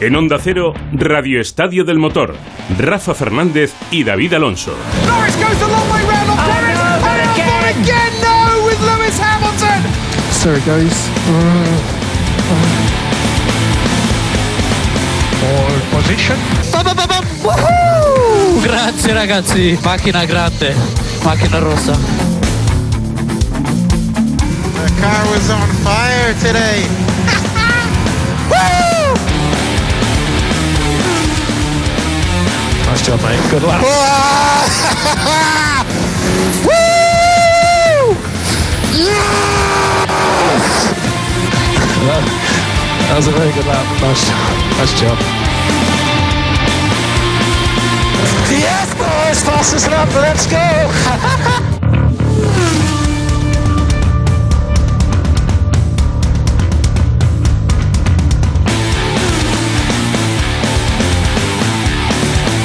En Onda Cero, Radio Estadio del Motor. Rafa Fernández y David Alonso. Norris goes the long way round on Perez. no, and not Albon again. again, no, with Lewis Hamilton. So it goes. Pole position. Woohoo! Grazie ragazzi, macchina grande, macchina rossa. The car was on fire today. Nice job, mate. Good luck. That was a very good lap. Nice, job. nice job. Yes, boys, fastest lap. Let's go.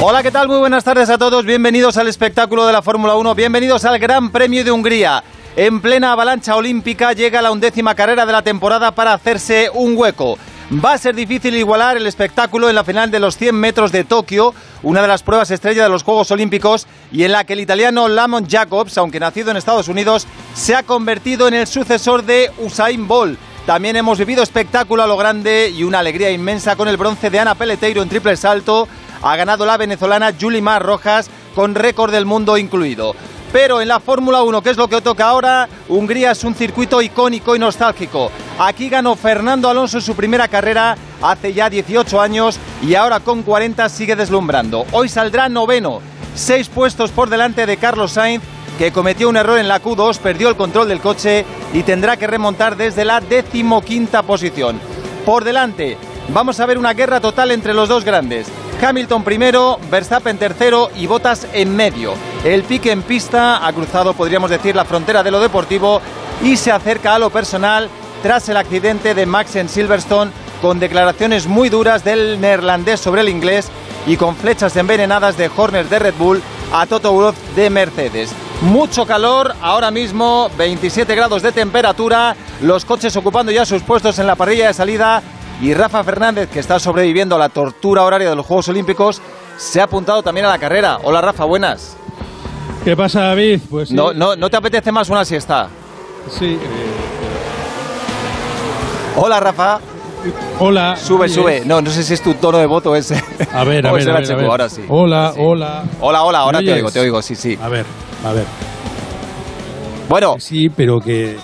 Hola, ¿qué tal? Muy buenas tardes a todos. Bienvenidos al espectáculo de la Fórmula 1. Bienvenidos al Gran Premio de Hungría. En plena avalancha olímpica llega la undécima carrera de la temporada para hacerse un hueco. Va a ser difícil igualar el espectáculo en la final de los 100 metros de Tokio, una de las pruebas estrella de los Juegos Olímpicos y en la que el italiano Lamont Jacobs, aunque nacido en Estados Unidos, se ha convertido en el sucesor de Usain Bolt. También hemos vivido espectáculo a lo grande y una alegría inmensa con el bronce de Ana Peleteiro en triple salto. Ha ganado la venezolana Yulimar Rojas con récord del mundo incluido. Pero en la Fórmula 1, que es lo que toca ahora, Hungría es un circuito icónico y nostálgico. Aquí ganó Fernando Alonso su primera carrera hace ya 18 años y ahora con 40 sigue deslumbrando. Hoy saldrá noveno, seis puestos por delante de Carlos Sainz, que cometió un error en la Q2, perdió el control del coche y tendrá que remontar desde la decimoquinta posición. Por delante, vamos a ver una guerra total entre los dos grandes. Hamilton primero, Verstappen tercero y Bottas en medio. El pique en pista ha cruzado, podríamos decir, la frontera de lo deportivo y se acerca a lo personal tras el accidente de Max en Silverstone con declaraciones muy duras del neerlandés sobre el inglés y con flechas envenenadas de Horner de Red Bull a Toto Wolff de Mercedes. Mucho calor, ahora mismo 27 grados de temperatura, los coches ocupando ya sus puestos en la parrilla de salida y Rafa Fernández, que está sobreviviendo a la tortura horaria de los Juegos Olímpicos, se ha apuntado también a la carrera. Hola Rafa, buenas. ¿Qué pasa, David? Pues sí, ¿No, no, ¿No te apetece más una siesta? sí. Hola Rafa, Hola. sube, sube. No, no sé si es tu tono de voto ese. A ver, a ver, es a el ver, a HQ, ver. ahora sí. Hola, Sí. hola. Hola, hola, ahora ¿Me te oigo, te oigo, sí, sí. A ver, a ver. Bueno, Sí, pero que...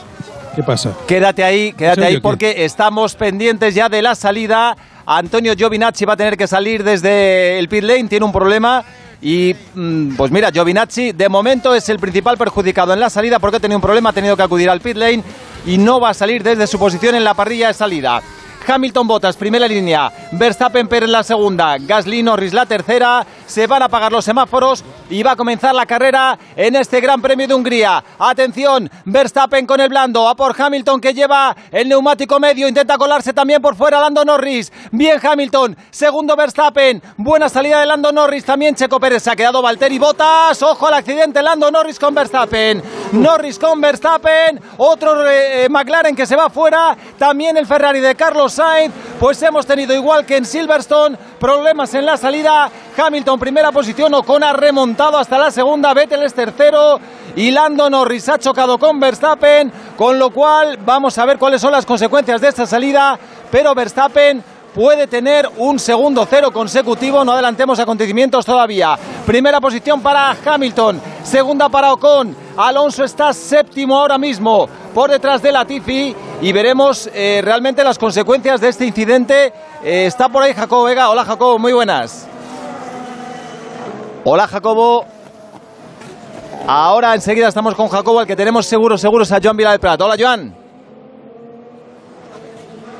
¿Qué pasa? Quédate ahí, quédate ahí porque estamos pendientes ya de la salida. Antonio Giovinazzi va a tener que salir desde el pit lane, tiene un problema. Y mm, pues mira, Giovinazzi de momento es el principal perjudicado en la salida porque ha tenido un problema, ha tenido que acudir al pit lane y no va a salir desde su posición en la parrilla de salida. Hamilton Bottas, primera línea. Verstappen Pérez la segunda. Gasly Norris la tercera. Se van a apagar los semáforos y va a comenzar la carrera en este Gran Premio de Hungría. Atención, Verstappen con el blando. A por Hamilton que lleva el neumático medio. Intenta colarse también por fuera Lando Norris. Bien Hamilton. Segundo Verstappen. Buena salida de Lando Norris. También Checo Pérez. Se ha quedado Valtteri Bottas. Ojo al accidente. Lando Norris con Verstappen. Norris con Verstappen. Otro eh, McLaren que se va fuera. También el Ferrari de Carlos Pues hemos tenido igual que en Silverstone problemas en la salida. Hamilton primera posición. Ocon ha remontado hasta la segunda. Vettel es tercero. Y Lando Norris ha chocado con Verstappen. Con lo cual vamos a ver cuáles son las consecuencias de esta salida. Pero Verstappen puede tener un segundo cero consecutivo. No adelantemos acontecimientos todavía. Primera posición para Hamilton, segunda para Ocon. Alonso está séptimo ahora mismo por detrás de Latifi y veremos eh, realmente las consecuencias de este incidente. Eh, está por ahí Jacobo Vega. Hola Jacobo, muy buenas. Hola Jacobo. Ahora enseguida estamos con Jacobo, al que tenemos seguros, seguros a Joan Vila del Prat. Hola Joan.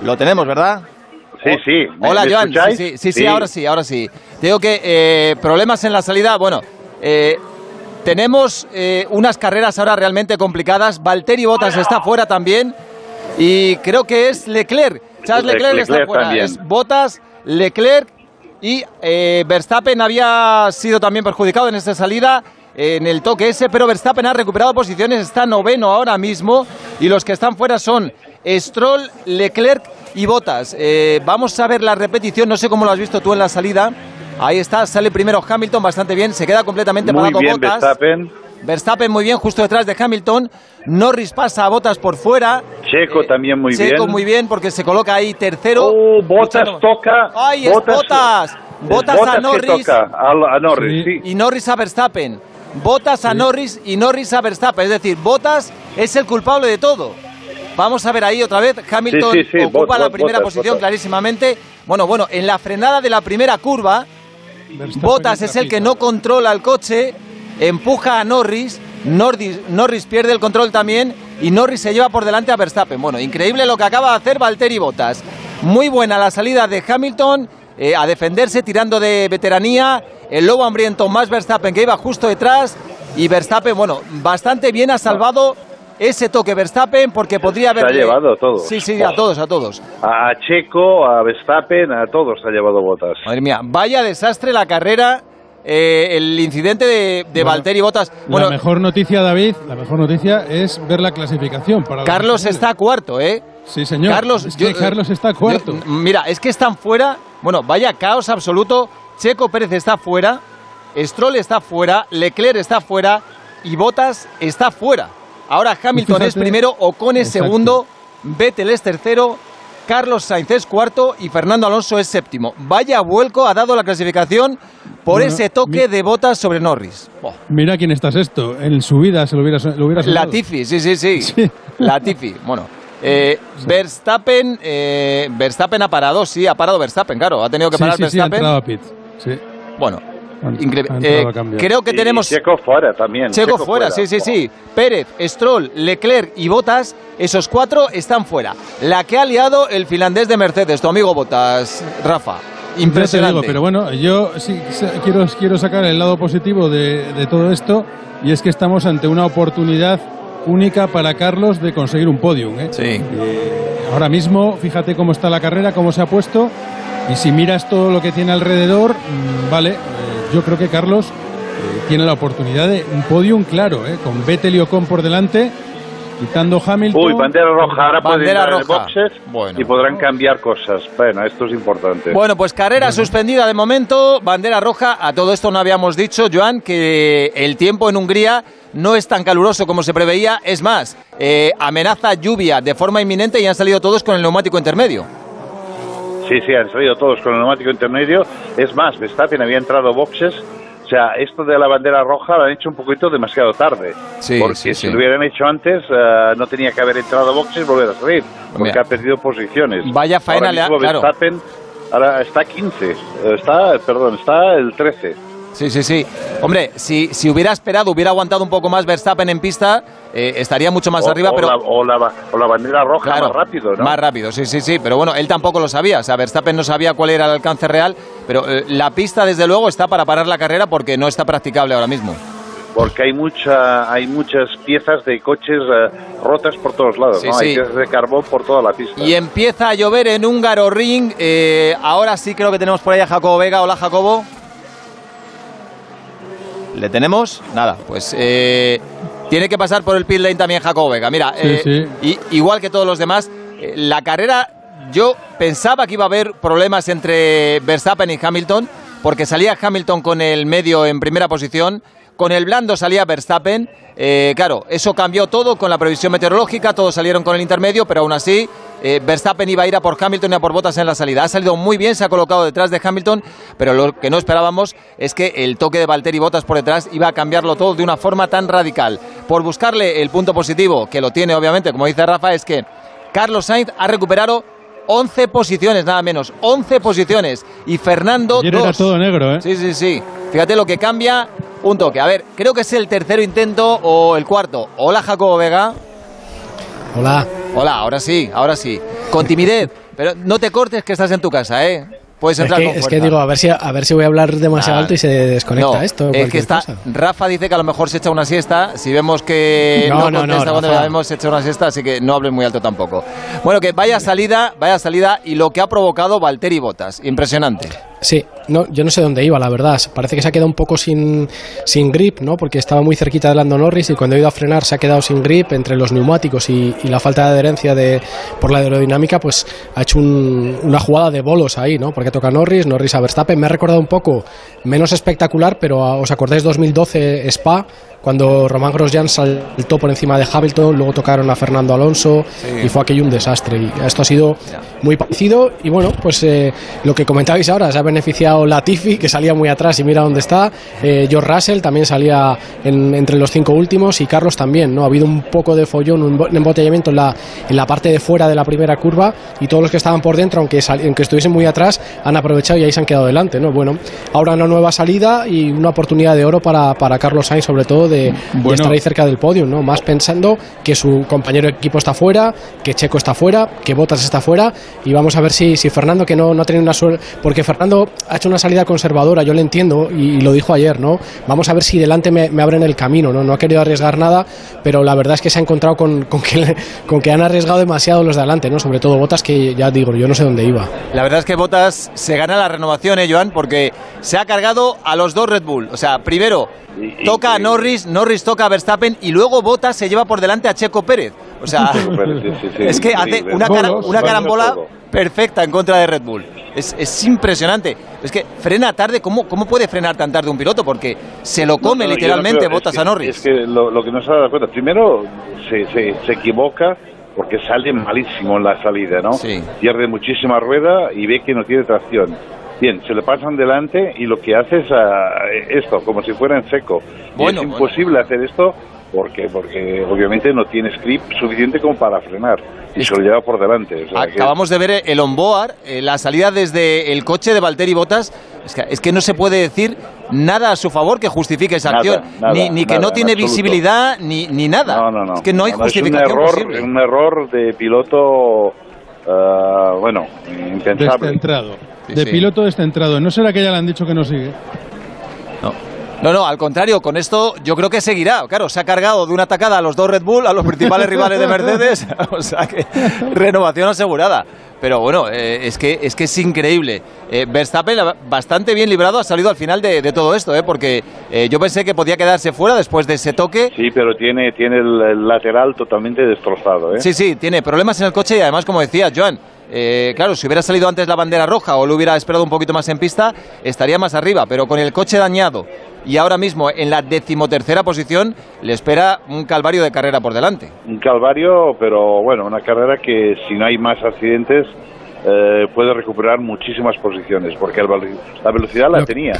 Lo tenemos, ¿verdad? Sí, sí. ¿Me- Hola, Joan. Sí, sí, sí, sí, ahora sí, ahora sí. Te digo que eh, problemas en la salida. Bueno, tenemos unas carreras ahora realmente complicadas. Valtteri Bottas está fuera también. Y creo que es Leclerc. Charles Le- Leclerc, está fuera. también. Es Bottas, Leclerc y eh, Verstappen había sido también perjudicado en esta salida. En el toque ese, pero Verstappen ha recuperado posiciones, está noveno ahora mismo y los que están fuera son Stroll, Leclerc y Botas. Eh, vamos a ver la repetición, no sé cómo lo has visto tú en la salida. Ahí está, sale primero Hamilton bastante bien, se queda completamente Muy parado bien, Botas. Verstappen. Verstappen muy bien, justo detrás de Hamilton. Norris pasa a Botas por fuera. Checo también muy Checo bien. muy bien porque se coloca ahí tercero. Oh, Botas Luchando- toca. ¡Ay, es Botas! Botas, Botas, Botas a que Norris toca a, a Norris, Sí. sí. y Norris a Verstappen. Botas a Norris y Norris a Verstappen. Es decir, Botas es el culpable de todo. Vamos a ver ahí otra vez. Hamilton Sí, sí, sí, ocupa Bot- la primera posición clarísimamente. Bueno, bueno, en la frenada de la primera curva, Verstappen Botas es el que no controla el coche, empuja a Norris, Norris, Norris pierde el control también y Norris se lleva por delante a Verstappen. Bueno, increíble lo que acaba de hacer Valtteri Botas. Muy buena la salida de Hamilton eh, a defenderse tirando de veteranía. El lobo hambriento más Verstappen que iba justo detrás y Verstappen, bueno, bastante bien ha salvado ese toque Verstappen porque podría haber... ha llevado a todos. Sí, sí, a todos, a todos. A Checo, a Verstappen, a todos ha llevado Botas. Madre mía, vaya desastre la carrera, eh, el incidente de, de Bueno, Valtteri Bottas. Bueno, la mejor noticia, David, la mejor noticia es ver la clasificación. Para Carlos está cuarto, ¿eh? Sí, señor. Carlos, Es que yo- Carlos está cuarto. yo- mira, es que están fuera. Bueno, vaya caos absoluto. Checo Pérez está fuera, Stroll está fuera, Leclerc está fuera y Bottas está fuera. Ahora Hamilton es primero, Ocon es Exacto. segundo, Vettel es tercero, Carlos Sainz es cuarto y Fernando Alonso es séptimo. Vaya vuelco ha dado la clasificación por Bueno, ese toque mi- de Bottas sobre Norris. Mira quién está sexto. En su vida se lo hubiera, lo hubiera. Latifi, sí, sí, sí. Sí. Latifi, bueno. eh, Verstappen, eh, Verstappen ha parado, sí, ha parado Verstappen, claro, ha tenido que Sí, parar sí, sí, ha Verstappen. entrado a pit. Sí. bueno, Eh, creo que Y tenemos Checo fuera también. Checo fuera, sí, sí, sí. Pérez, Stroll, Leclerc y Bottas, esos cuatro están fuera. La que ha liado el finlandés de Mercedes, tu amigo Bottas, Rafa. Ya te Impresionante. digo, pero bueno, yo sí quiero, quiero sacar el lado positivo de, de todo esto y es que estamos ante una oportunidad única para Carlos de conseguir un podium. ¿eh? Sí. Eh, ahora mismo, fíjate cómo está la carrera, cómo se ha puesto y si miras todo lo que tiene alrededor, mm, vale, eh, yo creo que Carlos eh, tiene la oportunidad de un podium claro, ¿eh? con Vettel y Ocon por delante, quitando Hamilton. Uy, bandera roja. Ahora pueden Bandera roja. boxes Bueno. y podrán cambiar cosas. Bueno, esto es importante. Bueno, pues carrera suspendida de momento, bandera roja. A todo esto no habíamos dicho, Joan, que el tiempo en Hungría no es tan caluroso como se preveía. Es más, eh, amenaza lluvia de forma inminente y han salido todos con el neumático intermedio. Sí, sí, han salido todos con el neumático intermedio. Es más, Verstappen había entrado boxes. O sea, esto de la bandera roja lo han hecho un poquito demasiado tarde. Sí, porque sí, si sí. lo hubieran hecho antes, eh, no tenía que haber entrado boxes y volver a salir. Porque Mira. ha perdido posiciones. Vaya faena Ahora le ha- mismo claro. Verstappen ahora está 15. eh, Está, perdón, está el 13. Sí, sí, sí. Hombre, si, si hubiera esperado, hubiera aguantado un poco más Verstappen en pista, eh, estaría mucho más O- arriba, o pero... la, o, la, o la bandera roja Claro, más rápido, ¿no? Más rápido, sí, sí, sí. Pero bueno, él tampoco lo sabía. O sea, Verstappen no sabía cuál era el alcance real. Pero eh, la pista, desde luego, está para parar la carrera porque no está practicable ahora mismo. porque hay mucha hay muchas piezas de coches eh, rotas por todos lados, Sí, ¿no? sí. Hay piezas de carbón por toda la pista. Y empieza a llover en Húngaro Ring. Eh, ahora sí creo que tenemos por ahí a Jacobo Vega. Hola, Jacobo. ¿Le tenemos? Nada, pues eh, tiene que pasar por el pit lane también Jacobo Vega. Mira, Sí, eh, sí. y- igual que todos los demás, eh, la carrera yo pensaba que iba a haber problemas entre Verstappen y Hamilton, porque salía Hamilton con el medio en primera posición, con el blando salía Verstappen. Eh, claro, eso cambió todo con la previsión meteorológica, todos salieron con el intermedio, pero aún así eh, Verstappen iba a ir a por Hamilton y a por Bottas en la salida. Ha salido muy bien, se ha colocado detrás de Hamilton, pero lo que no esperábamos es que el toque de Valtteri Bottas por detrás iba a cambiarlo todo de una forma tan radical. Por buscarle el punto positivo, que lo tiene obviamente, como dice Rafa, es que Carlos Sainz ha recuperado 11 posiciones, nada menos, 11 posiciones. Y Fernando, Ayer era dos. todo negro, ¿eh? Sí, sí, sí. Fíjate lo que cambia, un toque. A ver, creo que es el tercero intento o el cuarto. Hola, Jacobo Vega. Hola. Hola, ahora sí, ahora sí. Con timidez, pero no te cortes que estás en tu casa, ¿eh? Puedes Es entrar que, con es que digo, a ver si a ver si voy a hablar demasiado Ah, alto y se desconecta no, esto. Es que está. cosa. Rafa dice que a lo mejor se echa una siesta. Si vemos que No, no, no, contesta cuando Rafa. le hemos hecho una siesta, así que no hables muy alto tampoco. Bueno, que vaya salida, vaya salida y lo que ha provocado Valtteri Bottas. Impresionante. Sí, no, yo no sé dónde iba, la verdad. Parece que se ha quedado un poco sin, sin grip, ¿no? Porque estaba muy cerquita de Lando Norris y cuando ha ido a frenar se ha quedado sin grip entre los neumáticos y, la falta de adherencia de, por la aerodinámica, pues ha hecho un- una jugada de bolos ahí, ¿no? Porque toca Norris, Norris a Verstappen. Me ha recordado un poco menos espectacular, pero ah, ¿os acordáis 2012 Spa? Cuando Román Grosjean saltó por encima de Hamilton, luego tocaron a Fernando Alonso y fue aquello un desastre. Y esto ha sido muy parecido y bueno, pues eh, lo que comentabais ahora, se ha beneficiado Latifi, que salía muy atrás y mira dónde está, eh, George Russell también salía en- entre los cinco últimos y Carlos también, ¿no? Ha habido un poco de follón, un embotellamiento en la, en la parte de fuera de la primera curva y todos los que estaban por dentro, aunque, sal- aunque estuviesen muy atrás, han aprovechado y ahí se han quedado delante, ¿no? Bueno, ahora una nueva salida y una oportunidad de oro para, para Carlos Sainz, sobre todo de, de Bueno. estar ahí cerca del podio, ¿no? Más pensando que su compañero de equipo está fuera, que Checo está fuera, que Bottas está fuera y vamos a ver si, si Fernando, que no, no ha tenido una suerte, porque Fernando ha hecho una salida conservadora, yo lo entiendo y, lo dijo ayer, ¿no? Vamos a ver si delante me, me abren el camino, ¿no? No ha querido arriesgar nada, pero la verdad es que se ha encontrado con, con que, con que han arriesgado demasiado los de adelante, ¿no? Sobre todo Bottas, que ya digo, yo no sé dónde iba. La verdad es que Bottas se gana la renovación, ¿eh, Joan? Porque se ha cargado a los dos Red Bull. O sea, primero Y- toca a. Norris, Norris toca a Verstappen y luego Bottas se lleva por delante a Checo Pérez. O sea, es que hace una, cara- una carambola perfecta en contra de Red Bull. Es, es impresionante. Es que frena tarde. ¿Cómo, ¿Cómo puede frenar tan tarde un piloto? Porque se lo come No, no, no literalmente creo- Bottas es que- a Norris. Es que lo, lo que no se da cuenta, primero se, se, se equivoca porque sale malísimo en la salida, ¿no? Sí. Pierde muchísima rueda y ve que no tiene tracción. Bien, se le pasan delante y lo que hace es ah, esto, como si fuera en seco. Y Bueno, es imposible hacer esto porque porque obviamente no tiene script suficiente como para frenar y se lo lleva por delante. o sea que- Acabamos de ver el onboard, eh, la salida desde el coche de Valtteri Bottas. Es que, es que no se puede decir nada a su favor que justifique esa Nada, acción. nada, ni, ni que nada, no en tiene visibilidad ni, ni nada. No, no, no. Es que no hay es justificación un error, posible. un error de piloto, ah, bueno, impensable. Descentrado. De sí. piloto descentrado. ¿No será que ya le han dicho que no sigue? No, no, al contrario, con esto yo creo que seguirá. Claro, se ha cargado de una atacada a los dos Red Bull, a los principales rivales de Mercedes. o sea que renovación asegurada. Pero bueno, eh, es, que, es que es increíble. Eh, Verstappen bastante bien librado ha salido al final de, de todo esto, ¿eh? porque eh, yo pensé que podía quedarse fuera después de ese toque. Sí, pero tiene, tiene el, el lateral totalmente destrozado, ¿eh? Sí, sí, tiene problemas en el coche y además, como decía Joan, eh, claro, si hubiera salido antes la bandera roja o lo hubiera esperado un poquito más en pista, estaría más arriba, pero con el coche dañado y ahora mismo en la decimotercera posición, le espera un calvario de carrera por delante. Un calvario, pero bueno, una carrera que si no hay más accidentes eh, puede recuperar muchísimas posiciones, porque la velocidad la tenía.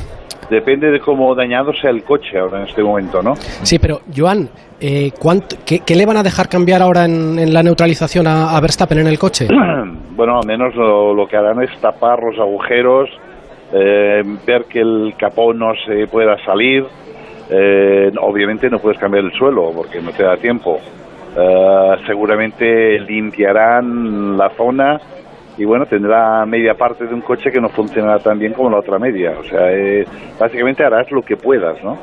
Depende de cómo dañado sea el coche ahora en este momento, ¿no? Sí, pero Joan, eh, ¿cuánto- qué, qué le van a dejar cambiar ahora en, en la neutralización a, a Verstappen en el coche? bueno, al menos lo, lo que harán es tapar los agujeros, eh, ver que el capó no se pueda salir. Eh, obviamente no puedes cambiar el suelo porque no te da tiempo. Eh, seguramente limpiarán la zona y bueno, tendrá media parte de un coche que no funcionará tan bien como la otra media. O sea, eh, básicamente harás lo que puedas, ¿no?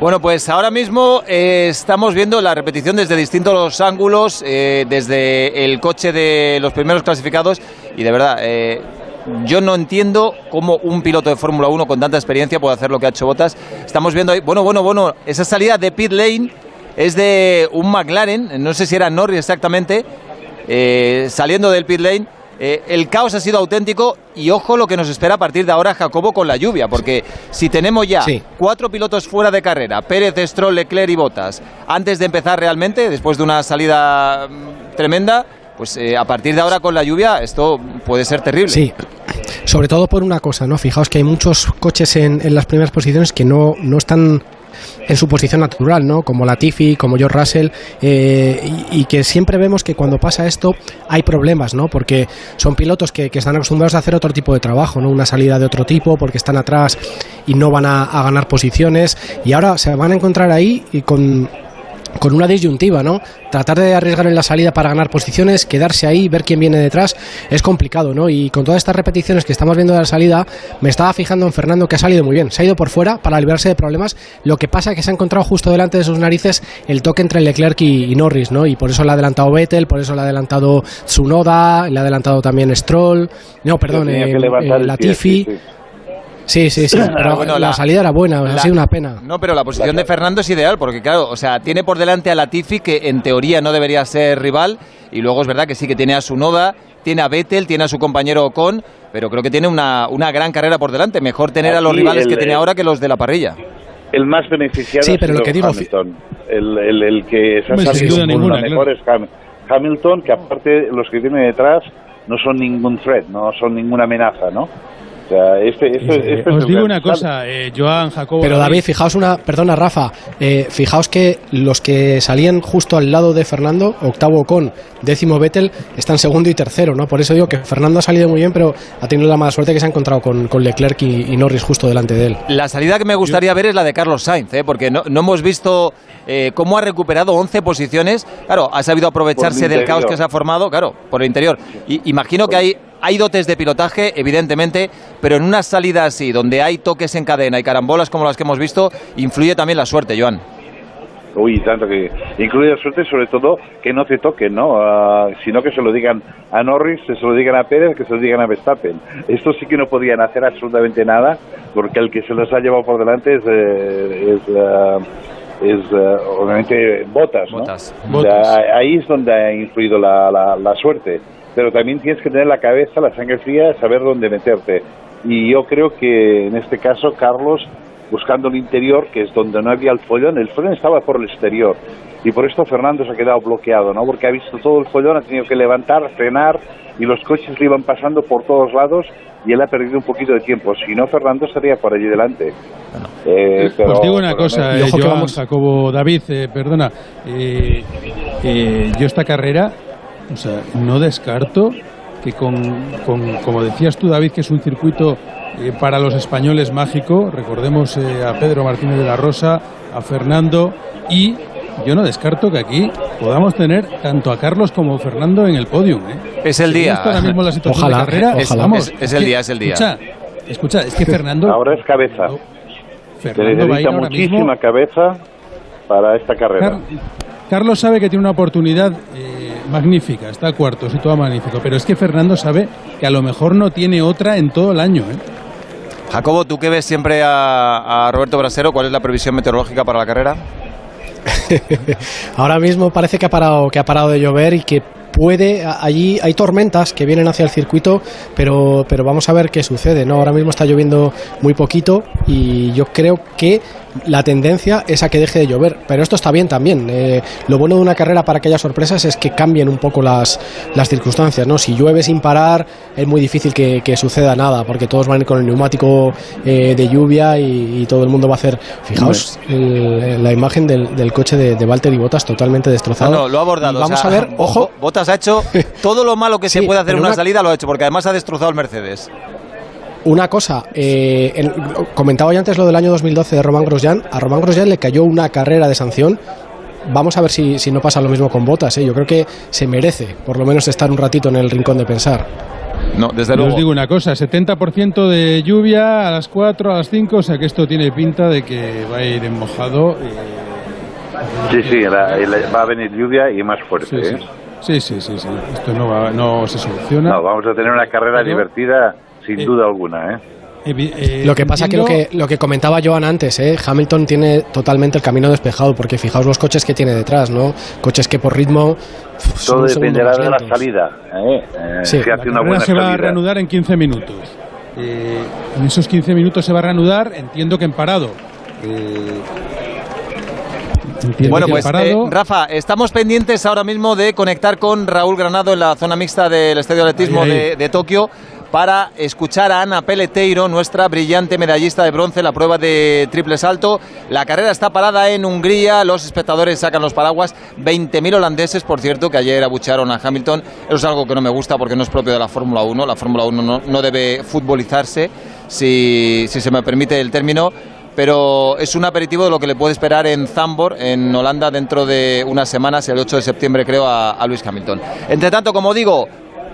Bueno, pues ahora mismo eh, estamos viendo la repetición desde distintos ángulos, eh, desde el coche de los primeros clasificados y de verdad, eh, yo no entiendo cómo un piloto de Fórmula 1 con tanta experiencia puede hacer lo que ha hecho Botas. Estamos viendo ahí, bueno, bueno, bueno, esa salida de pit lane es de un McLaren, no sé si era Norris exactamente, eh, saliendo del pit lane. Eh, el caos ha sido auténtico y ojo lo que nos espera a partir de ahora Jacobo con la lluvia, porque si tenemos ya Sí. cuatro pilotos fuera de carrera, Pérez, Stroll, Leclerc y Botas, antes de empezar realmente, después de una salida mm, tremenda, pues eh, a partir de ahora con la lluvia esto puede ser terrible. Sí, sobre todo por una cosa, ¿no? Fijaos que hay muchos coches en, en las primeras posiciones que no, no están en su posición natural, ¿no? Como Latifi, como George Russell, eh, y, que siempre vemos que cuando pasa esto hay problemas, ¿no? Porque son pilotos que, que están acostumbrados a hacer otro tipo de trabajo, ¿no? Una salida de otro tipo, porque están atrás y no van a, a ganar posiciones, y ahora se van a encontrar ahí y con con una disyuntiva, ¿no? Tratar de arriesgar en la salida para ganar posiciones, quedarse ahí, ver quién viene detrás, es complicado, ¿no? Y con todas estas repeticiones que estamos viendo de la salida, me estaba fijando en Fernando que ha salido muy bien. Se ha ido por fuera para librarse de problemas. Lo que pasa es que se ha encontrado justo delante de sus narices el toque entre Leclerc y, y Norris, ¿no? Y por eso le ha adelantado Vettel, por eso le ha adelantado Tsunoda, le ha adelantado también Stroll, no, perdón, eh, eh, Latifi. sí, sí. Sí, sí, sí, pero bueno, la, la- salida era buena, ha sido una pena. No, pero la posición de Fernando es ideal, porque claro, o sea, tiene por delante a Latifi, que en teoría no debería ser rival, y luego es verdad que sí que tiene a su Noda, tiene a Vettel, tiene a su compañero Ocon, pero creo que tiene una, una gran carrera por delante. Mejor tener a los rivales el- que tiene ahora que los de la parrilla. El más beneficiado Sí, pero lo que digo, Hamilton. El, el, el que se ha salido con ninguna, la mejor es Ham- Hamilton, que aparte los que tiene detrás no son ningún threat, no son ninguna amenaza, ¿no? Este, este, Eh, este es os digo una cosa, eh, Joan, Jacobo. Pero David, fijaos una, perdona Rafa, eh, fijaos que los que salían justo al lado de Fernando, octavo con décimo Vettel, están segundo y tercero, ¿no? Por eso digo que Fernando ha salido muy bien, pero ha tenido la mala suerte que se ha encontrado con, con Leclerc y, y Norris justo delante de él. La salida que me gustaría ver es la de Carlos Sainz, ¿eh? porque no, no hemos visto eh, cómo ha recuperado 11 posiciones. Claro, ha sabido aprovecharse del caos que se ha formado, claro, por el interior. Y, imagino que hay, hay dotes de pilotaje, evidentemente, pero en una salida así, donde hay toques en cadena y carambolas como las que hemos visto, influye también la suerte, Joan. Uy, tanto que incluye la suerte, sobre todo que no te toquen, ¿no? Ah, sino que se lo digan a Norris, que se lo digan a Pérez, que se lo digan a Verstappen. Esto sí que no podían hacer absolutamente nada, porque el que se los ha llevado por delante es, eh, es, es, ah, obviamente Botas, ¿no? O sea, ahí es donde ha influido la, la, la suerte. Pero también tienes que tener la cabeza, la sangre fría, saber dónde meterte. Y yo creo que en este caso Carlos, buscando el interior, que es donde no había el follón, el follón estaba por el exterior. Y por esto Fernando se ha quedado bloqueado, ¿no? Porque ha visto todo el follón, ha tenido que levantar, frenar, y los coches le iban pasando por todos lados, y él ha perdido un poquito de tiempo. Si no, Fernando estaría por allí delante. Eh, pero- Os digo una cosa, eh, Joan, vamos- Jacobo, David, eh, perdona. eh, eh, yo esta carrera, o sea, no descarto que con, con- como decías tú, David, que es un circuito eh, para los españoles mágico, recordemos eh, a Pedro Martínez de la Rosa, a Fernando, y yo no descarto que aquí podamos tener tanto a Carlos como a Fernando en el podium. ¿eh? Es el día. está ahora mismo la situación Ojalá, de carrera, ojalá. vamos, Es- es el día, es el día. Escucha, escucha, es que Fernando... Ahora es cabeza. Se Fernando va a ir necesita ahora muchísima mismo cabeza para esta carrera. Car- Carlos sabe que tiene una oportunidad eh, magnífica, está cuarto, situado magnífico, pero es que Fernando sabe que a lo mejor no tiene otra en todo el año. ¿eh? Jacobo, tú que ves siempre a, a Roberto Brasero, ¿cuál es la previsión meteorológica para la carrera? Ahora mismo parece que ha parado, que ha parado de llover y que puede, allí hay tormentas que vienen hacia el circuito, pero, pero vamos a ver qué sucede, ¿no? Ahora mismo está lloviendo muy poquito y yo creo que la tendencia es a que deje de llover, pero esto está bien también. Eh, lo bueno de una carrera para que haya sorpresas es que cambien un poco las, las circunstancias, ¿no? Si llueve sin parar es muy difícil que, que suceda nada, porque todos van a ir con el neumático eh, de lluvia y, y todo el mundo va a hacer... Fijaos el- la imagen del, del coche de, de Valtteri Bottas totalmente destrozado. No, no, lo ha abordado. Y vamos o sea, a ver, ojo, Botas ha hecho todo lo malo que se puede hacer en una- salida, lo ha hecho, porque además ha destrozado el Mercedes. Una cosa, eh, en- comentaba yo antes lo del año 2012 de Román Grosjean. A Román Grosjean le cayó una carrera de sanción. Vamos a ver si, si no pasa lo mismo con Botas. ¿eh? Yo creo que se merece, por lo menos, estar un ratito en el rincón de pensar. No, desde Yo luego. os digo una cosa, 70% de lluvia a las 4, a las 5, o sea que esto tiene pinta de que va a ir en mojado. eh, Sí, sí, la- la- va a venir lluvia y más fuerte. sí, ¿eh? sí, sí, sí, sí, esto no, va- no se soluciona. No, vamos a tener una carrera Pero- divertida sin Eh, duda alguna. ¿eh? Eh, Lo que pasa que lo, que lo que comentaba Joan antes, ¿eh? Hamilton tiene totalmente el camino despejado, porque fijaos los coches que tiene detrás, ¿no? Coches que por ritmo... Todo dependerá de la salida. ¿eh? Eh, Sí, si La hace una carrera buena se va a reanudar en 15 minutos. Eh, en esos 15 minutos se va a reanudar, entiendo que en parado. Eh, entiendo Bueno, pues eh. Rafa, estamos pendientes ahora mismo de conectar con Raúl Granado en la zona mixta del Estadio de Atletismo Ahí, ahí. de, de Tokio para escuchar a Ana Peleteiro, nuestra brillante medallista de bronce en la prueba de triple salto. La carrera está parada en Hungría, los espectadores sacan los paraguas, 20.000 holandeses, por cierto, que ayer abuchearon a Hamilton. Eso es algo que no me gusta porque no es propio de la Fórmula 1. La Fórmula 1 no, debe futbolizarse, si, si se me permite el término. pero es un aperitivo de lo que le puede esperar en Zambor, en Holanda, dentro de unas semanas, el 8 de septiembre creo, a Luis Hamilton. Entre tanto, como digo,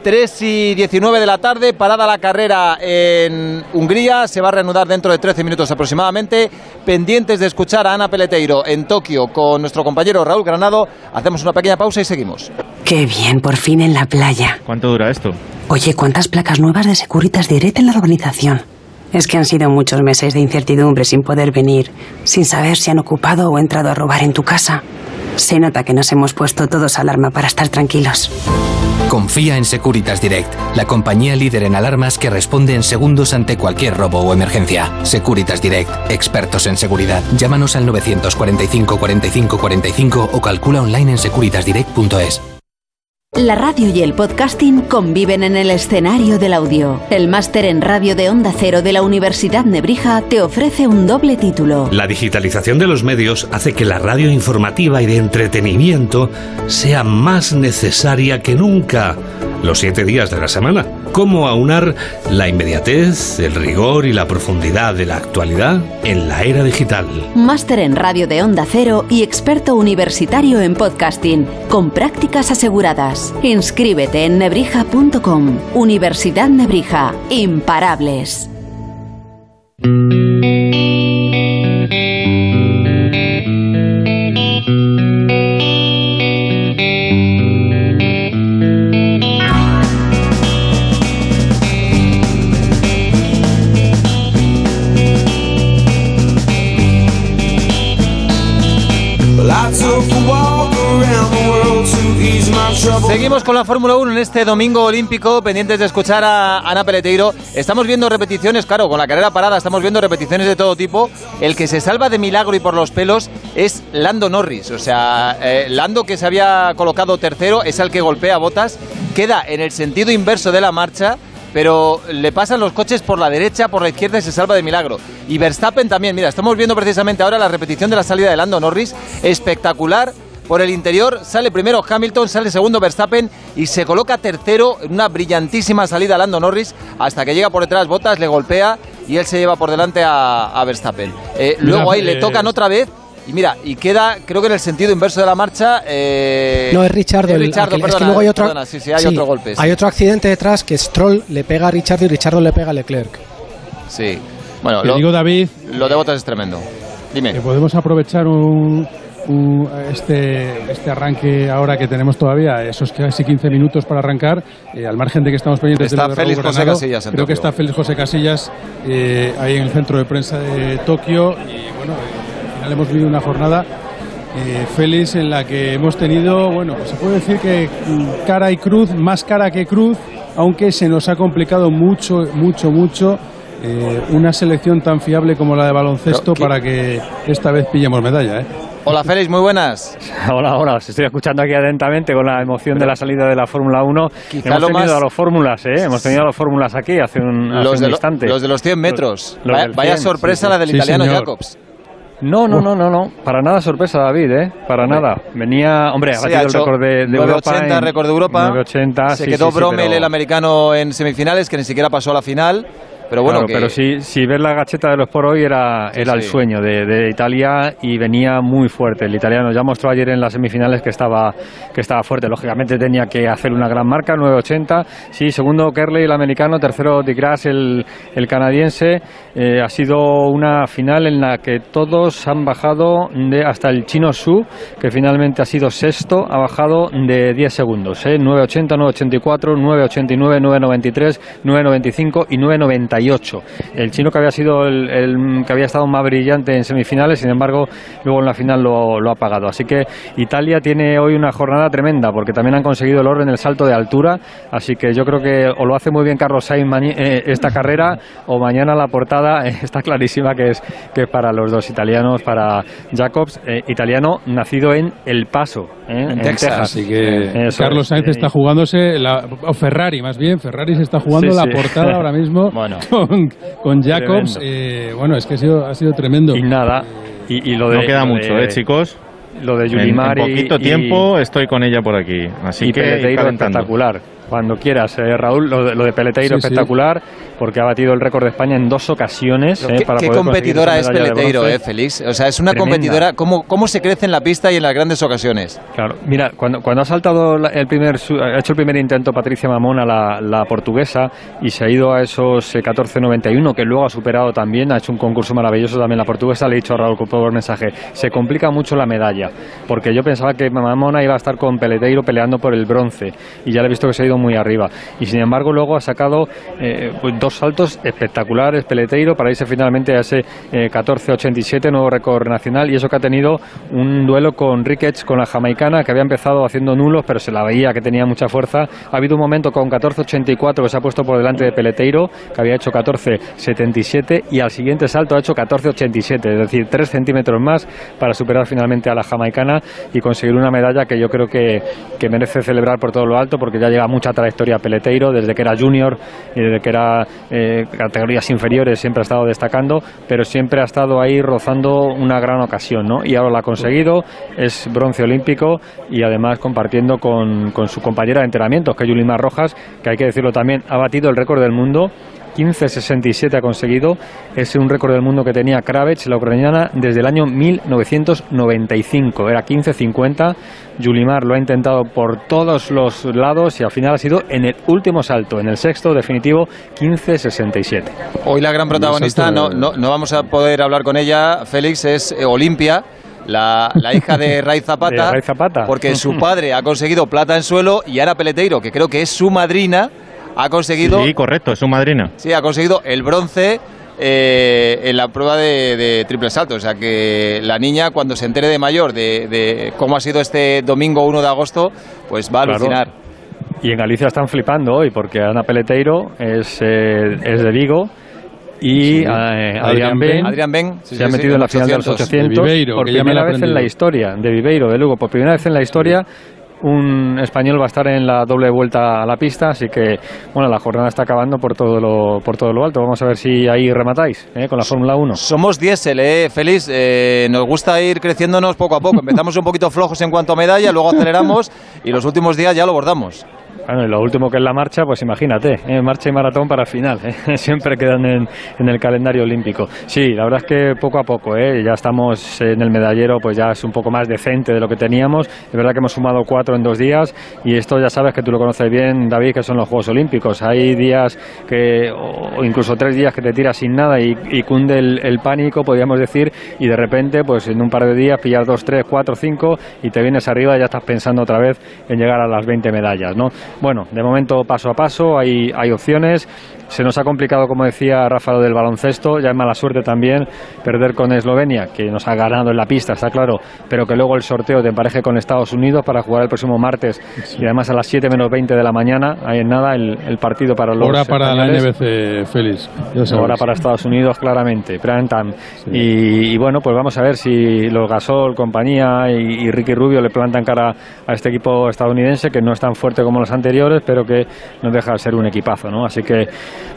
3 y 19 de la tarde, parada la carrera en Hungría, se va a reanudar dentro de 13 minutos aproximadamente. Pendientes de escuchar a Ana Peleteiro en Tokio con nuestro compañero Raúl Granado, hacemos una pequeña pausa y seguimos. Qué bien, por fin en la playa. ¿Cuánto dura esto? Oye, ¿cuántas placas nuevas de Securitas Direct en la urbanización? Es que han sido muchos meses de incertidumbre sin poder venir, sin saber si han ocupado o entrado a robar en tu casa. Se nota que nos hemos puesto todos alarma para estar tranquilos. Confía en Securitas Direct, la compañía líder en alarmas que responde en segundos ante cualquier robo o emergencia. Securitas Direct, expertos en seguridad. Llámanos al 945 45 45 o calcula online en securitasdirect.es. La radio y el podcasting conviven en el escenario del audio. El máster en radio de Onda Cero de la Universidad Nebrija te ofrece un doble título. La digitalización de los medios hace que la radio informativa y de entretenimiento sea más necesaria que nunca. Los siete días de la semana. ¿Cómo aunar la inmediatez, el rigor y la profundidad de la actualidad en la era digital? Máster en radio de Onda Cero y experto universitario en podcasting, con prácticas aseguradas. Inscríbete en nebrija.com. Universidad Nebrija. Imparables. La Fórmula 1 en este domingo olímpico, pendientes de escuchar a Ana Peleteiro. Estamos viendo repeticiones, claro, con la carrera parada estamos viendo repeticiones de todo tipo. El que se salva de milagro y por los pelos es Lando Norris. O sea, eh, Lando que se había colocado tercero es el que golpea Botas. Queda en el sentido inverso de la marcha pero le pasan los coches por la derecha, por la izquierda y se salva de milagro. Y Verstappen también, mira, estamos viendo precisamente ahora la repetición de la salida de Lando Norris, espectacular. Por el interior sale primero Hamilton, sale segundo Verstappen y se coloca tercero en una brillantísima salida Lando Norris hasta que llega por detrás Botas, le golpea y él se lleva por delante a, a Verstappen. Eh, Mira, luego ahí le eh, tocan otra vez y mira, y queda, creo que en el sentido inverso de la marcha. eh, No, es Richard. es Richardo, es que luego hay otro, perdona, sí, sí, hay sí, otro golpe. sí. Hay otro accidente detrás que Stroll le pega a Richard y Richardo le pega a Leclerc. Sí. Bueno, Te lo, digo, David, lo de Botas es tremendo. Dime. que podemos aprovechar un, este, este arranque ahora que tenemos todavía, esos casi 15 minutos para arrancar, eh, al margen de que estamos pendientes de Está lo de Félix José Granado, Casillas Creo que está Félix José Casillas eh, ahí en el centro de prensa de Tokio y bueno, eh, al final hemos vivido una jornada. eh, Félix en la que hemos tenido, bueno, pues se puede decir que cara y cruz, más cara que cruz, aunque se nos ha complicado mucho, mucho, mucho eh, una selección tan fiable como la de baloncesto Pero, ¿qué- para que esta vez pillemos medalla. ¿eh? Hola Félix, muy buenas. Hola, hola, os estoy escuchando aquí atentamente con la emoción de la salida de la Fórmula 1. Quizá Hemos lo tenido más- a los fórmulas, ¿eh? Hemos tenido a los fórmulas aquí hace un, hace Los un de, lo- instante. los de los 100 metros. Los vaya del vaya 100, sorpresa sí, la del Sí, italiano señor. Jacobs. No, no, no, no, no, para nada sorpresa, David, ¿eh? Para nada. Venía, hombre, ha Sí, batido ha el récord de, de Europa. 980 en- récord de Europa. 980, Se sí, quedó sí, Bromel, pero- el americano, en semifinales, que ni siquiera pasó a la final. Pero bueno, Claro, que- pero si, si ves la gacheta de los por hoy era, Sí, era el sueño de, de Italia y venía muy fuerte. El italiano ya mostró ayer en las semifinales que estaba, que estaba fuerte. Lógicamente tenía que hacer una gran marca, 9.80. Sí, segundo Kerley, el americano, tercero Di Gras, el, el canadiense. Eh, ha sido una final en la que todos han bajado de hasta el chino Su, que finalmente ha sido sexto, ha bajado de 10 segundos. ¿eh? 9.80, 9.84, 9.89, 9.93, 9.95 y 9.98. El chino que había sido el, el que había estado más brillante en semifinales, sin embargo, luego en la final lo, lo ha pagado. Así que Italia tiene hoy una jornada tremenda porque también han conseguido el orden del salto de altura. Así que yo creo que o lo hace muy bien Carlos Sainz eh, esta carrera o mañana la portada eh, está clarísima que es que es para los dos italianos, para Jacobs, eh, italiano nacido en El Paso, ¿eh? en, Texas. Así que Eso Carlos. Sainz Eh, está jugándose, la, o Ferrari más bien, Ferrari se está jugando Sí, la sí. portada ahora mismo Bueno. Con, con Jacobs. Eh, bueno, es que ha sido, ha sido tremendo. Y nada. Y, y lo de, no queda mucho, de- ¿eh, chicos? Lo de En, en Yulimar y- poquito y- tiempo estoy con ella por aquí. Así y que espectacular. Cuando quieras, eh, Raúl, lo de, lo de Peleteiro Sí, sí. espectacular, porque ha batido el récord de España en dos ocasiones. eh, ¿Qué, para qué poder competidora es Peleteiro, eh, Félix? O sea, es una Tremenda. competidora. ¿cómo, ¿Cómo se crece en la pista y en las grandes ocasiones? Claro, mira, cuando, cuando ha saltado el primer, ha hecho el primer intento Patricia Mamona, la, la portuguesa, y se ha ido a esos eh, 14.91, que luego ha superado también, ha hecho un concurso maravilloso también la portuguesa, le he dicho a Raúl por mensaje, se complica mucho la medalla, porque yo pensaba que Mamona iba a estar con Peleteiro peleando por el bronce, y ya le he visto que se ha ido muy arriba, y sin embargo luego ha sacado eh, pues dos saltos espectaculares Peleteiro para irse finalmente a ese eh, 14.87, nuevo récord nacional, y eso que ha tenido un duelo con Ricketts, con la jamaicana, que había empezado haciendo nulos, pero se la veía que tenía mucha fuerza. Ha habido un momento con 14.84 que se ha puesto por delante de Peleteiro, que había hecho 14.77, y al siguiente salto ha hecho 14.87, es decir, 3 centímetros más para superar finalmente a la jamaicana y conseguir una medalla que yo creo que, que merece celebrar por todo lo alto, porque ya lleva mucha trayectoria Peleteiro, desde que era junior y desde que era eh, categorías inferiores, siempre ha estado destacando, pero siempre ha estado ahí rozando una gran ocasión, ¿no? Y ahora lo ha conseguido, es bronce olímpico y además compartiendo con, con su compañera de entrenamientos, que es Yulimar Rojas, que hay que decirlo también, ha batido el récord del mundo 15.67 ha conseguido. Es un récord del mundo que tenía Kravets, la ucraniana, desde el año 1995. Era 15.50. Yulimar lo ha intentado por todos los lados y al final ha sido en el último salto, en el sexto definitivo, 15.67. Hoy la gran protagonista, no, no, no vamos a poder hablar con ella, Félix, es eh, Olimpia. La, la hija de Ray Zapata, De Ray Zapata. porque su padre ha conseguido plata en suelo y Ara Peleteiro, que creo que es su madrina, ha conseguido Sí, correcto, es su madrina. Sí, ha conseguido el bronce eh, en la prueba de, de triple salto. O sea que la niña, cuando se entere de mayor de, de cómo ha sido este domingo 1 de agosto, pues va a Claro. alucinar. Y en Galicia están flipando hoy porque Ana Peleteiro es, eh, es de Vigo y Sí. eh, Adrián Ben. Adrián Ben, sí, se ha sí, sí, metido en la final de los 800. 800 De Viveiro, por primera vez en la historia de Viveiro, de Lugo, por primera vez en la historia un español va a estar en la doble vuelta a la pista, así que bueno, la jornada está acabando por todo lo por todo lo alto. Vamos a ver si ahí rematáis ¿eh? con la Fórmula 1. Somos diésel, ¿eh, Félix? Eh, nos gusta ir creciéndonos poco a poco. Empezamos un poquito flojos en cuanto a medalla, luego aceleramos y los últimos días ya lo bordamos. Bueno, y lo último que es la marcha, pues imagínate, ¿eh? marcha y maratón para final, ¿eh? siempre quedan en, el calendario olímpico. Sí, la verdad es que poco a poco, ¿eh? ya estamos en el medallero, pues ya es un poco más decente de lo que teníamos. Es verdad que hemos sumado cuatro en dos días y esto ya sabes que tú lo conoces bien, David, que son los Juegos Olímpicos. Hay días que, o incluso tres días que te tiras sin nada y, cunde el, el pánico, podríamos decir, y de repente, pues en un par de días pillas dos, tres, cuatro, cinco y te vienes arriba y ya estás pensando otra vez en llegar a las 20 medallas, ¿no? Bueno, de momento paso a paso, hay, hay opciones. Se nos ha complicado, como decía Rafa, lo del baloncesto. Ya es mala suerte también perder con Eslovenia, que nos ha ganado en la pista, está claro, pero que luego el sorteo te empareje con Estados Unidos para jugar el próximo martes y además a las 7 menos 20 de la mañana. Hay en nada el, el partido para los. Hora para la. NBC, Félix. Ahora para Estados Unidos, claramente, prime time. Y, y bueno, pues vamos a ver si los Gasol, compañía y, y Ricky Rubio le plantan cara a este equipo estadounidense, que no es tan fuerte como los anteriores, pero que no deja de ser un equipazo, ¿no? Así que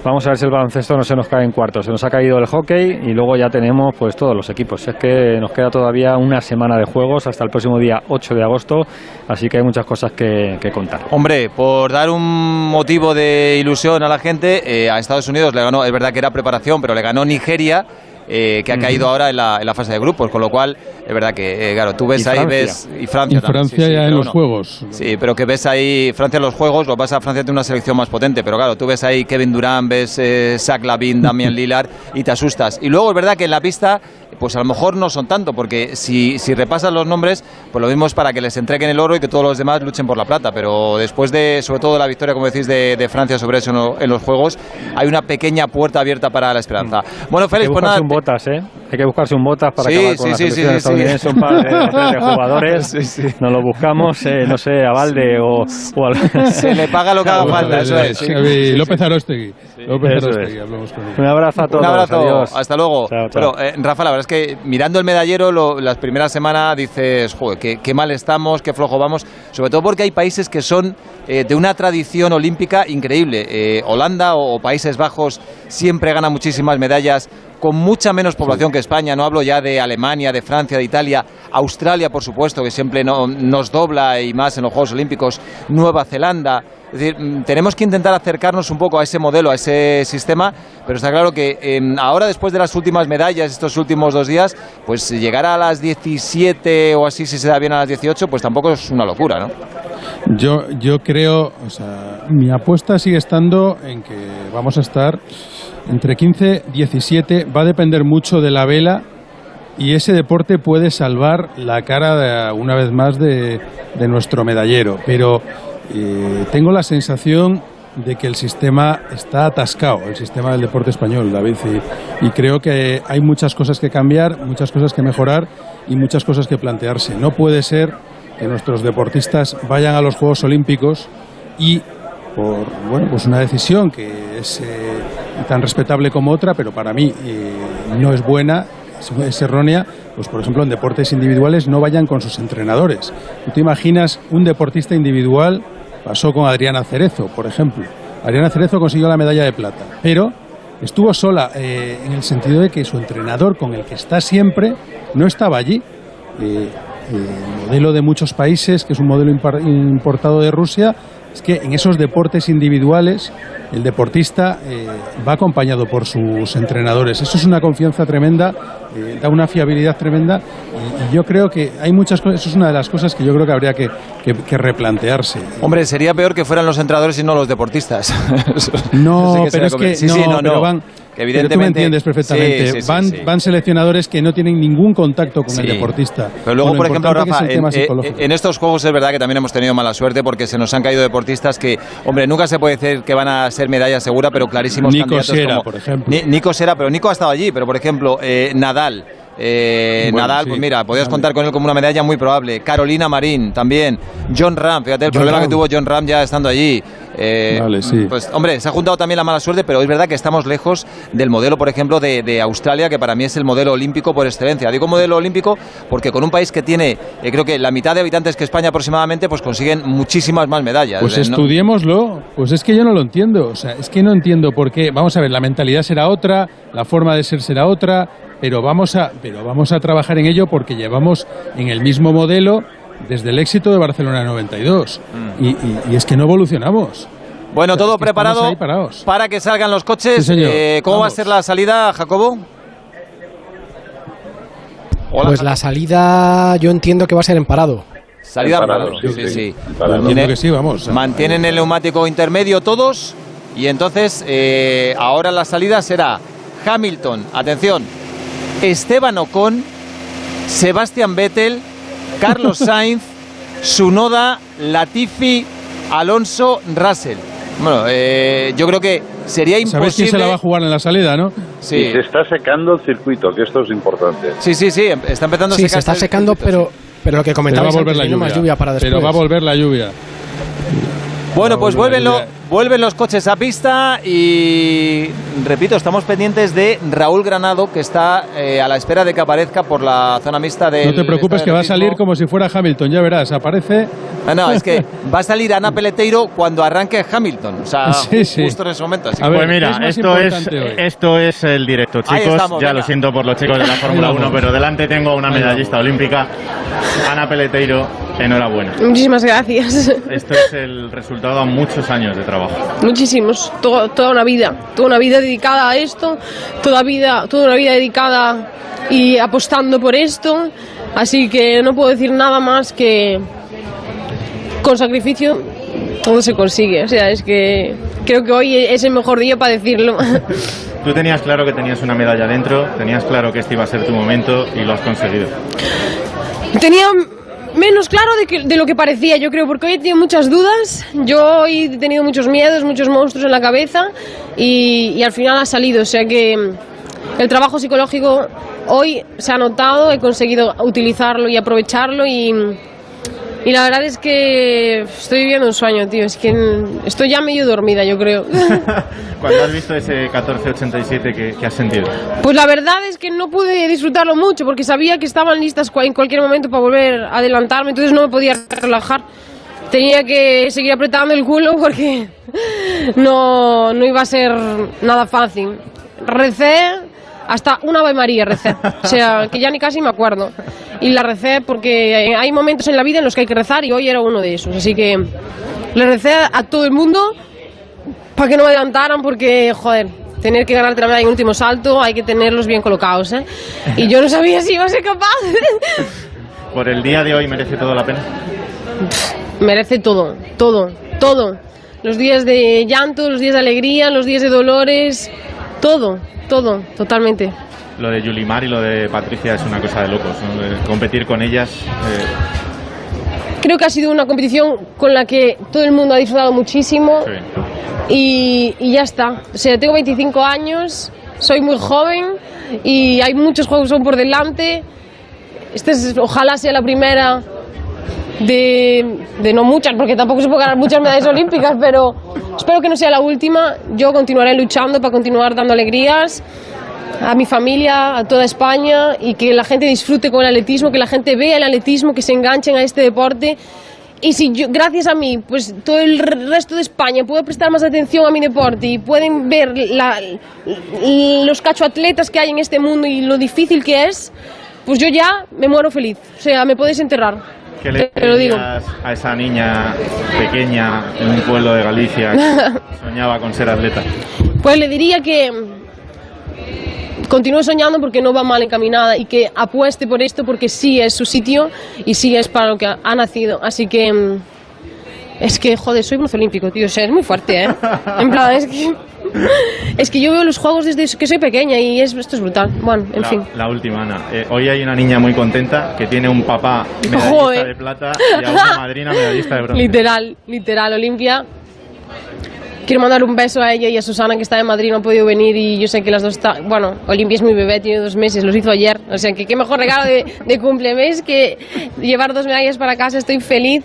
vamos a ver si el baloncesto no se nos cae en cuartos. Se nos ha caído el hockey y luego ya tenemos pues todos los equipos. Es que nos queda todavía una semana de juegos hasta el próximo día 8 de agosto, así que hay muchas cosas que, que contar. Hombre, por dar un motivo de ilusión a la gente, eh, a Estados Unidos le ganó, es verdad que era preparación, pero le ganó Nigeria. Eh, que ha caído ahora en la, en la fase de grupos, con lo cual es verdad que, eh, claro, tú ves Y ahí, Francia. ves, y Francia Y también, Francia sí, sí, ya en los. Juegos. Sí, pero que ves ahí Francia en los Juegos, lo pasa Francia tiene una selección más potente, pero claro, tú ves ahí Kevin Durant, ves eh, Zach Lavin, Damian Lillard y te asustas. Y luego es verdad que en la pista, pues a lo mejor no son tanto, porque si, si repasas los nombres, pues lo mismo es para que les entreguen el oro y que todos los demás luchen por la plata, pero después de, sobre todo la victoria, como decís, de, de Francia sobre eso en, lo- en los Juegos, hay una pequeña puerta abierta para la esperanza. Bueno, Hay Félix, pues nada, un botas, ¿eh? Hay que buscarse un botas para Sí, acabar con sí, la sí, selección sí, sí, estadounidense, sí. un par de, jugadores. Sí, sí. Nos lo buscamos, eh, no sé, a Valde o, o al... Se le paga lo que haga falta, eso es. López Arostegui. López Eso Arostegui, es. hablamos con él. Un abrazo a todos. Un abrazo, adiós. hasta luego. Chao, chao. Bueno, eh, Rafa, la verdad es que mirando el medallero, lo- las primeras semanas dices, joder, qué, qué mal estamos, qué flojo vamos, sobre todo porque hay países que son eh, de una tradición olímpica increíble. Eh, Holanda o, o Países Bajos siempre gana muchísimas medallas con mucha menos población que España. No hablo ya de Alemania, de Francia, de Italia, Australia, por supuesto, que siempre no- nos dobla y más en los Juegos Olímpicos, Nueva Zelanda. Es decir, mm, tenemos que intentar acercarnos un poco a ese modelo, a ese sistema, pero está claro que eh, ahora, después de las últimas medallas, estos últimos dos días, pues llegar a las 17 o así, si se da bien a las 18, pues tampoco es una locura, ¿no? Yo, yo creo, o sea, mi apuesta sigue estando en que vamos a estar entre 15 y 17. Va a depender mucho de la vela y ese deporte puede salvar la cara una vez más de, de nuestro medallero. Pero eh, tengo la sensación de que el sistema está atascado, el sistema del deporte español, David, y, y creo que hay muchas cosas que cambiar, muchas cosas que mejorar y muchas cosas que plantearse. No puede ser que nuestros deportistas vayan a los Juegos Olímpicos y por bueno pues una decisión que es eh, tan respetable como otra, pero para mí eh, no es buena, es, errónea, pues por ejemplo en deportes individuales no vayan con sus entrenadores. ¿Tú te imaginas un deportista individual? Pasó con Adriana Cerezo, por ejemplo. Adriana Cerezo consiguió la medalla de plata, pero estuvo sola eh, en el sentido de que su entrenador, con el que está siempre, no estaba allí. Eh, el modelo de muchos países, que es un modelo importado de Rusia, es que en esos deportes individuales el deportista eh, va acompañado por sus entrenadores. Eso es una confianza tremenda, eh, da una fiabilidad tremenda y, y yo creo que hay muchas cosas, eso es una de las cosas que yo creo que habría que, que- que replantearse. Hombre, sería peor que fueran los entrenadores y no los deportistas. No, pero es que compli- sí, sí, no, no, pero no. van, Que pero tú me evidentemente- entiendes perfectamente. Sí, sí, sí, van, sí. van seleccionadores que no tienen ningún contacto con el deportista. Pero luego, por ejemplo, importante que es Rafa, el tema en, eh, en estos juegos es verdad que también hemos tenido mala suerte porque se nos han caído deportistas que, hombre, nunca se puede decir que van a ser medalla segura, pero clarísimos Nico candidatos Sera, como- por ejemplo. Ni- Nico Sera, pero Nico ha estado allí, pero por ejemplo, eh, Nadal. Eh, Bueno, Nadal, sí, pues mira, podías vale. contar con él como una medalla muy probable. Carolina Marín también. John Ram, fíjate el John problema Ram. que tuvo John Ram ya estando allí. Eh, Vale, sí. Pues hombre, se ha juntado también la mala suerte, pero es verdad que estamos lejos del modelo, por ejemplo, de, de Australia, que para mí es el modelo olímpico por excelencia. Digo modelo olímpico porque con un país que tiene, eh, creo que la mitad de habitantes que España aproximadamente, pues consiguen muchísimas más medallas. Pues Eh, estudiémoslo. Pues es que yo no lo entiendo. O sea, es que no entiendo por qué. Vamos a ver, la mentalidad será otra, la forma de ser será otra, pero vamos a, pero vamos a trabajar en ello porque llevamos en el mismo modelo desde el éxito de Barcelona 92. Mm. Y, y- y es que no evolucionamos. Bueno, O sea, todo es que estamos preparado para que salgan los coches. Sí, señor. Eh, ¿Cómo va a ser la salida, Jacobo? Hola, Pues la salida yo entiendo que va a ser en parado. Salida En parado, parado, sí, sí, sí, sí. sí. En parado. Tiene- Entiendo que sí, vamos. Mantienen el neumático intermedio todos y entonces eh, ahora la salida será Hamilton, atención, Esteban Ocon, Sebastián Vettel, Carlos Sainz, Sunoda, Latifi, Alonso, Russell. Bueno, eh, yo creo que sería ¿Sabes quién imposible. se la va a jugar en la salida, no? Sí. Y se está secando el circuito, que esto es importante. Sí, sí, sí, está empezando a Sí, secarse se está el secando, circuito, pero, pero lo que Pero va a volver antes, la lluvia. para después. Pero va a volver la lluvia. Bueno, pues volver vuelven, los coches a pista y, repito, estamos pendientes de Raúl Granado, que está eh, a la espera de que aparezca por la zona mixta de... No te preocupes que va a salir como si fuera Hamilton, ya verás, aparece. No, no, es que va a salir Ana Peleteiro cuando arranque Hamilton. O sea, Sí, sí. justo en ese momento. así A que- ver, Pues ¿qué mira, es esto es, hoy? esto es el directo, chicos. estamos, ya venga. lo siento por los chicos de la Fórmula 1, vamos. pero delante tengo a una medallista olímpica, Ana Peleteiro. Enhorabuena. Muchísimas gracias. Esto es el resultado a muchos años de trabajo. Muchísimos. To- toda una vida. Toda una vida dedicada a esto. Toda, vida, toda una vida dedicada y apostando por esto. Así que no puedo decir nada más que con sacrificio todo se consigue. O sea, es que creo que hoy es el mejor día para decirlo. Tú tenías claro que tenías una medalla dentro, tenías claro que este iba a ser tu momento y lo has conseguido. Tenía menos claro de, que- de lo que parecía, yo creo, porque hoy he tenido muchas dudas, yo hoy he tenido muchos miedos, muchos monstruos en la cabeza y, y al final ha salido, o sea que el trabajo psicológico hoy se ha notado, he conseguido utilizarlo y aprovecharlo y, y la verdad es que estoy viviendo un sueño, tío, es que estoy ya medio dormida, yo creo. Cuando has visto ese 1487 que, que has sentido. Pues la verdad es que no pude disfrutarlo mucho porque sabía que estaban listas en cualquier momento para volver a adelantarme, entonces no me podía relajar. Tenía que seguir apretando el culo porque no, no iba a ser nada fácil. Recé hasta una Ave María recé. O sea, que ya ni casi me acuerdo. Y la recé porque hay momentos en la vida en los que hay que rezar y hoy era uno de esos. Así que le recé a todo el mundo para que no me adelantaran porque, joder, tener que ganarte la medalla en último salto hay que tenerlos bien colocados, ¿eh? Y yo no sabía si iba a ser capaz. Por el día de hoy merece todo la pena. Merece todo, todo, todo. Los días de llanto, los días de alegría, los días de dolores, todo, todo, totalmente. Lo de Yulimar y lo de Patricia es una cosa de locos. ¿no? De competir con ellas. eh, Creo que ha sido una competición con la que todo el mundo ha disfrutado muchísimo y, y ya está. O sea, tengo 25 años, soy muy joven y hay muchos juegos aún por delante. Esta es, ojalá sea la primera de, de no muchas, porque tampoco se puede ganar muchas medallas olímpicas, pero espero que no sea la última. Yo continuaré luchando para continuar dando alegrías a mi familia, a toda España y que la gente disfrute con el atletismo, que la gente vea el atletismo, que se enganchen a este deporte. Y si yo, gracias a mí, pues todo el resto de España puede prestar más atención a mi deporte y pueden ver la- los cachoatletas que hay en este mundo y lo difícil que es, pues yo ya me muero feliz. O sea, me podéis enterrar. ¿Qué le digo. dirías a esa niña pequeña en un pueblo de Galicia que soñaba con ser atleta? Pues le diría que continúe soñando porque no va mal encaminada y que apueste por esto porque sí es su sitio y sí es para lo que ha ha nacido. Así que mm, es que, joder, soy bronce olímpico, tío. O sea, es muy fuerte, ¿eh? En plan, es que, es que yo veo los juegos desde que soy pequeña y es, esto es brutal. Bueno, en la, fin. la última, Ana. Eh, hoy hay una niña muy contenta que tiene un papá medallista Joder. de plata y a una madrina medallista de bronce. Literal, literal, Olimpia. Quiero mandar un beso a ella y a Susana que está en Madrid, no ha podido venir y yo sé que las dos están... Bueno, Olimpia es mi bebé, tiene dos meses, los hizo ayer. O sea, que qué mejor regalo de, de cumplemes que llevar dos medallas para casa, estoy feliz.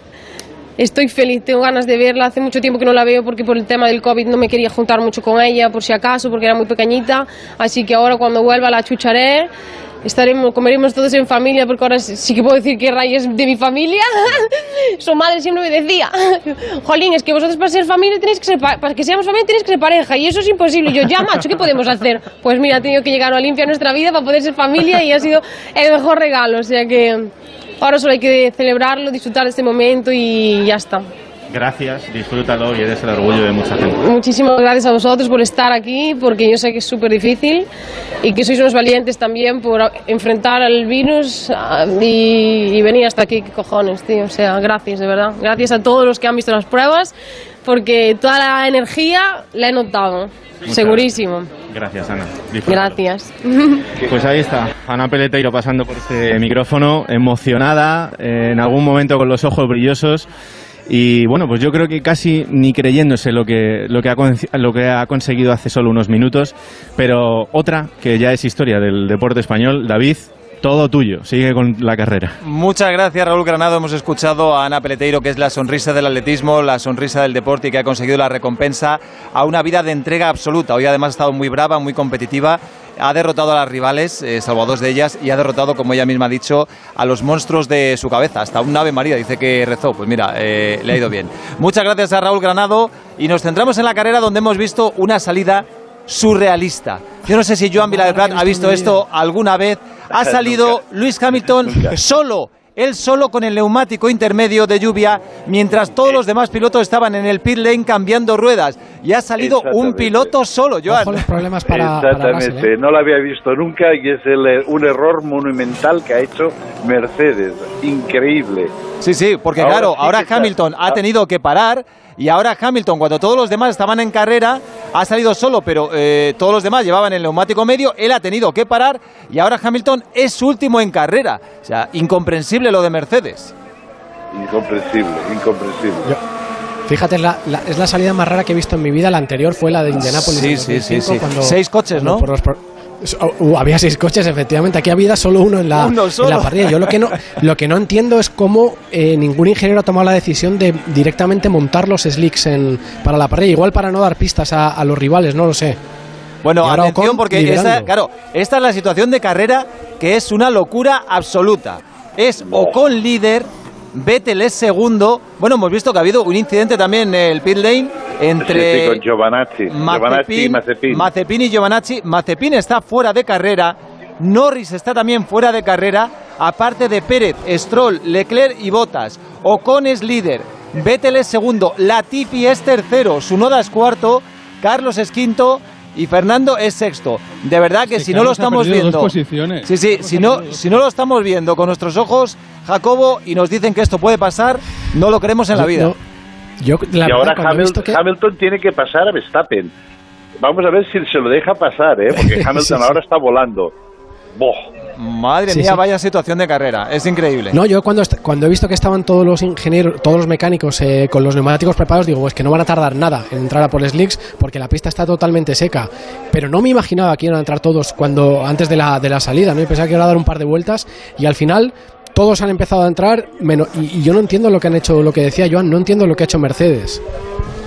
Estoy feliz, tengo ganas de verla. Hace mucho tiempo que no la veo porque por el tema del COVID no me quería juntar mucho con ella, por si acaso, porque era muy pequeñita. Así que ahora cuando vuelva la chucharé. Estaremos, comeremos todos en familia, porque ahora sí que puedo decir que Ray es de mi familia. Su madre siempre me decía, Jolín, es que vosotros para ser familia tenéis que ser, pa- para que seamos familia tenéis que ser pareja, y eso es imposible. Y yo, ya, macho, ¿qué podemos hacer? Pues mira, ha tenido que llegar a Olimpia nuestra vida para poder ser familia y ha sido el mejor regalo. O sea que ahora solo hay que celebrarlo, disfrutar de este momento y ya está. Gracias, disfrútalo y eres el orgullo de mucha gente. Muchísimas gracias a vosotros por estar aquí, porque yo sé que es súper difícil y que sois unos valientes también por enfrentar al virus ah, y, y venir hasta aquí. ¿Qué cojones, tío? O sea, gracias, de verdad. Gracias a todos los que han visto las pruebas, porque toda la energía la he notado. Muchas Segurísimo. Gracias, Ana. Disfrútalo. Gracias. Pues ahí está, Ana Peleteiro pasando por este micrófono, emocionada, eh, en algún momento con los ojos brillosos. Y bueno, pues yo creo que casi ni creyéndose lo que, lo que, ha, lo que ha conseguido hace solo unos minutos. Pero otra que ya es historia del deporte español, David, todo tuyo, sigue con la carrera. Muchas gracias, Raúl Granado. Hemos escuchado a Ana Peleteiro, que es la sonrisa del atletismo, la sonrisa del deporte y que ha conseguido la recompensa a una vida de entrega absoluta. Hoy además ha estado muy brava, muy competitiva. Ha derrotado a las rivales, eh, salvo a dos de ellas, y ha derrotado, como ella misma ha dicho, a los monstruos de su cabeza. Hasta un ave María dice que rezó. Pues mira, eh, le ha ido bien. Muchas gracias a Raúl Granado y nos centramos en la carrera donde hemos visto una salida surrealista. Yo no sé si Joan Viladeprat ha visto esto alguna vez. Ha salido Luis Hamilton solo, él solo con el neumático intermedio de lluvia, mientras todos los demás pilotos estaban en el pit lane cambiando ruedas. Y ha salido un Exactamente. piloto solo, Joan. problemas Exactamente, no lo había visto nunca y es el- un error monumental que ha hecho Mercedes. Increíble. Sí, sí, porque Ahora claro, sí ahora está- Hamilton ha tenido que parar y ahora Hamilton, cuando todos los demás estaban en carrera, ha salido solo, pero eh, todos los demás llevaban el neumático medio, él ha tenido que parar y ahora Hamilton es último en carrera. O sea, incomprensible lo de Mercedes. Incomprensible, incomprensible. Fíjate, es la, la- es la salida más rara que he visto en mi vida. La anterior fue la de Indianapolis. Sí, sí, sí, 2005, sí. cuando- Seis coches, cuando ¿no? por los pro- Uh, había seis coches, efectivamente. Aquí había solo uno en la, Uno en solo. la parrilla. Yo lo que no, lo que no entiendo es cómo eh, ningún ingeniero ha tomado la decisión de directamente montar los slicks en, para la parrilla. Igual para no dar pistas a, a los rivales, no lo sé. Bueno, atención porque esta, claro, esta es la situación de carrera que es una locura absoluta. Es Ocon líder Vettel es segundo. Bueno, hemos visto que ha habido un incidente también en el pit lane entre Sí, Giovanazzi. Y Mazepin. Mazepin y Giovanazzi. Mazepin está fuera de carrera. Norris está también fuera de carrera. Aparte de Pérez, Stroll, Leclerc y Bottas. Ocon es líder. Vettel es segundo. Latifi es tercero. Sunoda es cuarto. Carlos es quinto. Y Fernando es sexto. De verdad que si no lo estamos viendo. dos posiciones. Sí, sí, si no, si no lo estamos viendo con nuestros ojos, Jacobo, y nos dicen que esto puede pasar, no lo creemos en la vida. Yo, la y verdad, ahora que... Hamilton tiene que pasar a Verstappen. Vamos a ver si se lo deja pasar, ¿eh? porque Hamilton Sí, sí. ahora está volando. Boh. Madre Sí, mía, sí. vaya situación de carrera. Es increíble. No, yo cuando, cuando he visto que estaban todos los ingenieros, todos los mecánicos eh, con los neumáticos preparados, digo, es que no van a tardar nada en entrar a por slicks porque la pista está totalmente seca. Pero no me imaginaba que iban a entrar todos cuando antes de la, de la salida, ¿no? Y pensaba que iba a dar un par de vueltas y al final todos han empezado a entrar menos, y, y yo no entiendo lo que han hecho, lo que decía Joan, no entiendo lo que ha hecho Mercedes.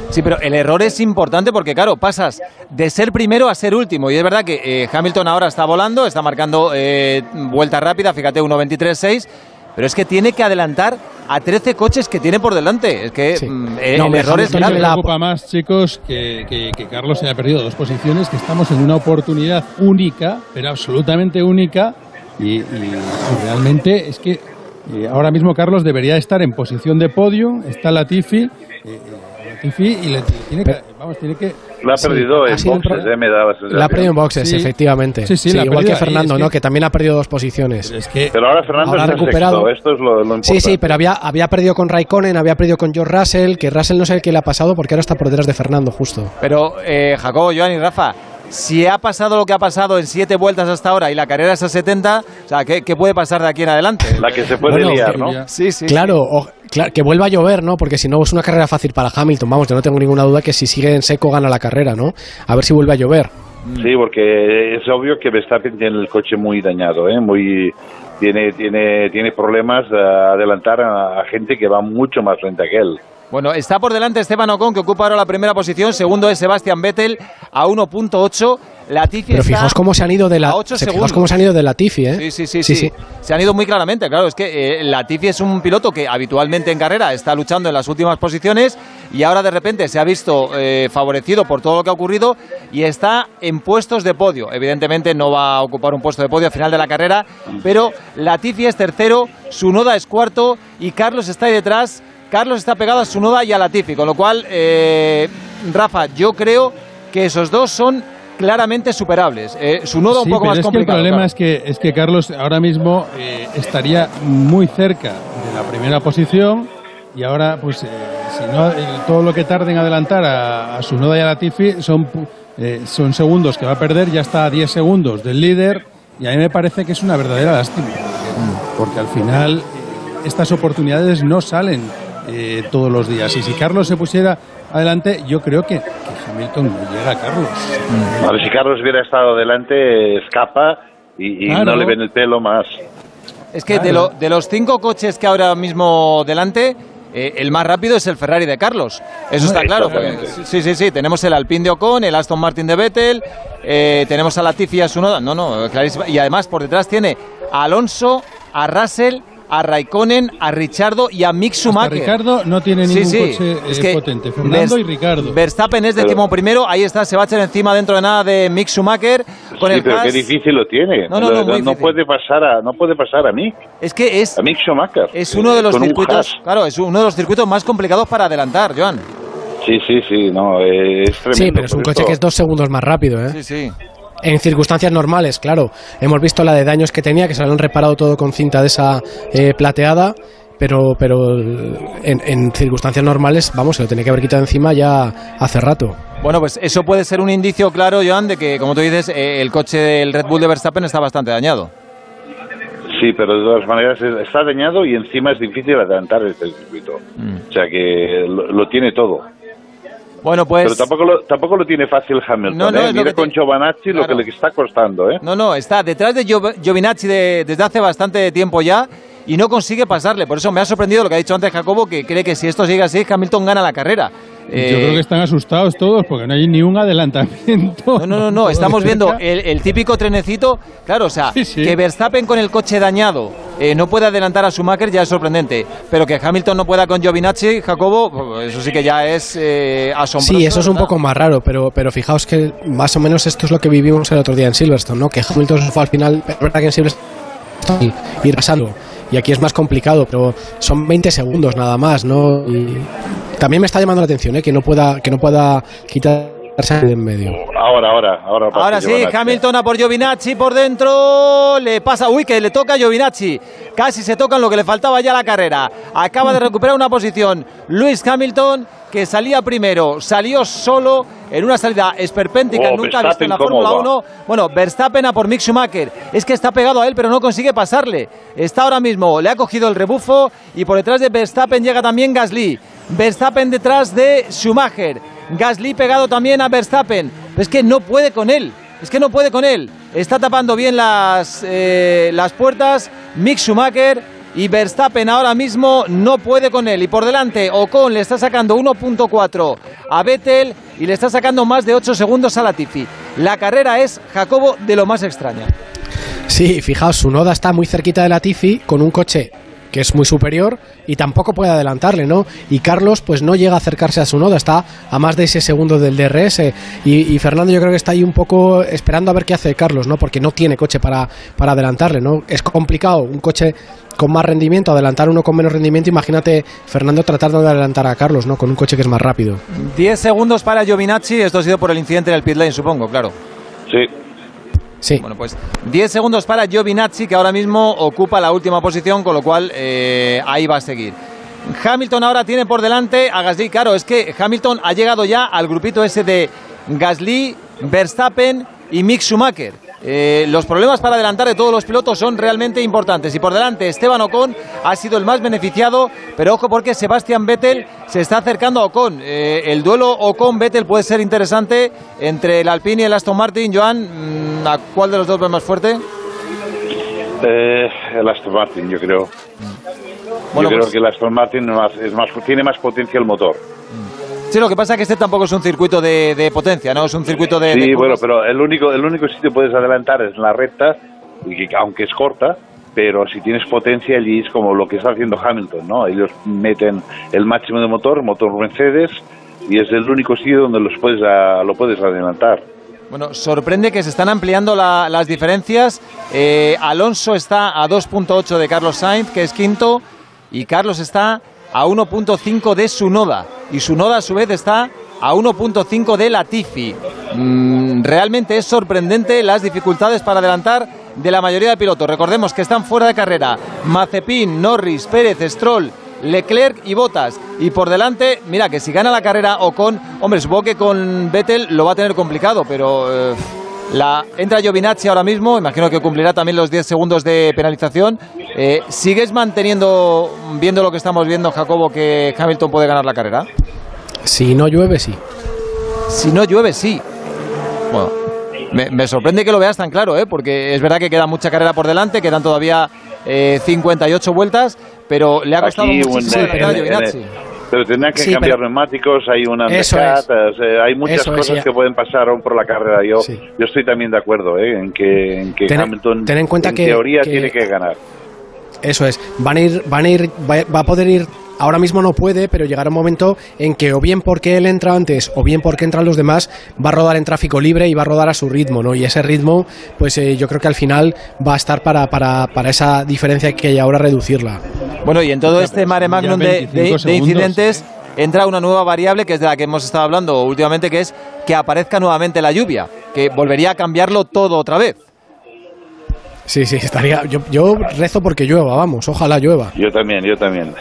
Sí, pero el error es importante porque, claro, pasas de ser primero a ser último. Y es verdad que eh, Hamilton ahora está volando, está marcando eh, vuelta rápida, fíjate, 1.23.6. Pero es que tiene que adelantar a 13 coches que tiene por delante. Es que mm, eh, No, el error es grave. me preocupa más, chicos, que, que- que Carlos haya perdido dos posiciones, que estamos en una oportunidad única, pero absolutamente única, y, y- realmente es que eh, ahora mismo Carlos debería estar en posición de podio, está Latifi, eh, Latifi y le tiene que, vamos, tiene que... Lo ha Sí, perdido ha en boxes, eh, me da la sensación. La ha perdido en boxes, Sí. efectivamente. Sí, sí, la ha igual que perdido Fernando, es ¿no? que- Que también ha perdido dos posiciones. Pero ahora Fernando Ahora ha está recuperado. sexto, esto es lo, lo importante. Sí, sí, pero había, había perdido con Raikkonen, había perdido con George Russell, que Russell no sé qué le ha pasado porque ahora está por detrás de Fernando, justo. Pero, eh, Jacobo, Joan y Rafa, si ha pasado lo que ha pasado en siete vueltas hasta ahora y la carrera es a 70, o sea, ¿qué, qué puede pasar de aquí en adelante? La que se puede Bueno, liar, ¿no? Sí, sí. Claro, o- cla- que vuelva a llover, ¿no? Porque si no es una carrera fácil para Hamilton, vamos, yo no tengo ninguna duda que si sigue en seco gana la carrera, ¿no? A ver si vuelve a llover. Sí, porque es obvio que Verstappen tiene el coche muy dañado, ¿eh? Muy tiene tiene tiene problemas de adelantar a, a gente que va mucho más lenta que él. Bueno, está por delante Esteban Ocon, que ocupa ahora la primera posición. Segundo es Sebastian Vettel a 1.8. Latifi Pero fijaos cómo se han ido de la a ocho se- fijaos segundos. cómo se han ido de Latifi, ¿eh? Sí, sí, sí, sí, Se han ido muy claramente, claro. Es que eh, Latifi es un piloto que habitualmente en carrera está luchando en las últimas posiciones y ahora de repente se ha visto eh, favorecido por todo lo que ha ocurrido y está en puestos de podio. Evidentemente no va a ocupar un puesto de podio al final de la carrera, pero Latifi es tercero, Sunoda es cuarto y Carlos está ahí detrás. Carlos está pegado a Sunoda y a Latifi, con lo cual, eh, Rafa, yo creo que esos dos son claramente superables. Eh, Sunoda un Sí, poco pero más es que el complicado. problema claro. es que es que Carlos ahora mismo eh, estaría muy cerca de la primera posición y ahora pues eh, si no todo lo que tarde en adelantar a, a Sunoda y a Latifi son son segundos que va a perder ya está a 10 segundos del líder y a mí me parece que es una verdadera lástima porque, porque al final estas oportunidades no salen eh, todos los días y si Carlos se pusiera adelante yo creo que, que Hamilton no llega a Carlos A ver si Carlos hubiera estado delante, escapa y, y Claro. no le ven el pelo más. Es que de, lo- de los cinco coches que ahora mismo delante, eh, el más rápido es el Ferrari de Carlos. Eso está claro. Sí, sí, sí. Tenemos el Alpine de Ocon, el Aston Martin de Vettel, eh, tenemos a Latifi y a Tsunoda. No, no, clarísima. Y además por detrás tiene a Alonso, a Russell, a Raikkonen, a Richardo y a Mick Hasta Schumacher. Ricardo no tiene Sí, ningún sí, coche eh, es que potente. Fernando Vers- y Ricardo. Verstappen es décimo primero, ahí está, se va a echar encima dentro de nada de Mick Schumacher con sí, el pero qué difícil lo tiene. No, no, no, muy difícil. puede pasar a no puede pasar a Mick. Es que es A Mick Schumacher. Es uno de los circuitos, claro, es uno de los circuitos más complicados para adelantar, Joan. Sí, sí, sí, no, eh, es tremendo. Sí, pero es un coche que es dos segundos más rápido, ¿eh? Sí, sí. En circunstancias normales, claro. Hemos visto la de daños que tenía, que se lo han reparado todo con cinta de esa eh, plateada, pero, pero en, en circunstancias normales, vamos, se lo tenía que haber quitado encima ya hace rato. Bueno, pues eso puede ser un indicio claro, Joan, de que, como tú dices, eh, el coche del Red Bull de Verstappen está bastante dañado. Sí, pero de todas maneras es- está dañado y encima es difícil adelantar este circuito. Mm. O sea que lo, lo tiene todo. Bueno, pues... Pero tampoco lo, tampoco lo tiene fácil Hamilton. No, no, ¿eh? Mira te- con Giovanazzi lo que le está costando. ¿eh? No, no, está detrás de Gio- Giovinazzi de- desde hace bastante tiempo ya y no consigue pasarle. Por eso me ha sorprendido lo que ha dicho antes Jacobo, que cree que si esto sigue así, Hamilton gana la carrera. Eh, Yo creo que están asustados todos porque no hay ni un adelantamiento. No, no, no, no. estamos viendo el, el típico trenecito. Claro, o sea, que Verstappen con el coche dañado eh, no puede adelantar a Schumacher ya es sorprendente. Pero que Hamilton no pueda con Giovinazzi, Jacobo, pues, eso sí que ya es eh, asombroso. Sí, eso es un ¿verdad? poco más raro, pero, pero fijaos que más o menos esto es lo que vivimos el otro día en Silverstone, ¿no? Que Hamilton se fue al final, es verdad que en Silverstone y- ir pasando. Y aquí es más complicado, pero son 20 segundos nada más, ¿no? Y también me está llamando la atención, ¿eh? Que no pueda, que no pueda quitarse de en medio. Ahora, ahora, ahora. Ahora sí, Giovinazzi. Hamilton a por Giovinazzi por dentro. Le pasa, uy, que le toca a Giovinazzi. Casi se tocan lo que le faltaba ya a la carrera. Acaba de recuperar una posición. Luis Hamilton, que salía primero, salió solo en una salida esperpéntica, Oh, nunca vista en la Verstappen, ¿cómo Fórmula va? 1. Bueno, Verstappen a por Mick Schumacher. Es que está pegado a él, pero no consigue pasarle. Está ahora mismo, le ha cogido el rebufo y por detrás de Verstappen llega también Gasly. Verstappen detrás de Schumacher. Gasly pegado también a Verstappen. Es que no puede con él. Es que no puede con él. Está tapando bien las, eh, las puertas. Mick Schumacher y Verstappen ahora mismo no puede con él. Y por delante, Ocon le está sacando 1.4 a Vettel y le está sacando más de 8 segundos a Latifi. La carrera es, Jacobo, de lo más extraña. Sí, fijaos, su noda está muy cerquita de la Tifi con un coche que es muy superior y tampoco puede adelantarle, ¿no? Y Carlos pues no llega a acercarse a su noda, está a más de ese segundo del DRS y, y Fernando yo creo que está ahí un poco esperando a ver qué hace Carlos, ¿no? Porque no tiene coche para, para adelantarle, ¿no? Es complicado un coche con más rendimiento, adelantar uno con menos rendimiento, imagínate Fernando tratando de adelantar a Carlos, ¿no? Con un coche que es más rápido. 10 segundos para Giovinazzi. Esto ha sido por el incidente en el pit lane, supongo, claro. Sí. Bueno, pues 10 segundos para Giovinazzi, que ahora mismo ocupa la última posición, con lo cual eh, ahí va a seguir. Hamilton ahora tiene por delante a Gasly. Claro, es que Hamilton ha llegado ya al grupito ese de Gasly, Verstappen y Mick Schumacher. Eh, los problemas para adelantar de todos los pilotos son realmente importantes. Y por delante, Esteban Ocon ha sido el más beneficiado, pero ojo porque Sebastian Vettel se está acercando a Ocon. Eh, el duelo Ocon-Vettel puede ser interesante entre el Alpine y el Aston Martin. Joan, mm, ¿a cuál de los dos ves más fuerte? Eh, el Aston Martin, yo creo. Bueno, yo creo pues- que el Aston Martin es más, tiene más potencia el motor. Sí, lo que pasa es que este tampoco es un circuito de, de potencia, ¿no? Es un circuito de... Sí, de bueno, pero el único, el único sitio que puedes adelantar es en la recta, aunque es corta, pero si tienes potencia allí es como lo que está haciendo Hamilton, ¿no? Ellos meten el máximo de motor, motor Mercedes, y es el único sitio donde los puedes a- lo puedes adelantar. Bueno, sorprende que se están ampliando la- las diferencias. Eh, Alonso está a 2.8 de Carlos Sainz, que es quinto, y Carlos está a 1.5 de Sunoda. Y Sunoda a su vez está a 1.5 de Latifi. Mm, realmente es sorprendente las dificultades para adelantar de la mayoría de pilotos. Recordemos que están fuera de carrera Mazepin, Norris, Pérez, Stroll, Leclerc y Botas. Y por delante, mira que si gana la carrera Ocon, hombre, supongo que con Vettel lo va a tener complicado, pero eh, la entra Giovinazzi ahora mismo, imagino que cumplirá también los 10 segundos de penalización. Eh, ¿Sigues manteniendo, viendo lo que estamos viendo, Jacobo, que Hamilton puede ganar la carrera? Si no llueve, sí. Si no llueve, sí. Bueno, me, me sorprende que lo veas tan claro, ¿eh? porque es verdad que queda mucha carrera por delante, quedan todavía eh, 58 vueltas, pero le ha costado Aquí, pero tendrán que Sí, cambiar pero- neumáticos, hay una undercut, sea, hay muchas Eso cosas que pueden pasar aún por la carrera. Yo, Sí. yo estoy también de acuerdo ¿eh? en que, en que Ten- Hamilton ten en cuenta que- teoría que- tiene que ganar. Eso es, van a ir, van a ir, va, va a poder ir, ahora mismo no puede, pero llegará un momento en que o bien porque él entra antes o bien porque entran los demás, va a rodar en tráfico libre y va a rodar a su ritmo, ¿no? Y ese ritmo, pues eh, yo creo que al final va a estar para, para, para esa diferencia que hay ahora reducirla. Bueno, y en todo este mare magnum de, 25 de- incidentes entra una nueva variable que es de la que hemos estado hablando últimamente, que es que aparezca nuevamente la lluvia, que volvería a cambiarlo todo otra vez. Sí, sí, estaría, yo, yo rezo porque llueva, vamos, ojalá llueva. Yo también, yo también.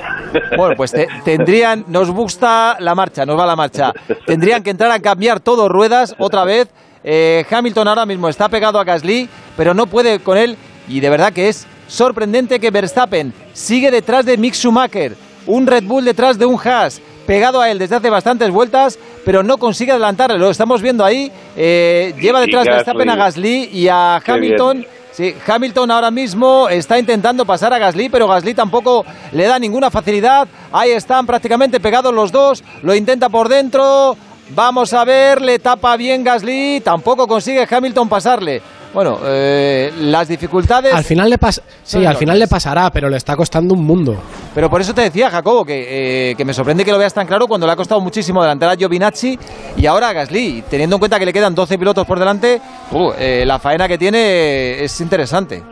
Bueno, pues te- tendrían, nos gusta la marcha, nos va la marcha. Tendrían que entrar a cambiar todo ruedas otra vez. Eh, Hamilton ahora mismo está pegado a Gasly, pero no puede con él. Y de verdad que es sorprendente que Verstappen sigue detrás de Mick Schumacher, un Red Bull detrás de un Haas, pegado a él desde hace bastantes vueltas, pero no consigue adelantarle. Lo estamos viendo ahí. Eh, lleva detrás Gasly. Verstappen a Gasly y a Qué Hamilton. Sí, Hamilton ahora mismo está intentando pasar a Gasly, pero Gasly tampoco le da ninguna facilidad. Ahí están prácticamente pegados los dos. Lo intenta por dentro. Vamos a ver, le tapa bien Gasly. Tampoco consigue Hamilton pasarle. Bueno, eh, las dificultades. Al final le pasa, sí, al final le pasará, pero le está costando un mundo. Pero por eso te decía, Jacobo, que, eh, que me sorprende que lo veas tan claro cuando le ha costado muchísimo adelantar a Giovinazzi y ahora a Gasly. Teniendo en cuenta que le quedan 12 pilotos por delante, uh, eh, la faena que tiene es interesante.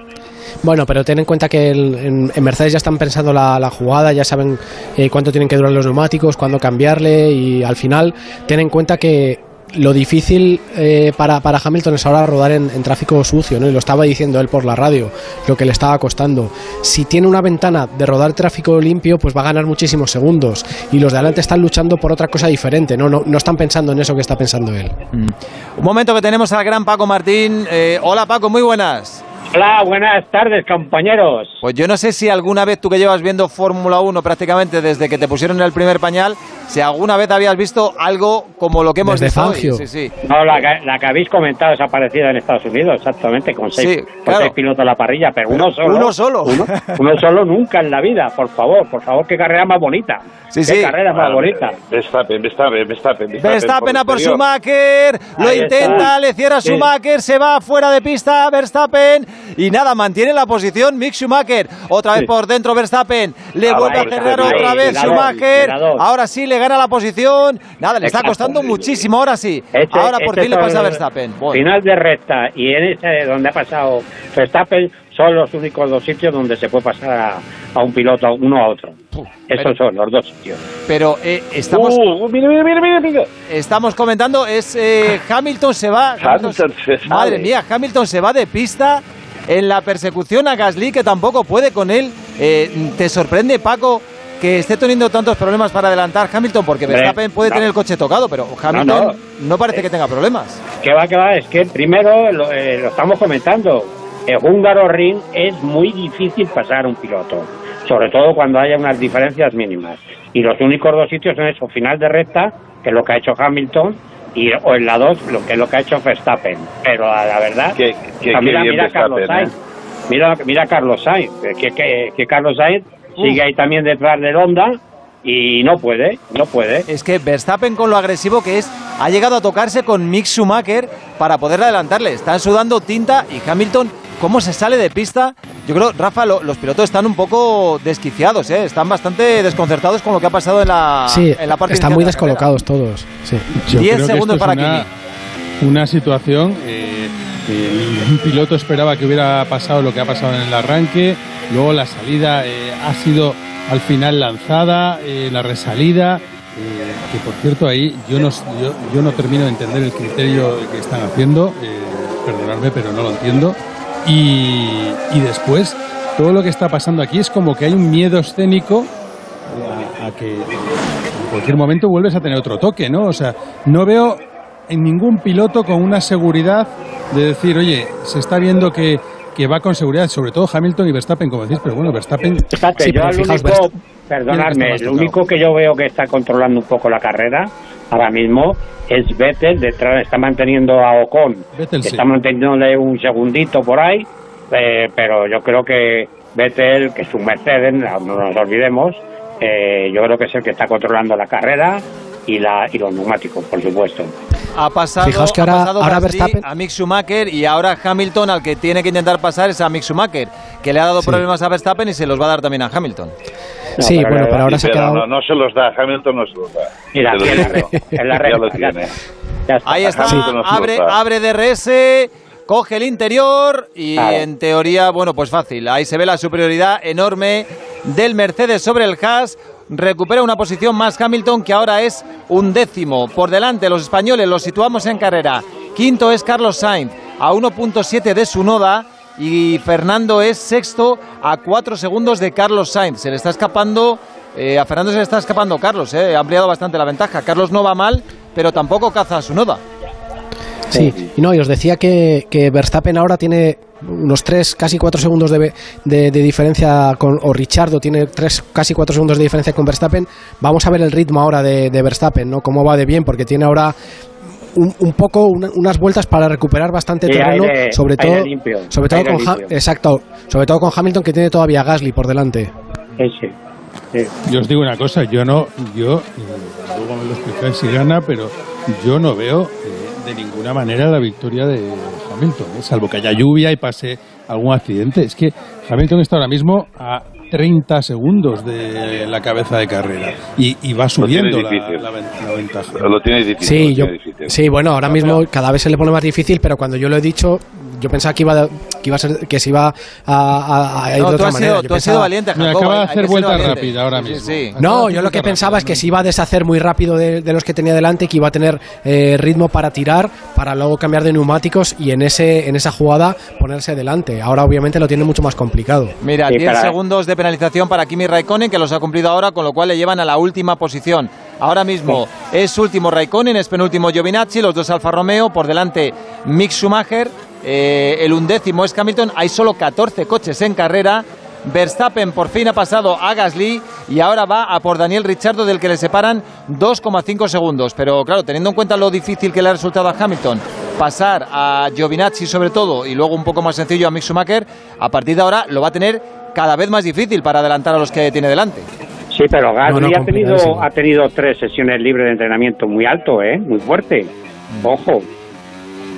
Bueno, pero ten en cuenta que el- en, Mercedes ya están pensando la, jugada, ya saben eh, cuánto tienen que durar los neumáticos, cuándo cambiarle y al final ten en cuenta que lo difícil eh, para, para Hamilton es ahora rodar en, tráfico sucio, ¿no? Y lo estaba diciendo él por la radio, lo que le estaba costando. Si tiene una ventana de rodar tráfico limpio, pues va a ganar muchísimos segundos. Y los de adelante están luchando por otra cosa diferente, ¿no? No, no están pensando en eso que está pensando él. Un momento que tenemos al gran Paco Martín. Eh, hola Paco, muy buenas. Hola, buenas tardes, compañeros. Pues yo no sé si alguna vez tú que llevas viendo Fórmula 1 prácticamente desde que te pusieron el primer pañal, si alguna vez habías visto algo como lo que hemos Desde visto hoy. Fangio. Sí, sí. No, la, que- la que habéis comentado es aparecida en Estados Unidos, exactamente, con seis, Sí, con claro. seis pilotos a la parrilla, pero, Pero uno solo. uno solo. Uno, uno solo nunca en la vida, por favor, por favor, qué carrera más bonita. Sí, qué sí. carrera más Bueno, bonita. Verstappen, Verstappen, Verstappen. Verstappen a por. Schumacher, lo Ahí intenta, está. le cierra Sí. Schumacher, se va fuera de pista Verstappen y nada, mantiene la posición Mick Schumacher. Otra vez por dentro Verstappen, le Ah, vuelve a cerrar otra ahí, vez Schumacher. Ahora sí le gana la posición. Nada, le está costando muchísimo, ahora sí. Este- ahora por este fin le pasa a Verstappen. Bueno. Final de recta y en ese donde ha pasado Verstappen son los únicos dos sitios donde se puede pasar a, a un piloto uno a otro. Esos son los dos sitios. Pero eh, estamos, Uh, mira, mira, mira, mira, estamos comentando, es eh, Hamilton se va. Hamilton se sale. Madre mía, Hamilton se va de pista en la persecución a Gasly, que tampoco puede con él. Eh, ¿Te sorprende, Paco, que esté teniendo tantos problemas para adelantar Hamilton? Porque Verstappen puede no. tener el coche tocado, pero Hamilton no, no. parece que tenga problemas. Que va, que va, es que primero lo, eh, lo estamos comentando. El húngaro ring es muy difícil pasar un piloto, sobre todo cuando haya unas diferencias mínimas. Y los únicos dos sitios son eso, final de recta, que es lo que ha hecho Hamilton, y o en la 2, lo que es lo que ha hecho Verstappen. Pero la, la verdad, Qué- qué- qué mira, mira a Carlos Verstappen, Sainz, mira, mira a Carlos Sainz, que, que, que Carlos Sainz sigue ahí también detrás del Honda y no puede, no puede. Es que Verstappen con lo agresivo que es, ha llegado a tocarse con Mick Schumacher para poder adelantarle. Están sudando tinta y Hamilton, ¿cómo se sale de pista? Yo creo, Rafa, lo- los pilotos están un poco desquiciados, ¿eh? están bastante desconcertados con lo que ha pasado en la, Sí, en la parte están muy de la carrera. descolocados todos. Sí. Yo 10 creo que segundos para una, una situación eh, que un piloto esperaba que hubiera pasado lo que ha pasado en el arranque, luego la salida eh, ha sido al final lanzada, eh, la resalida, eh, que por cierto ahí yo no, yo, yo no termino de entender el criterio que están haciendo, eh, perdonadme pero no lo entiendo, y, y después todo lo que está pasando aquí es como que hay un miedo escénico a, a que en cualquier momento vuelves a tener otro toque, ¿no? O sea, no veo en ningún piloto con una seguridad de decir, oye, se está viendo que, que va con seguridad, sobre todo Hamilton y Verstappen, como decís, pero bueno, Verstappen... Fíjate, Sí, yo pero al fijaos, único, Verst- perdonadme, más único que yo veo que está controlando un poco la carrera ahora mismo es Vettel, detrás está manteniendo a Ocon, Vettel, sí. está manteniéndole un segundito por ahí, eh, pero yo creo que Vettel, que es un Mercedes, no no nos olvidemos, eh, yo creo que es el que está controlando la carrera y, la, y los neumáticos, por supuesto. Ha pasado, Fijaos que ha ahora- pasado ahora Verstappen- a Mick Schumacher y ahora Hamilton al que tiene que intentar pasar es a Mick Schumacher, que le ha dado Sí. problemas a Verstappen y se los va a dar también a Hamilton. Sí, pero bueno, pero ahora se quedado... no, no se los da, Hamilton no se los da. Mira, Te lo en la digo. recta, en la Ya recta, lo ya tiene. Ya está. Ahí está, no se los abre, abre DRS, coge el interior y Claro. en teoría, bueno, pues fácil. Ahí se ve la superioridad enorme del Mercedes sobre el Haas. Recupera una posición más Hamilton que ahora es un décimo. Por delante, los españoles los situamos en carrera. Quinto es Carlos Sainz a 1.7 de su noda y Fernando es sexto a 4 segundos de Carlos Sainz. Se le está escapando, eh, a Fernando se le está escapando Carlos, eh, ha ampliado bastante la ventaja. Carlos no va mal, pero tampoco caza a su noda. Sí, y no, y os decía que, que Verstappen ahora tiene unos 3, casi 4 segundos de, de- de diferencia con, o Richardo tiene 3, casi 4 segundos de diferencia con Verstappen. Vamos a ver el ritmo ahora de, de Verstappen, ¿no? Cómo va de bien, porque tiene ahora un, un poco una- unas vueltas para recuperar bastante terreno, aire- sobre todo, limpio, sobre todo con Ha- exacto, sobre todo con Hamilton que tiene todavía a Gasly por delante. Ese. Yo os digo una cosa, yo no, yo, eh, luego me lo explicáis si gana, pero yo no veo eh, de ninguna manera la victoria de Hamilton, ¿eh? salvo que haya lluvia y pase algún accidente. Es que Hamilton está ahora mismo a 30 segundos de la cabeza de carrera y, y va subiendo la, la la ventaja. Lo tiene difícil. Sí, lo yo, tiene difícil. sí, bueno, ahora mismo cada vez se le pone más difícil, pero cuando yo lo he dicho, yo pensaba que iba, que iba a ser, que se iba a, a- a ir No, de otra has manera. sido, Yo tú has sido valiente, Mira, Jacobo. acaba de hacer vuelta rápida ahora Sí, mismo. sí. No, yo lo que pensaba es que se iba a deshacer muy rápido de, de los que tenía delante, que iba a tener eh, ritmo para tirar, para luego cambiar de neumáticos y en ese en esa jugada ponerse delante. Ahora obviamente lo tiene mucho más complicado. Mira, Sí, 10 para- segundos de penalización para Kimi Raikkonen, que los ha cumplido ahora, con lo cual le llevan a la última posición. Ahora mismo es último Raikkonen, es penúltimo Giovinazzi, los dos Alfa Romeo, por delante Mick Schumacher, eh, el undécimo es Hamilton, hay solo 14 coches en carrera. Verstappen por fin ha pasado a Gasly y ahora va a por Daniel Ricciardo del que le separan 2,5 segundos. Pero claro, teniendo en cuenta lo difícil que le ha resultado a Hamilton pasar a Giovinazzi sobre todo y luego un poco más sencillo a Mick Schumacher, a partir de ahora lo va a tener cada vez más difícil para adelantar a los que tiene delante. Sí, pero Gasly No, no, ha, tenido, complicadísimo. ha tenido tres sesiones libres de entrenamiento muy alto, ¿eh? Muy fuerte. Ojo.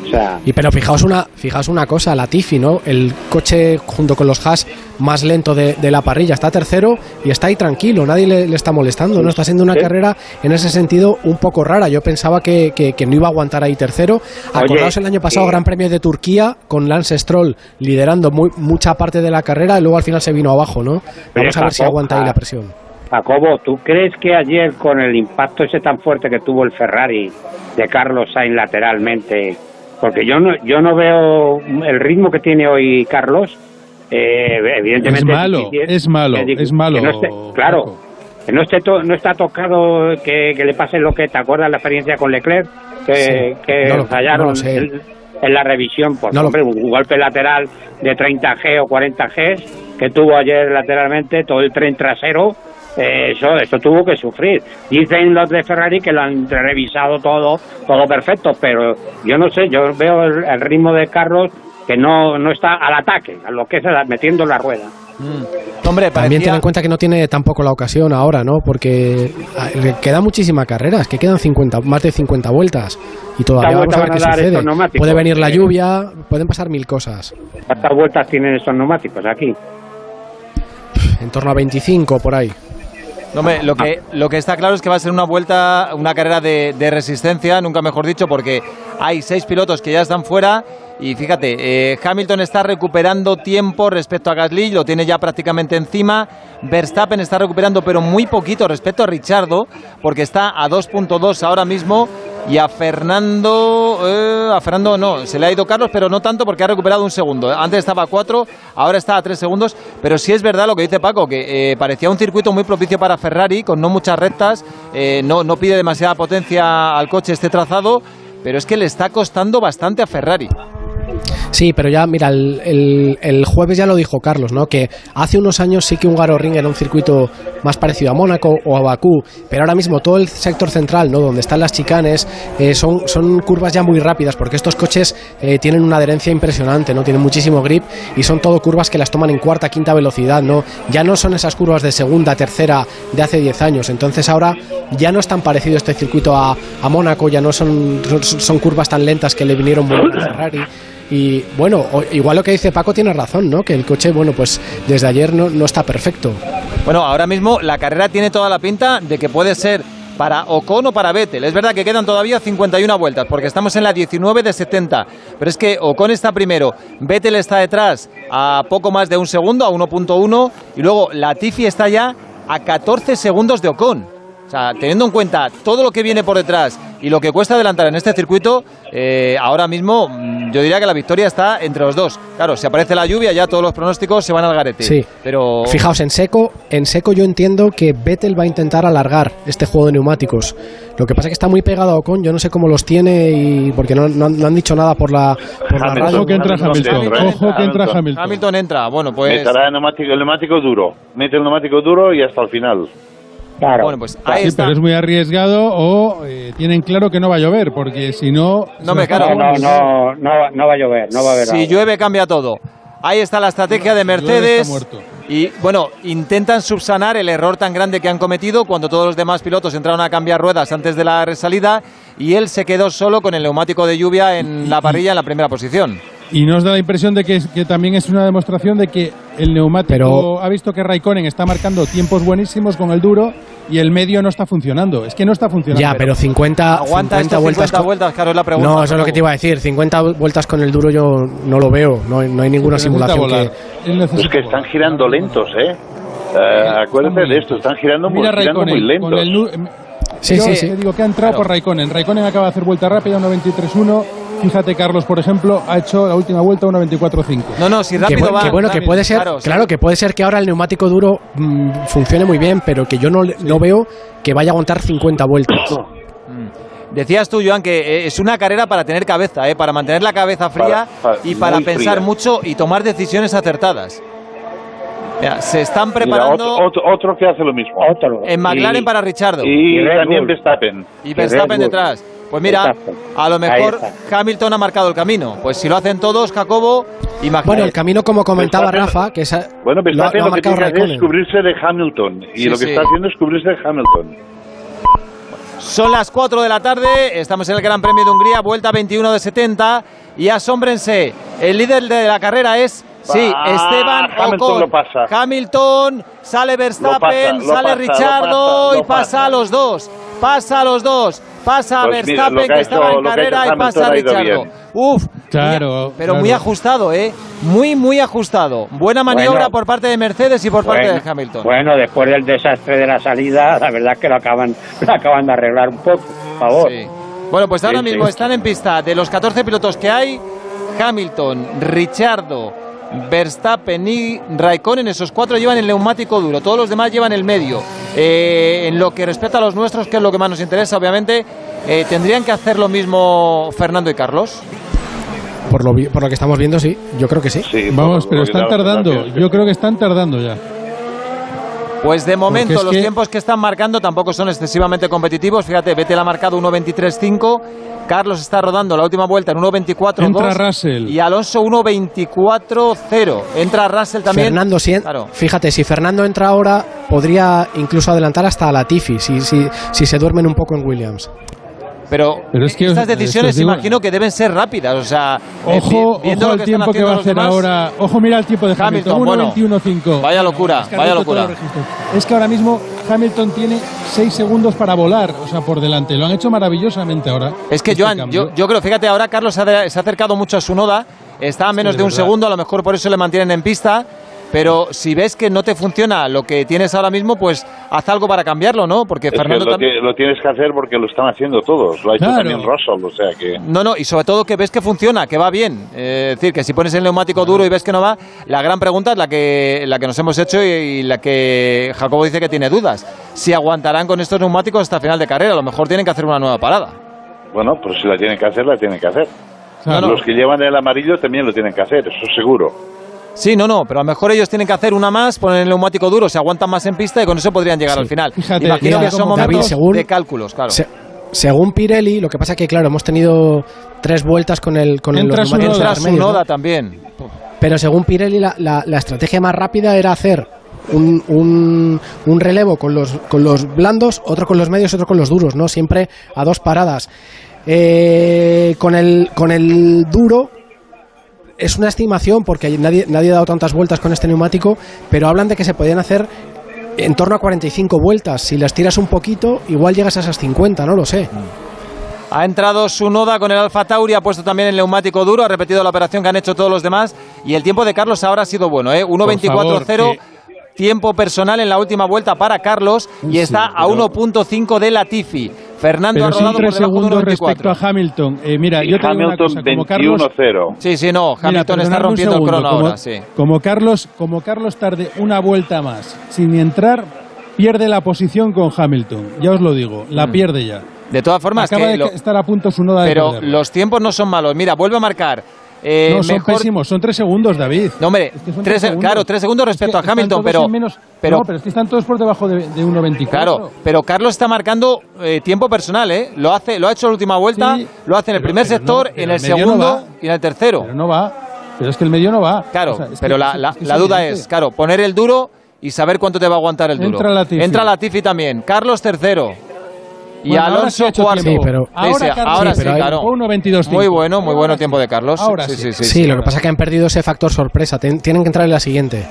O sea, Y pero fijaos una, fijaos una cosa, la Tiffy, ¿no? El coche junto con los Haas más lento de, de la parrilla está tercero y está ahí tranquilo, nadie le, le está molestando, ¿no? Está siendo una Sí. carrera en ese sentido un poco rara. Yo pensaba que, que- que no iba a aguantar ahí tercero. Acordaos el año pasado, eh, Gran Premio de Turquía, con Lance Stroll liderando muy- mucha parte de la carrera y luego al final se vino abajo, ¿no? Vamos a ver si aguanta ahí ah, la presión. Jacobo, ¿tú crees que ayer con el impacto ese tan fuerte que tuvo el Ferrari de Carlos Sainz lateralmente, porque yo no, yo no veo el ritmo que tiene hoy Carlos, eh, evidentemente Es malo, es malo, es malo, que no esté- claro, Paco. que no esté to- no está tocado que, que le pase lo que te acuerdas la experiencia con Leclerc que, Sí, que no lo- fallaron no lo en, en la revisión por No lo- hombre un golpe lateral de 30 G o 40 G que tuvo ayer lateralmente todo el tren trasero eh, eso eso tuvo que sufrir dicen los de Ferrari que lo han revisado todo todo perfecto pero yo no sé yo veo el, el ritmo de Carlos que no no está al ataque a lo que es el- metiendo la rueda Hombre, También ten en cuenta que no tiene tampoco la ocasión ahora, ¿no? Porque le queda muchísima carrera, es que quedan 50, más de 50 vueltas y todavía ¿Cuántas vamos a ver vueltas qué van a dar sucede. estos neumáticos? Puede venir la Eh. lluvia, pueden pasar mil cosas. ¿Cuántas vueltas tienen esos neumáticos aquí? En torno a 25 por ahí. No, lo que, lo que está claro es que va a ser una vuelta, una carrera de, de resistencia, nunca mejor dicho, porque hay seis pilotos que ya están fuera y fíjate, eh, Hamilton está recuperando tiempo respecto a Gasly, lo tiene ya prácticamente encima. Verstappen está recuperando, pero muy poquito respecto a Richardo, porque está a 2.2 ahora mismo. Y a Fernando, eh, a Fernando no, se le ha ido Carlos, pero no tanto porque ha recuperado un segundo. Antes estaba a 4, ahora está a 3 segundos. Pero sí es verdad lo que dice Paco, que eh, parecía un circuito muy propicio para Ferrari, con no muchas rectas, no, no pide demasiada potencia al coche este trazado, pero es que le está costando bastante a Ferrari. Sí, pero ya, mira, el, el- jueves ya lo dijo Carlos, ¿no? Que hace unos años sí que un Ring era un circuito más parecido a Mónaco o a Bakú, pero ahora mismo todo el sector central, ¿no? Donde están las chicanes, eh, son, son curvas ya muy rápidas, porque estos coches eh, tienen una adherencia impresionante, ¿no? Tienen muchísimo grip y son todo curvas que las toman en cuarta, quinta velocidad, ¿no? Ya no son esas curvas de segunda, tercera de hace 10 años, entonces ahora ya no es tan parecido este circuito a, a Mónaco, ya no son, son, son curvas tan lentas que le vinieron muy bien a Ferrari. Y bueno, igual lo que dice Paco tiene razón, ¿no? Que el coche, bueno, pues desde ayer no, no está perfecto. Bueno, ahora mismo la carrera tiene toda la pinta de que puede ser para Ocon o para Vettel. Es verdad que quedan todavía 51 vueltas, porque estamos en la 19 de 70. Pero es que Ocon está primero, Vettel está detrás a poco más de un segundo, a 1.1, y luego Latifi está ya a 14 segundos de Ocon. O sea, teniendo en cuenta todo lo que viene por detrás y lo que cuesta adelantar en este circuito, eh, ahora mismo mm, yo diría que la victoria está entre los dos. Claro, si aparece la lluvia ya todos los pronósticos se van al garete. Sí. Pero Fijaos, en seco, en seco yo entiendo que Vettel va a intentar alargar este juego de neumáticos. Lo que pasa es que está muy pegado a Ocon, yo no sé cómo los tiene y porque no, no han- no han dicho nada por la, por la radio. Ojo que entra Hamilton, ojo que entra Hamilton. Hamilton entra, bueno, pues Meterá el neumático, el neumático duro. Mete el neumático duro y hasta el final. Claro. Bueno, pues ahí Sí, está. pero es muy arriesgado o eh, tienen claro que no va a llover, porque si no... No me claro. va a No, no, no, va- no va a llover, no va a haber Si agua. llueve cambia todo. Ahí está la estrategia de Mercedes. Y bueno, intentan subsanar el error tan grande que han cometido cuando todos los demás pilotos entraron a cambiar ruedas antes de la resalida y él se quedó solo con el neumático de lluvia en la parrilla en la primera posición. Y nos da la impresión de que, que también es una demostración de que el neumático Pero- ha visto que Raikkonen está marcando tiempos buenísimos con el duro y el medio no está funcionando. Es que no está funcionando. Ya, pero 50, Aguanta 50 estos vueltas. 50 con- vueltas, claro, es la pregunta. No, eso es lo que te iba a decir. 50 vueltas con el duro yo no lo veo. No, hay- no hay ninguna simulación que. Es que están girando lentos, ¿eh? Eh, acuérdate de esto, están girando muy, Mira girando muy Raikkonen, con lentos. el em, Sí, yo sí, sí. te digo que ha entrado Claro. por Raikkonen. Raikkonen acaba de hacer vuelta rápida, 1.23.1. Fíjate, Carlos, por ejemplo, ha hecho la última vuelta 1.24.5. No, no, si rápido va. que bueno, que puede ser, claro, claro, sí. que puede ser que ahora el neumático duro mm, funcione muy bien, pero que yo no, le- no veo que vaya a aguantar 50 vueltas. Decías tú, Joan, que eh, es una carrera para tener cabeza, ¿eh? para mantener la cabeza fría Para- para- y para pensar fría. mucho y tomar decisiones acertadas. Mira, se están Mira, preparando otro, otro, otro que hace lo mismo. Otro. en McLaren Y- para Richardo Y, Y también. Verstappen. y Verstappen detrás. Pues mira, a lo mejor. Hamilton ha marcado el camino. Pues si lo hacen todos, Jacobo, imagínate. Bueno, el camino, como comentaba Verstappen- Rafa, que esa, Bueno, lo, Verstappen lo ha lo, que marcado tiene que es cubrirse de Hamilton. Y Sí, lo que sí. está haciendo es cubrirse de Hamilton. Son las 4 de la tarde, estamos en el Gran Premio de Hungría, vuelta 21 de 70. Y asómbrense, el líder de la carrera es, sí, Ah, Esteban Hamilton Ocon. lo pasa. Hamilton, sale Verstappen, Lo pasa, lo sale pasa, Richardo lo pasa, y lo pasa pasa. a los dos. Pasa a los dos. Pasa a Pues Verstappen que estaba hecho- en carrera hecho y pasa a Richardo. Uf, Claro, pero muy ajustado, ¿eh? Muy, muy ajustado. Buena maniobra Bueno. por parte de Mercedes y por parte de Hamilton. Bueno, después del desastre de la salida, la verdad es que lo acaban, lo acaban de arreglar un poco, por favor. Sí. Bueno, pues ahora Sí, sí. mismo están en pista de los 14 pilotos que hay, Hamilton, Richardo, Verstappen y Raikkonen, esos cuatro llevan el neumático duro, todos los demás llevan el medio. Eh, en lo que respecta a los nuestros, que es lo que más nos interesa, obviamente, eh, ¿tendrían que hacer lo mismo Fernando y Carlos? Por lo, por lo que estamos viendo, sí. Yo creo que sí. Sí, Vamos, pero están tardando. Yo creo que están tardando ya. Pues de momento los que- tiempos que están marcando tampoco son excesivamente competitivos. Fíjate, Vettel ha marcado 1.23.5, Carlos está rodando la última vuelta en 1.24.2 Entra Russell. y Alonso 1.24.0 Entra Russell también. Fernando, si en- Claro. fíjate, si Fernando entra ahora, podría incluso adelantar hasta a Latifi, si, si, si se duermen un poco en Williams. Pero, Pero es que estas decisiones digo- imagino que deben ser rápidas. O sea, eh, Ojo, vi- viendo ojo lo que están tiempo que va a hacer demás, ahora. Ojo, mira el tiempo de Hamilton. Hamilton, bueno. 1.21.5. Vaya locura, Es que vaya locura. Es que ahora mismo Hamilton tiene 6 segundos para volar, o sea, por delante. Lo han hecho maravillosamente ahora. Es que, este Joan, yo, yo creo, fíjate, ahora Carlos se ha, de- se ha acercado mucho a su noda, está a menos de de un segundo, a lo mejor por eso le mantienen en pista, pero si ves que no te funciona lo que tienes ahora mismo, pues haz algo para cambiarlo, ¿no? Porque Es Fernando lo, también... lo tienes que hacer porque lo están haciendo todos. Lo ha hecho Claro. también Russell, o sea que... No, no, y sobre todo que ves que funciona, que va bien. Eh, es decir, que si pones el neumático duro y ves que no va, la gran pregunta es la que, la que nos hemos hecho y, y la que Jacobo dice que tiene dudas. Si aguantarán con estos neumáticos hasta final de carrera, a lo mejor tienen que hacer una nueva parada. Bueno, pues si la tienen que hacer, la tienen que hacer. Claro. Los que llevan el amarillo también lo tienen que hacer, eso seguro. Sí, no, no, pero a lo mejor ellos tienen que hacer una más, poner el neumático duro, se aguantan más en pista y con eso podrían llegar Sí. al final. Fíjate, Imagino que son momentos David, según- de cálculos, claro. Se- según Pirelli, lo que pasa que, claro, hemos tenido tres vueltas con el con Entra los neumáticos Entra su ¿no? noda también. Pero según Pirelli, la, la- la estrategia más rápida era hacer un, un- un relevo con los, con los blandos, otro con los medios y otro con los duros, ¿no? Siempre a dos paradas. Eh, con, el, con el duro es una estimación porque nadie, nadie ha dado tantas vueltas con este neumático, pero hablan de que se podían hacer en torno a 45 vueltas. Si las tiras un poquito, igual llegas a esas 50, no lo sé. Ha entrado su noda con el Alfa Tauri, ha puesto también el neumático duro, ha repetido la operación que han hecho todos los demás y el tiempo de Carlos ahora ha sido bueno, ¿eh? 1.24.0. favor, Tiempo personal en la última vuelta para Carlos y está a 1.5 de Latifi. Fernando Pero ha rodado tres por de segundos 1.24. respecto a Hamilton. Eh, mira, Y yo te digo una cosa, como Carlos, 21-0. Sí, sí, no, Mira, Hamilton está rompiendo segundo, el crono como, ahora, sí. Como Carlos, como Carlos tarde una vuelta más sin entrar, pierde la posición con Hamilton. Ya os lo digo, la Mm. pierde ya. De todas formas, Acaba que de lo- estar a punto su noda de pero perderla. los tiempos no son malos. Mira, vuelve a marcar eh, no, son mejor... pésimos, son tres segundos, David. No, hombre, Es que son tres- claro, tres segundos respecto Es que a Hamilton, pero, en menos- pero, no, pero es que están todos por debajo de, de 1.24. claro, pero Carlos está marcando eh, tiempo personal, ¿eh? Lo hace, lo ha hecho en la última vuelta, Sí, lo hace en el pero- primer no, sector, en el el medio no segundo y en el tercero. Pero no va. Pero es que el medio no va. Claro, O sea, es pero que- la, la- duda evidente. es, claro, poner el duro y saber cuánto te va a aguantar el duro. Entra Latifi. Entra Latifi también. Carlos tercero. Y Bueno, ahora sí Alonso ha hecho cuarto. tiempo. Sí, pero- Ahora, Sí, sí, Carlos, ahora sí, sí, pero hay- claro. fue 1.22.5. Muy bueno, muy Ahora bueno sí. tiempo de Carlos. Ahora sí, sí, sí, Sí, lo que pasa es que han perdido ese factor sorpresa. Ten- tienen que entrar en la siguiente.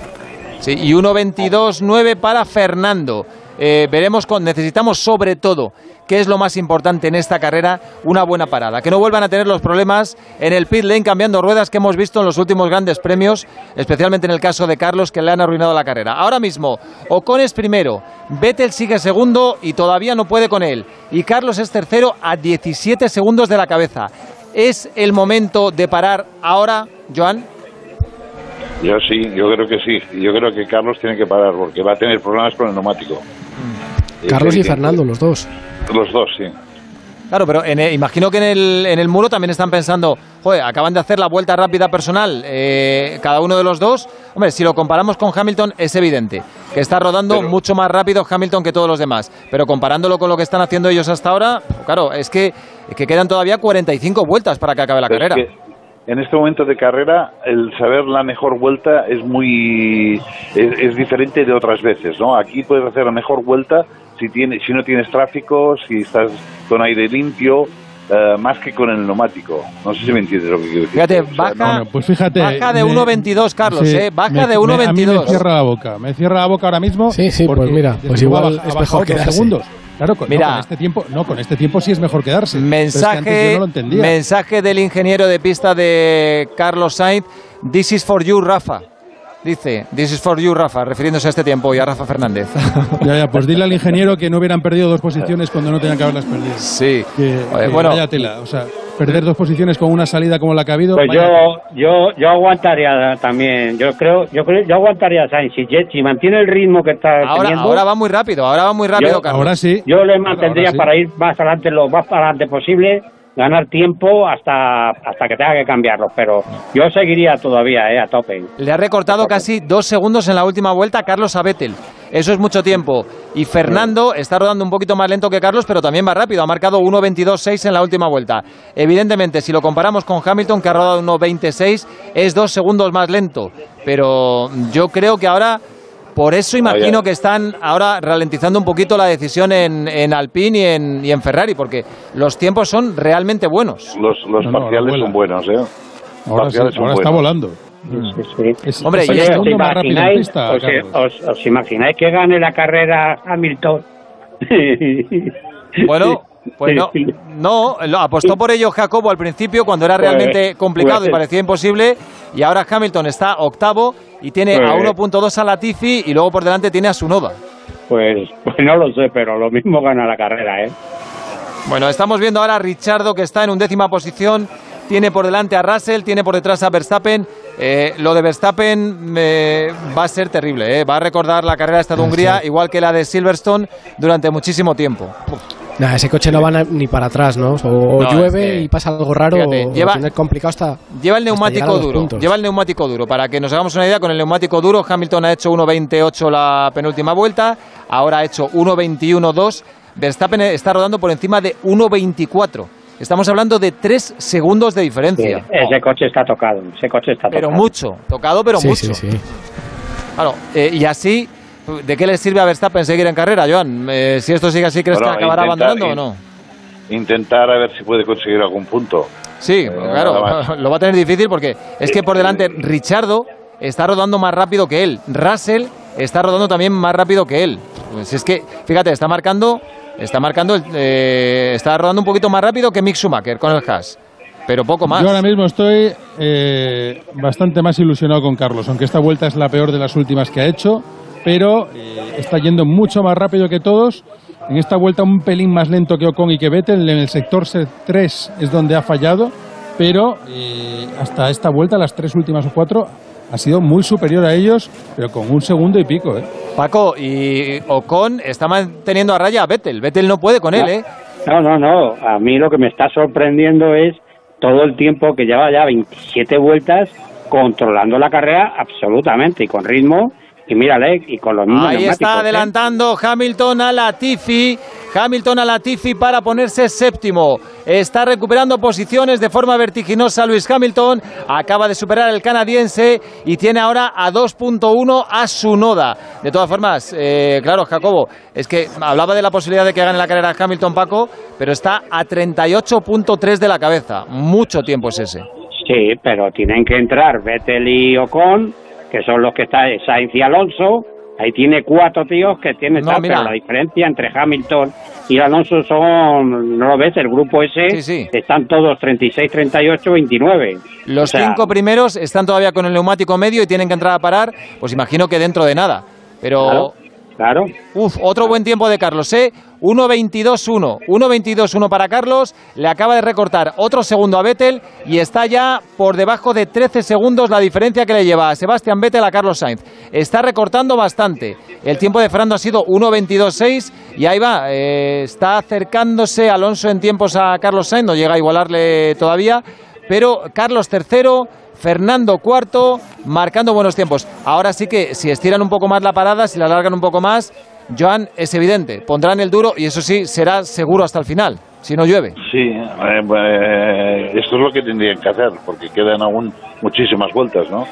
Sí, y 1.22.9 para Fernando. Eh, veremos con. Necesitamos sobre todo, que es lo más importante en esta carrera, una buena parada. Que no vuelvan a tener los problemas en el pit lane cambiando ruedas que hemos visto en los últimos grandes premios, especialmente en el caso de Carlos, que le han arruinado la carrera. Ahora mismo, Ocon es primero, Vettel sigue segundo y todavía no puede con él. Y Carlos es tercero a 17 segundos de la cabeza. ¿Es el momento de parar ahora, Joan? Yo sí, yo creo que sí. Yo creo que Carlos tiene que parar porque va a tener problemas con el neumático. Es Carlos y. Fernando, los dos. Los dos, sí. Claro, pero en imagino que en el, en el muro también están pensando, joder, acaban de hacer la vuelta rápida personal, eh, cada uno de los dos. Hombre, si lo comparamos con Hamilton, es evidente que está rodando mucho más rápido Hamilton que todos los demás. Pero comparándolo con lo que están haciendo ellos hasta ahora, claro, es que, que quedan todavía 45 vueltas para que acabe la es carrera. que en este momento de carrera, el saber la mejor vuelta es muy es, es diferente de otras veces, ¿no? Aquí puedes hacer la mejor vuelta si tiene, si no tienes tráfico, si estás con aire limpio, eh, más que con el neumático. No sé si me entiendes lo que quiero decir. Fíjate, O sea, baja, no- pues fíjate. baja de me- 1.22, Carlos, sí, ¿eh? Baja me- de me- A mí me 1.22. cierra la boca. Me cierra la boca ahora mismo. Sí, sí, pues porque mira, pues igual es mejor quedarse. segundos. Claro, con, no, Mira. con este tiempo, no, con este tiempo sí es mejor quedarse. Pero es que antes Mensaje, yo no lo entendía. mensaje del ingeniero de pista de Carlos Sainz. This is for you, Rafa. Dice, this is for you, Rafa, refiriéndose a este tiempo y a Rafa Fernández. Ya, ya, pues dile al ingeniero que no hubieran perdido dos posiciones cuando no tenían que haberlas perdido. Sí. Que, Oye, que bueno. vaya tela. O sea, perder dos posiciones con una salida como la que ha habido. Pues yo, yo, yo aguantaría también. Yo creo, yo creo, yo aguantaría a Sainz. Si, si mantiene el ritmo que está Ahora, teniendo, ahora va muy rápido, ahora va muy rápido, Yo- Carlos. Ahora sí. yo le mantendría ahora sí. para ir más adelante, lo más para adelante posible, ganar tiempo hasta, hasta que tenga que cambiarlo. Pero yo seguiría todavía, eh, a tope. Le ha recortado casi dos segundos en la última vuelta a Carlos a Vettel. Eso es mucho tiempo. Y Fernando está rodando un poquito más lento que Carlos, pero también más rápido. Ha marcado 1.22.6 en la última vuelta. Evidentemente, si lo comparamos con Hamilton, que ha rodado 1.26, es dos segundos más lento. Pero yo creo que ahora, por eso imagino que están ahora ralentizando un poquito la decisión en, en Alpine y en, y en Ferrari, porque los tiempos son realmente buenos. Los, los No, no, parciales son buenos, ¿eh? Ahora, sí, ahora está volando. Es- Hombre, es y el esto- segundo ¿Os más rápido en imagináis, pista, os, Carlos. os- os imagináis que gane la carrera Hamilton? Bueno, pues no, no, lo apostó por ello Jacobo al principio cuando era Pues, realmente complicado y pues. parecía imposible y ahora Hamilton está octavo y tiene a Pues. 1.2 a Latifi y luego por delante tiene a Sunoda. Pues, pues no lo sé, pero lo mismo gana la carrera, ¿eh? Bueno, estamos viendo ahora a Richardo que está en undécima posición, tiene por delante a Russell, tiene por detrás a Verstappen. Eh, lo de Verstappen eh, va a ser terrible, eh. va a recordar la carrera esta de Hungría, igual que la de Silverstone, durante muchísimo tiempo. Nah, ese coche no va ni para atrás, ¿no? O, No, llueve es que- y pasa algo raro, Fíjate, o lleva- complicado hasta... Lleva el neumático duro, lleva el neumático duro. Para que nos hagamos una idea, con el neumático duro, Hamilton ha hecho 1.28 la penúltima vuelta, ahora ha hecho 1.21.2. Verstappen está rodando por encima de 1.24. Estamos hablando de 3 segundos de diferencia. Ese coche está tocado, ese coche está Pero tocado. mucho, tocado, pero Sí, mucho. sí, sí. Claro, eh, y así, ¿de qué le sirve a Verstappen seguir en carrera, Joan? Eh, si esto sigue así, ¿crees Bueno, que acabará intentar- abandonando o no? Intentar a ver si puede conseguir algún punto. Sí, Eh, claro, lo va a tener difícil porque es que por delante Richardo está rodando más rápido que él. Russell está rodando también más rápido que él. Pues es que, fíjate, está marcando, está marcando, eh, está rodando un poquito más rápido que Mick Schumacher con el Haas, pero poco más. Yo ahora mismo estoy eh, bastante más ilusionado con Carlos, aunque esta vuelta es la peor de las últimas que ha hecho, pero eh, está yendo mucho más rápido que todos. En esta vuelta un pelín más lento que Ocon y que Vettel. En el sector 3 es donde ha fallado, pero eh, hasta esta vuelta, las tres últimas o cuatro, ha sido muy superior a ellos, pero con un segundo y pico. ¿eh? Paco, y Ocon está manteniendo a raya a Vettel. Vettel no puede con él, ¿eh? No, no, no. A mí lo que me está sorprendiendo es todo el tiempo que lleva ya 27 vueltas controlando la carrera absolutamente y con ritmo y mírale, y con los mismos Ahí está ¿eh? adelantando Hamilton a Latifi. Hamilton a Latifi para ponerse séptimo. Está recuperando posiciones de forma vertiginosa Luis Hamilton. Acaba de superar el canadiense y tiene ahora a 2.1 a su noda. De todas formas, eh, claro, Jacobo, es que hablaba de la posibilidad de que gane la carrera Hamilton Paco, pero está a 38.3 de la cabeza. Mucho tiempo es ese. Sí, pero tienen que entrar Vettel y Ocon, que son los que están Sainz y Alonso. Ahí tiene cuatro tíos que tienen No, mira. la diferencia entre Hamilton y Alonso son, no lo ves, el grupo ese, están todos 36, 38, 29. Los O sea, cinco primeros están todavía con el neumático medio y tienen que entrar a parar, pues imagino que dentro de nada. Pero Claro, claro. Uf, otro buen tiempo de Carlos, ¿eh? 1.22.1. 1.22.1 para Carlos. Le acaba de recortar otro segundo a Vettel y está ya por debajo de 13 segundos la diferencia que le lleva a Sebastián Vettel a Carlos Sainz. Está recortando bastante. El tiempo de Fernando ha sido 1.22.6 y ahí va. eh, está acercándose Alonso en tiempos a Carlos Sainz. No llega a igualarle todavía. Pero Carlos tercero, Fernando cuarto, marcando buenos tiempos. Ahora sí que si estiran un poco más la parada, si la alargan un poco más, Joan, es evidente, pondrán el duro y eso sí, será seguro hasta el final, si no llueve. Sí, eh, eh, esto es lo que tendrían que hacer, porque quedan aún muchísimas vueltas, ¿no?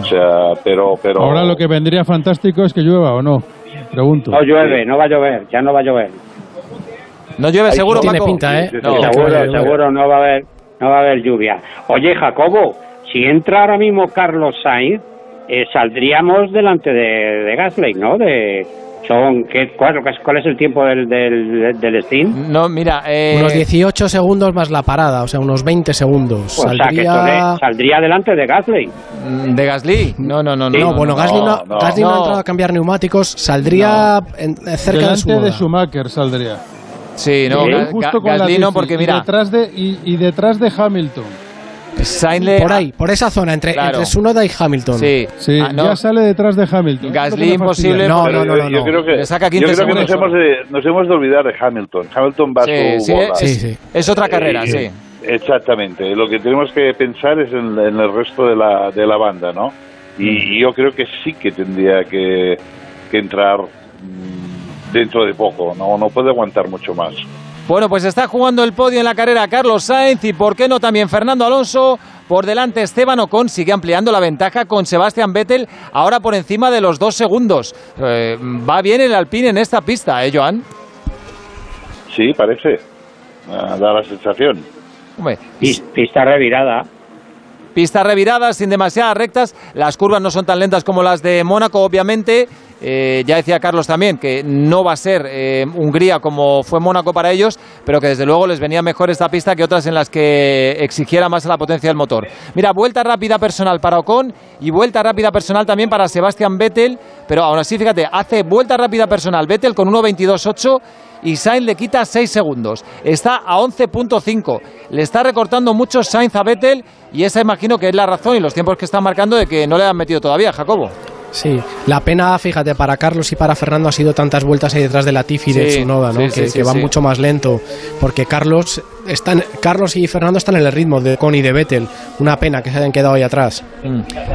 O sea, pero, pero Ahora lo que vendría fantástico es que llueva o no. Pregunto. No llueve, no va a llover, ya no va a llover. No llueve seguro, Tiene Paco? pinta, ¿eh? No, seguro, seguro no va a haber, no va a haber lluvia. Oye, Jacobo, si entra ahora mismo Carlos Sainz, eh, saldríamos delante de, de Gasly, ¿no? De son ¿qué, cuál, cuál es el tiempo del del, del Steam? No, mira, eh, Unos 18 segundos más la parada, o sea, unos 20 segundos. O sea, que Saldría... saldría delante de Gasly. Mm, ¿De Gasly? No, no, no. No, No, bueno, Gasly, no, no. Gasly no ha entrado a cambiar neumáticos, saldría en- cerca de su Delante de noda. Schumacher saldría. Sí, no, Y Ga- justo Ga- con Gasly no, porque y mira, detrás de, y, y detrás de Hamilton. Sainz. Por ahí, por esa zona, entre, Claro. entre Sunoda y Hamilton. Sí, Sí, Ah, no. ya sale detrás de Hamilton. Gasly imposible. No, pero no, no, yo, no, yo creo que, saca yo 15 creo que nos hemos, de, nos hemos de olvidar de Hamilton. Hamilton va a Sí, su sí, bola. es, Sí, sí. es otra carrera, Eh, sí. Exactamente. Lo que tenemos que pensar es en, en el resto de la, de la banda, ¿no? Mm. Y yo creo que sí que tendría que, que entrar mm, dentro de poco. No, no puede aguantar mucho más. Bueno, pues está jugando el podio en la carrera Carlos Sainz y por qué no también Fernando Alonso. Por delante Esteban Ocon sigue ampliando la ventaja con Sebastián Vettel, ahora por encima de los dos segundos. Eh, va bien el Alpine en esta pista, ¿eh, Joan? Sí, parece. Da la sensación. Hombre, Pista revirada. Pista revirada, sin demasiadas rectas. Las curvas no son tan lentas como las de Mónaco, obviamente. Eh, ya decía Carlos también que no va a ser eh, Hungría como fue Mónaco para ellos, pero que desde luego les venía mejor esta pista que otras en las que exigiera más la potencia del motor. Mira, vuelta rápida personal para Ocon y vuelta rápida personal también para Sebastián Vettel, pero aún así, fíjate, hace vuelta rápida personal Vettel con 1.22.8 y Sainz le quita 6 segundos. Está a 11.5. Le está recortando mucho Sainz a Vettel y esa imagino que es la razón y los tiempos que están marcando de que no le han metido todavía, Jacobo. Sí, la pena, fíjate, para Carlos y para Fernando ha sido tantas vueltas ahí detrás de la Tifi y de Sí, Tsunoda, ¿no? sí, que, sí, sí, que va sí. mucho más lento. Porque Carlos están, Carlos y Fernando están en el ritmo de Con y de Vettel. Una pena que se hayan quedado ahí atrás.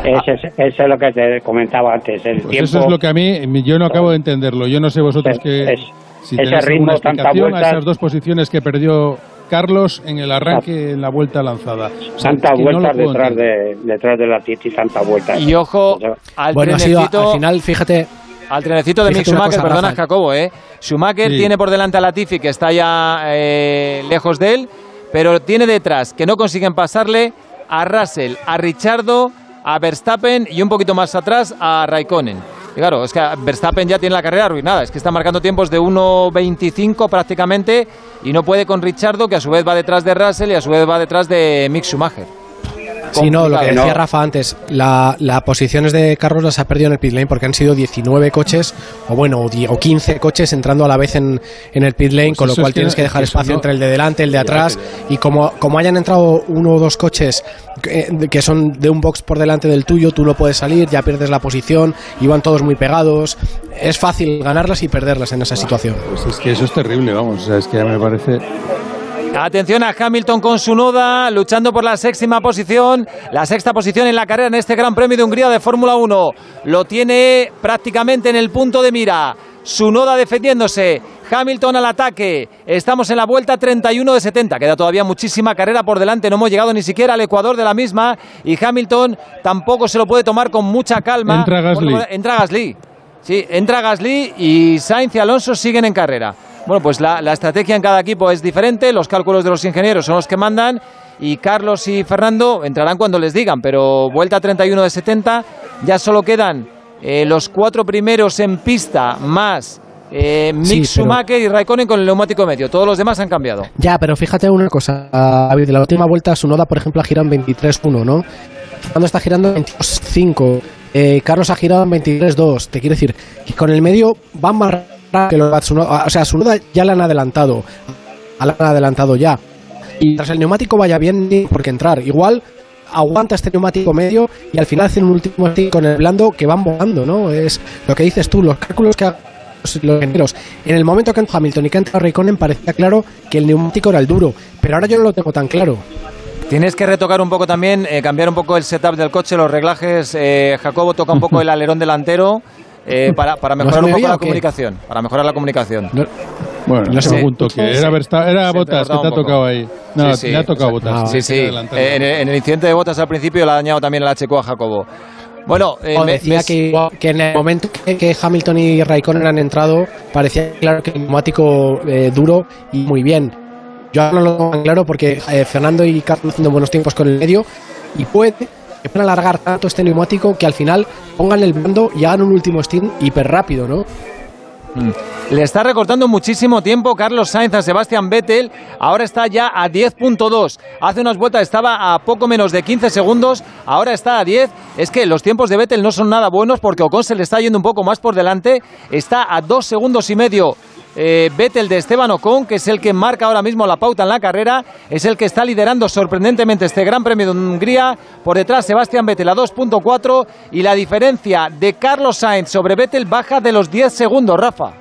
Ese, es- ese es lo que te comentaba antes. El Pues tiempo, eso es lo que a mí, yo no acabo de entenderlo. Yo no sé vosotros que Es- si ese ritmo, alguna tantas explicación a vueltas. esas dos posiciones que perdió Carlos en el arranque en la vuelta lanzada. O sea, tantas no detrás de, detrás de la Titi, tantas vueltas. Y ojo al Bueno, sido, trenecito, al final, fíjate, al trenecito de Mick Schumacher, cosa, perdona. Jacobo, ¿eh? Schumacher Sí. tiene por delante a Latifi que está ya eh, lejos de él, pero tiene detrás que no consiguen pasarle a Russell, a Richardo, a Verstappen y un poquito más atrás a Raikkonen. Y claro, es que Verstappen ya tiene la carrera arruinada, es que está marcando tiempos de 1.25 prácticamente y no puede con Richardo, que a su vez va detrás de Russell y a su vez va detrás de Mick Schumacher. Sí, no, lo que decía Rafa antes, la, la posiciones de Carlos las ha perdido en el pit lane porque han sido 19 coches, o bueno, o, die- o 15 coches entrando a la vez en, en el pit lane, Pues con lo cual es que tienes que dejar espacio no- entre el de delante, el de atrás, y como, como hayan entrado uno o dos coches que, que son de un box por delante del tuyo, tú no puedes salir, ya pierdes la posición, y van todos muy pegados. Es fácil ganarlas y perderlas en esa situación. Pues es que eso es terrible, vamos. O sea, es que ya me parece. Atención a Hamilton con su noda, luchando por la séptima posición, la sexta posición en la carrera en este Gran Premio de Hungría de Fórmula 1. Lo tiene prácticamente en el punto de mira. Su noda defendiéndose. Hamilton al ataque. Estamos en la vuelta 31 de 70. Queda todavía muchísima carrera por delante. No hemos llegado ni siquiera al ecuador de la misma. Y Hamilton tampoco se lo puede tomar con mucha calma. Entra Gasly. Entra Gasly. Sí, entra Gasly y Sainz y Alonso siguen en carrera. Bueno, pues la, la estrategia en cada equipo es diferente. Los cálculos de los ingenieros son los que mandan. Y Carlos y Fernando entrarán cuando les digan. Pero vuelta 31 de 70. Ya solo quedan eh, los cuatro primeros en pista más eh, Mick Sí, Schumacher y Raikkonen con el neumático medio. Todos los demás han cambiado. Ya, pero fíjate una cosa, David, la última vuelta su noda, por ejemplo, ha girado en 23.1, ¿no? Fernando está girando en 22.5, eh, Carlos ha girado en 23.2, te quiero decir que con el medio van más que los de Tsunoda, o sea, su noda ya la han adelantado, la han adelantado ya. Y tras el neumático vaya bien, ni por qué entrar. Igual aguanta este neumático medio y al final hacen un último stick con el blando que van volando, ¿no? Es lo que dices tú, los cálculos que los ingenieros. En el momento que entró Hamilton y que entró Raikkonen parecía claro que el neumático era el duro, pero ahora yo no lo tengo tan claro. Tienes que retocar un poco también, eh, cambiar un poco el setup del coche, los reglajes. Eh, Jacobo toca un poco el alerón delantero eh, para, para ¿No mejorar se un poco la comunicación. Para mejorar la comunicación. Bueno, no Sí. sé un toque. Era, Versta- era Se te Botas que te ha tocado ahí. No, Sí, sí, le ha tocado. Botas. Sí, sí. Eh, en, el, en el incidente de botas al principio le ha dañado también el HQ a Jacobo. Bueno, eh, O me- decía me- que, que en el momento que, que Hamilton y Raikkonen han entrado, parecía claro que el neumático eh, duro y muy bien. Yo ahora no lo tengo claro porque eh, Fernando y Carlos haciendo buenos tiempos con el medio y puede que puedan alargar tanto este neumático que al final pongan el blando y hagan un último stint hiper rápido, ¿no? Mm. Le está recortando muchísimo tiempo Carlos Sainz a Sebastián Vettel. Ahora está ya a 10.2. Hace unas vueltas estaba a poco menos de 15 segundos. Ahora está a 10. Es que los tiempos de Vettel no son nada buenos porque Ocon se le está yendo un poco más por delante. Está a dos segundos y medio. Eh, Vettel de Esteban Ocon, que es el que marca ahora mismo la pauta en la carrera, es el que está liderando sorprendentemente este Gran Premio de Hungría. Por detrás, Sebastián Vettel a 2.4 y la diferencia de Carlos Sainz sobre Vettel baja de los 10 segundos, Rafa.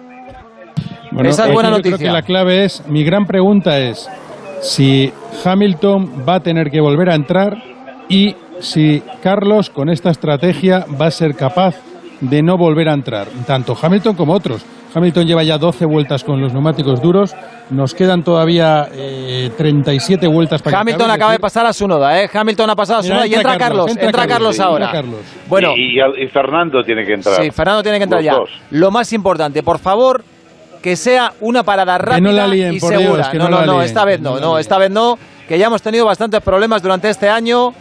Bueno, Esa es buena yo noticia. Creo que la clave es, mi gran pregunta es si Hamilton va a tener que volver a entrar y si Carlos con esta estrategia va a ser capaz de no volver a entrar, tanto Hamilton como otros. Hamilton lleva ya 12 vueltas con los neumáticos duros, nos quedan todavía eh, 37 vueltas para que Hamilton acabe, acaba de pasar a su noda, ¿eh? Hamilton ha pasado a su noda y entra Carlos, Carlos, entra, entra Carlos Carlos, ahora. entra Carlos. Bueno, y, y- y Fernando tiene que entrar. sí, Fernando tiene que entrar Los ya. dos. Lo más importante, por favor, que sea una parada rápida no la líen, y por segura. Dios, que no, no no, la no, esta vez no, esta vez no, que ya hemos tenido bastantes problemas durante este año.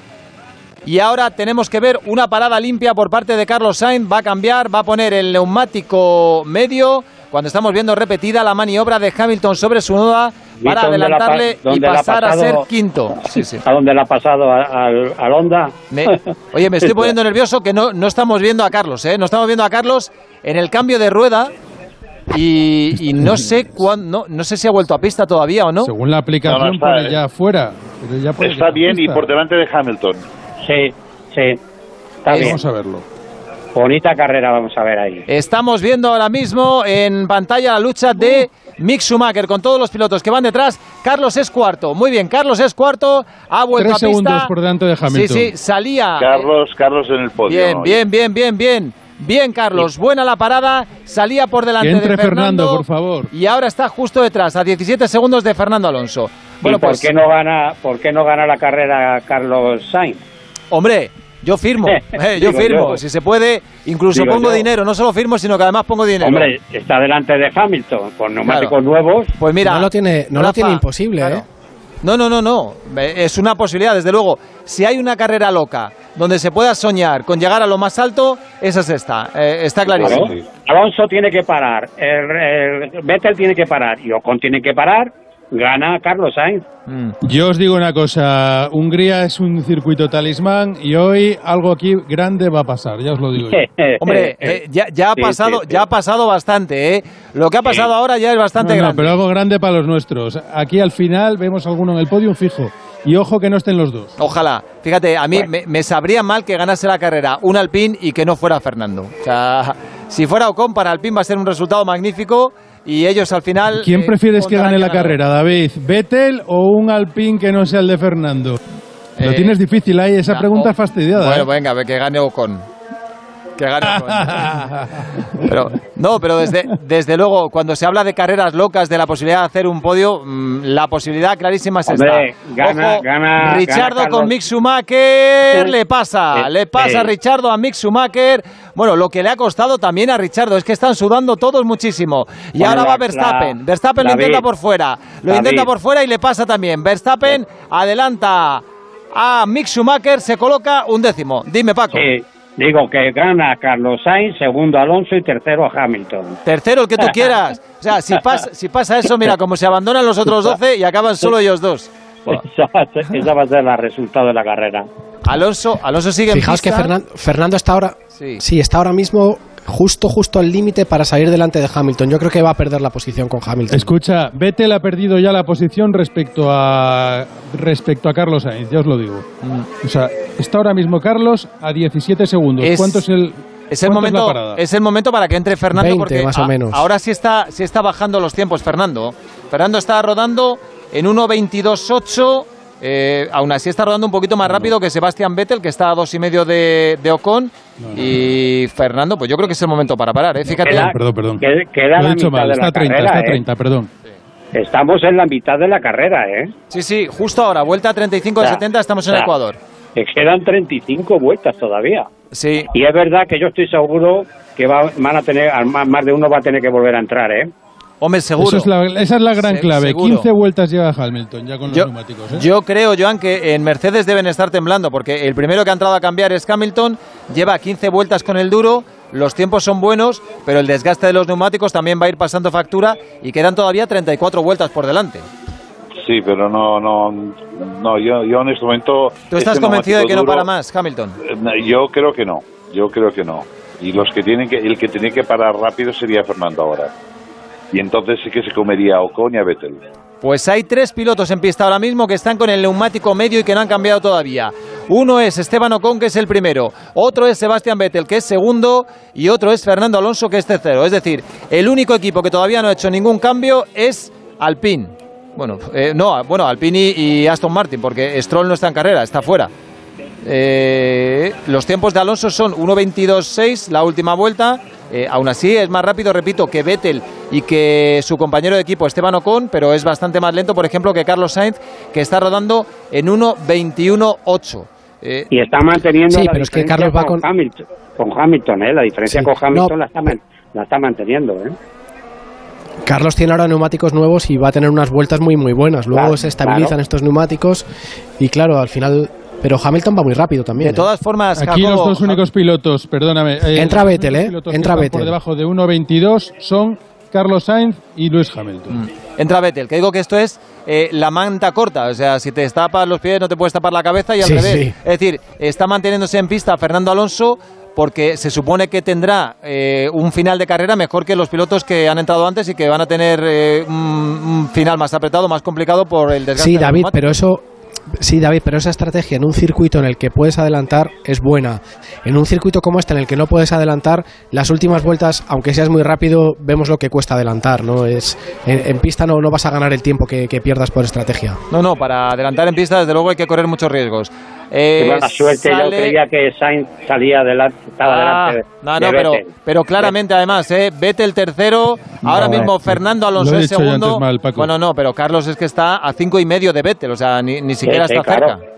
Y ahora tenemos que ver una parada limpia por parte de Carlos Sainz. Va a cambiar, va a poner el neumático medio. Cuando estamos viendo repetida la maniobra de Hamilton sobre su noda para ¿Viste dónde la pa- adelantarle y la pasar a ser quinto. Sí, sí. ¿A dónde le ha pasado? ¿A- ¿Al, al Honda? Me- oye, me estoy poniendo nervioso que no, no estamos viendo a Carlos, ¿eh? No estamos viendo a Carlos en el cambio de rueda y, y no sé cuándo, no, no sé si ha vuelto a pista todavía o no. Según la aplicación No, no está, pone eh. ya afuera. pero ya Está bien y por delante de Hamilton. Sí, sí. Está bien. Vamos a verlo. Bonita carrera vamos a ver ahí. Estamos viendo ahora mismo en pantalla la lucha de Mick Schumacher con todos los pilotos que van detrás. Carlos es cuarto. Muy bien, Carlos es cuarto. Ha vuelto Tres a pista. segundos por delante de Hamilton. Sí, sí, salía. Carlos, Carlos en el podio. Bien, bien, bien, bien, bien. Bien, Carlos. Buena la parada. Salía por delante Que entre de Fernando. Fernando, por favor. Y ahora está justo detrás, a 17 segundos de Fernando Alonso. Bueno, ¿Y por pues, qué no gana, por qué no gana la carrera Carlos Sainz? Hombre, yo firmo. eh, yo Digo firmo. yo. Si se puede, incluso Digo pongo yo. dinero. No solo firmo, sino que además pongo dinero. Hombre, está delante de Hamilton, con neumáticos Claro. nuevos. Pues mira, no lo tiene, no lo tiene imposible, claro. ¿eh? No, no, no, no. Es una posibilidad, desde luego. Si hay una carrera loca donde se pueda soñar con llegar a lo más alto, esa es esta. Eh, está clarísimo. Claro. Alonso tiene que parar, el, el Vettel tiene que parar y Ocon tiene que parar. Gana Carlos Sainz. Mm. Yo os digo una cosa, Hungría es un circuito talismán y hoy algo aquí grande va a pasar, ya os lo digo yo. Hombre, eh, ya, ya ha Sí, pasado, sí, sí. ya ha pasado bastante, ¿eh? Lo que ha pasado ahora ya es bastante No, no, grande. pero algo grande para los nuestros. Aquí al final vemos alguno en el podio fijo. Y ojo que no estén los dos. Ojalá. Fíjate, a mí me, me sabría mal que ganase la carrera un Alpine y que no fuera Fernando. O sea, si fuera Ocon para Alpine va a ser un resultado magnífico. Y ellos al final... ¿Quién eh, prefieres que gane la carrera, David? ¿Vettel o un Alpine que no sea el de Fernando? Lo Eh, tienes difícil ahí, esa pregunta fastidiada. Bueno, ¿eh? venga, que gane Ocon. Que Ocon. Pero, no, pero desde, desde luego, cuando se habla de carreras locas, de la posibilidad de hacer un podio, mm, la posibilidad clarísima es Hombre, esta. gana- Ojo, gana- Richardo gana con. Mick Schumacher, Sí. le pasa, Sí, le pasa sí. Richardo a Mick Schumacher. Bueno, lo que le ha costado también a Richardo es que están sudando todos muchísimo. Y Bueno, ahora va Verstappen. la- Verstappen lo intenta por fuera. Lo David. intenta por fuera y le pasa también. Verstappen adelanta a Mick Schumacher, se coloca un décimo. Dime, Paco. Sí, digo que gana Carlos Sainz, segundo Alonso y tercero Hamilton. Tercero, el que tú quieras. O sea, si pasa, si pasa eso, mira, como se abandonan los otros 12 y acaban solo ellos dos. Esa, va a ser- esa va a ser el resultado de la carrera. Alonso, Alonso sigue en Fijaos que pista. Fernan- Fernando está ahora, Sí. sí. está ahora mismo justo, justo al límite para salir delante de Hamilton. Yo creo que va a perder la posición con Hamilton. Escucha, Vettel ha perdido ya la posición respecto a respecto a Carlos Sainz, ya os lo digo. O sea, está ahora mismo Carlos a 17 segundos. Es- ¿Cuánto es el Es el, momento, es el momento para que entre Fernando 20 porque más o menos. ahora sí está, sí está bajando los tiempos Fernando. Fernando está rodando en 1.22.8. Eh, aún así está rodando un poquito más rápido que Sebastián Vettel, que está a dos y medio de, de Ocon. Y Fernando, pues yo creo que es el momento para parar. ¿eh? Fíjate. Queda- Perdón, perdón. que- queda Lo he la dicho mal, está 30, carrera, está a ¿eh? 30, perdón. Estamos en la mitad de la carrera, ¿eh? Sí, sí, justo ahora, vuelta a 35 de Ya, 70, estamos en ya. Ecuador. Que quedan 35 vueltas todavía. Sí. Y es verdad que yo estoy seguro que va- van a tener, más de uno va a tener que volver a entrar, ¿eh? Hombre, seguro. Eso es la- esa es la gran Se- clave. seguro. 15 vueltas lleva Hamilton ya con los Yo, neumáticos. ¿eh? yo creo, Joan, que en Mercedes deben estar temblando, porque el primero que ha entrado a cambiar es Hamilton, lleva 15 vueltas con el duro, los tiempos son buenos, pero el desgaste de los neumáticos también va a ir pasando factura y quedan todavía 34 vueltas por delante. Sí, pero no, no, no yo, yo en este momento... ¿Tú estás este convencido de que no para más, Hamilton? eh, Yo creo que no, yo creo que no. Y los que tienen que, el que tiene que parar rápido sería Fernando ahora. Y entonces sí que se comería Ocon y a Vettel. Pues hay tres pilotos en pista ahora mismo que están con el neumático medio y que no han cambiado todavía. Uno es Esteban Ocon, que es el primero. Otro es Sebastián Vettel, que es segundo. Y otro es Fernando Alonso, que es tercero. Es decir, el único equipo que todavía no ha hecho ningún cambio es Alpine. Bueno, eh, no, bueno, Alpine y Aston Martin, porque Stroll no está en carrera, está fuera. Eh, los tiempos de Alonso son 1.22.6 la última vuelta. Eh, aún así es más rápido, repito, que Vettel y que su compañero de equipo Esteban Ocon, pero es bastante más lento, por ejemplo, que Carlos Sainz, que está rodando en 1.21.8. Eh, Y está manteniendo Sí, la pero es que Carlos va con, con- Hamilton, con Hamilton, ¿eh? La diferencia Sí. con Hamilton No. la, está, man- la está manteniendo, ¿eh? Carlos tiene ahora neumáticos nuevos y va a tener unas vueltas muy muy buenas. Luego Claro, se estabilizan claro. estos neumáticos y claro, al final... Pero Hamilton va muy rápido también. de ¿eh? todas formas, Aquí los Jacobo, dos únicos pilotos, perdóname. eh, Entra Vettel, ¿eh? Entra Vettel. Por debajo de 1.22 son Carlos Sainz y Lewis Hamilton. entra Vettel, que digo que esto es eh, la manta corta, o sea, si te tapas los pies no te puedes tapar la cabeza y al Sí, revés. sí. Es decir, está manteniéndose en pista Fernando Alonso porque se supone que tendrá eh, un final de carrera mejor que los pilotos que han entrado antes y que van a tener eh, un, un final más apretado, más complicado por el desgaste. Sí, David, pero eso Sí, David, pero esa estrategia en un circuito en el que puedes adelantar es buena. En un circuito como este en el que no puedes adelantar, las últimas vueltas, aunque seas muy rápido, vemos lo que cuesta adelantar, ¿no? Es en, pista no, no vas a ganar el tiempo que, que pierdas por estrategia. No, no, para adelantar en pista, desde luego hay que correr muchos riesgos. Eh, Qué mala suerte, yo creía que Sainz salía adelante, estaba Ah, delante de, no, de no, pero, pero claramente además, ¿eh? Vettel tercero, ahora No, mismo eh, Fernando lo Alonso yo segundo. mal. Bueno, no, pero Carlos es que está a cinco y medio de Vettel, o sea, ni, ni siquiera Sí, está sí, claro. cerca.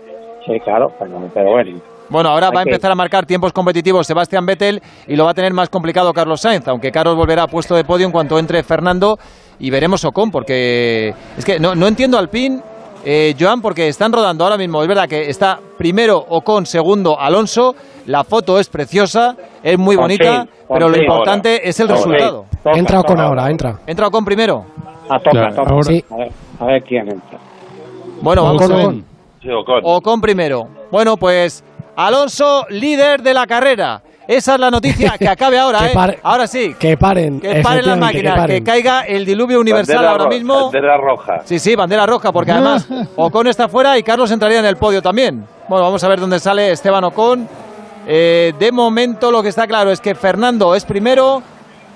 Sí, claro, pero, pero bueno. Bueno, ahora Hay va a que- empezar a marcar tiempos competitivos Sebastián Vettel y lo va a tener más complicado Carlos Sainz, aunque Carlos volverá a puesto de podio en cuanto entre Fernando y veremos Ocon, porque es que no, no entiendo al pin, eh, Joan, porque están rodando ahora mismo. Es verdad que está primero Ocon, segundo Alonso. La foto es preciosa, es muy bonita, pero lo importante es el resultado. Toca, entra toca con ahora, entra. ¿Entra Ocon primero? Ah, toca, Claro, toca. ahora- Sí. A, ver, a ver quién entra. Bueno, vamos Ocon, a ver. Ocon. Sí, Ocon. Ocon primero. Bueno, pues Alonso, líder de la carrera. Esa es la noticia que acabe ahora, Que ¿eh? pare- Ahora sí. Que paren. Que paren las máquinas, que, caiga el diluvio universal Bandera ahora mismo. Bandera roja. Sí, sí, bandera roja, porque además Ocon está fuera y Carlos entraría en el podio también. Bueno, vamos a ver dónde sale Esteban Ocon. Eh, de momento lo que está claro es que Fernando es primero,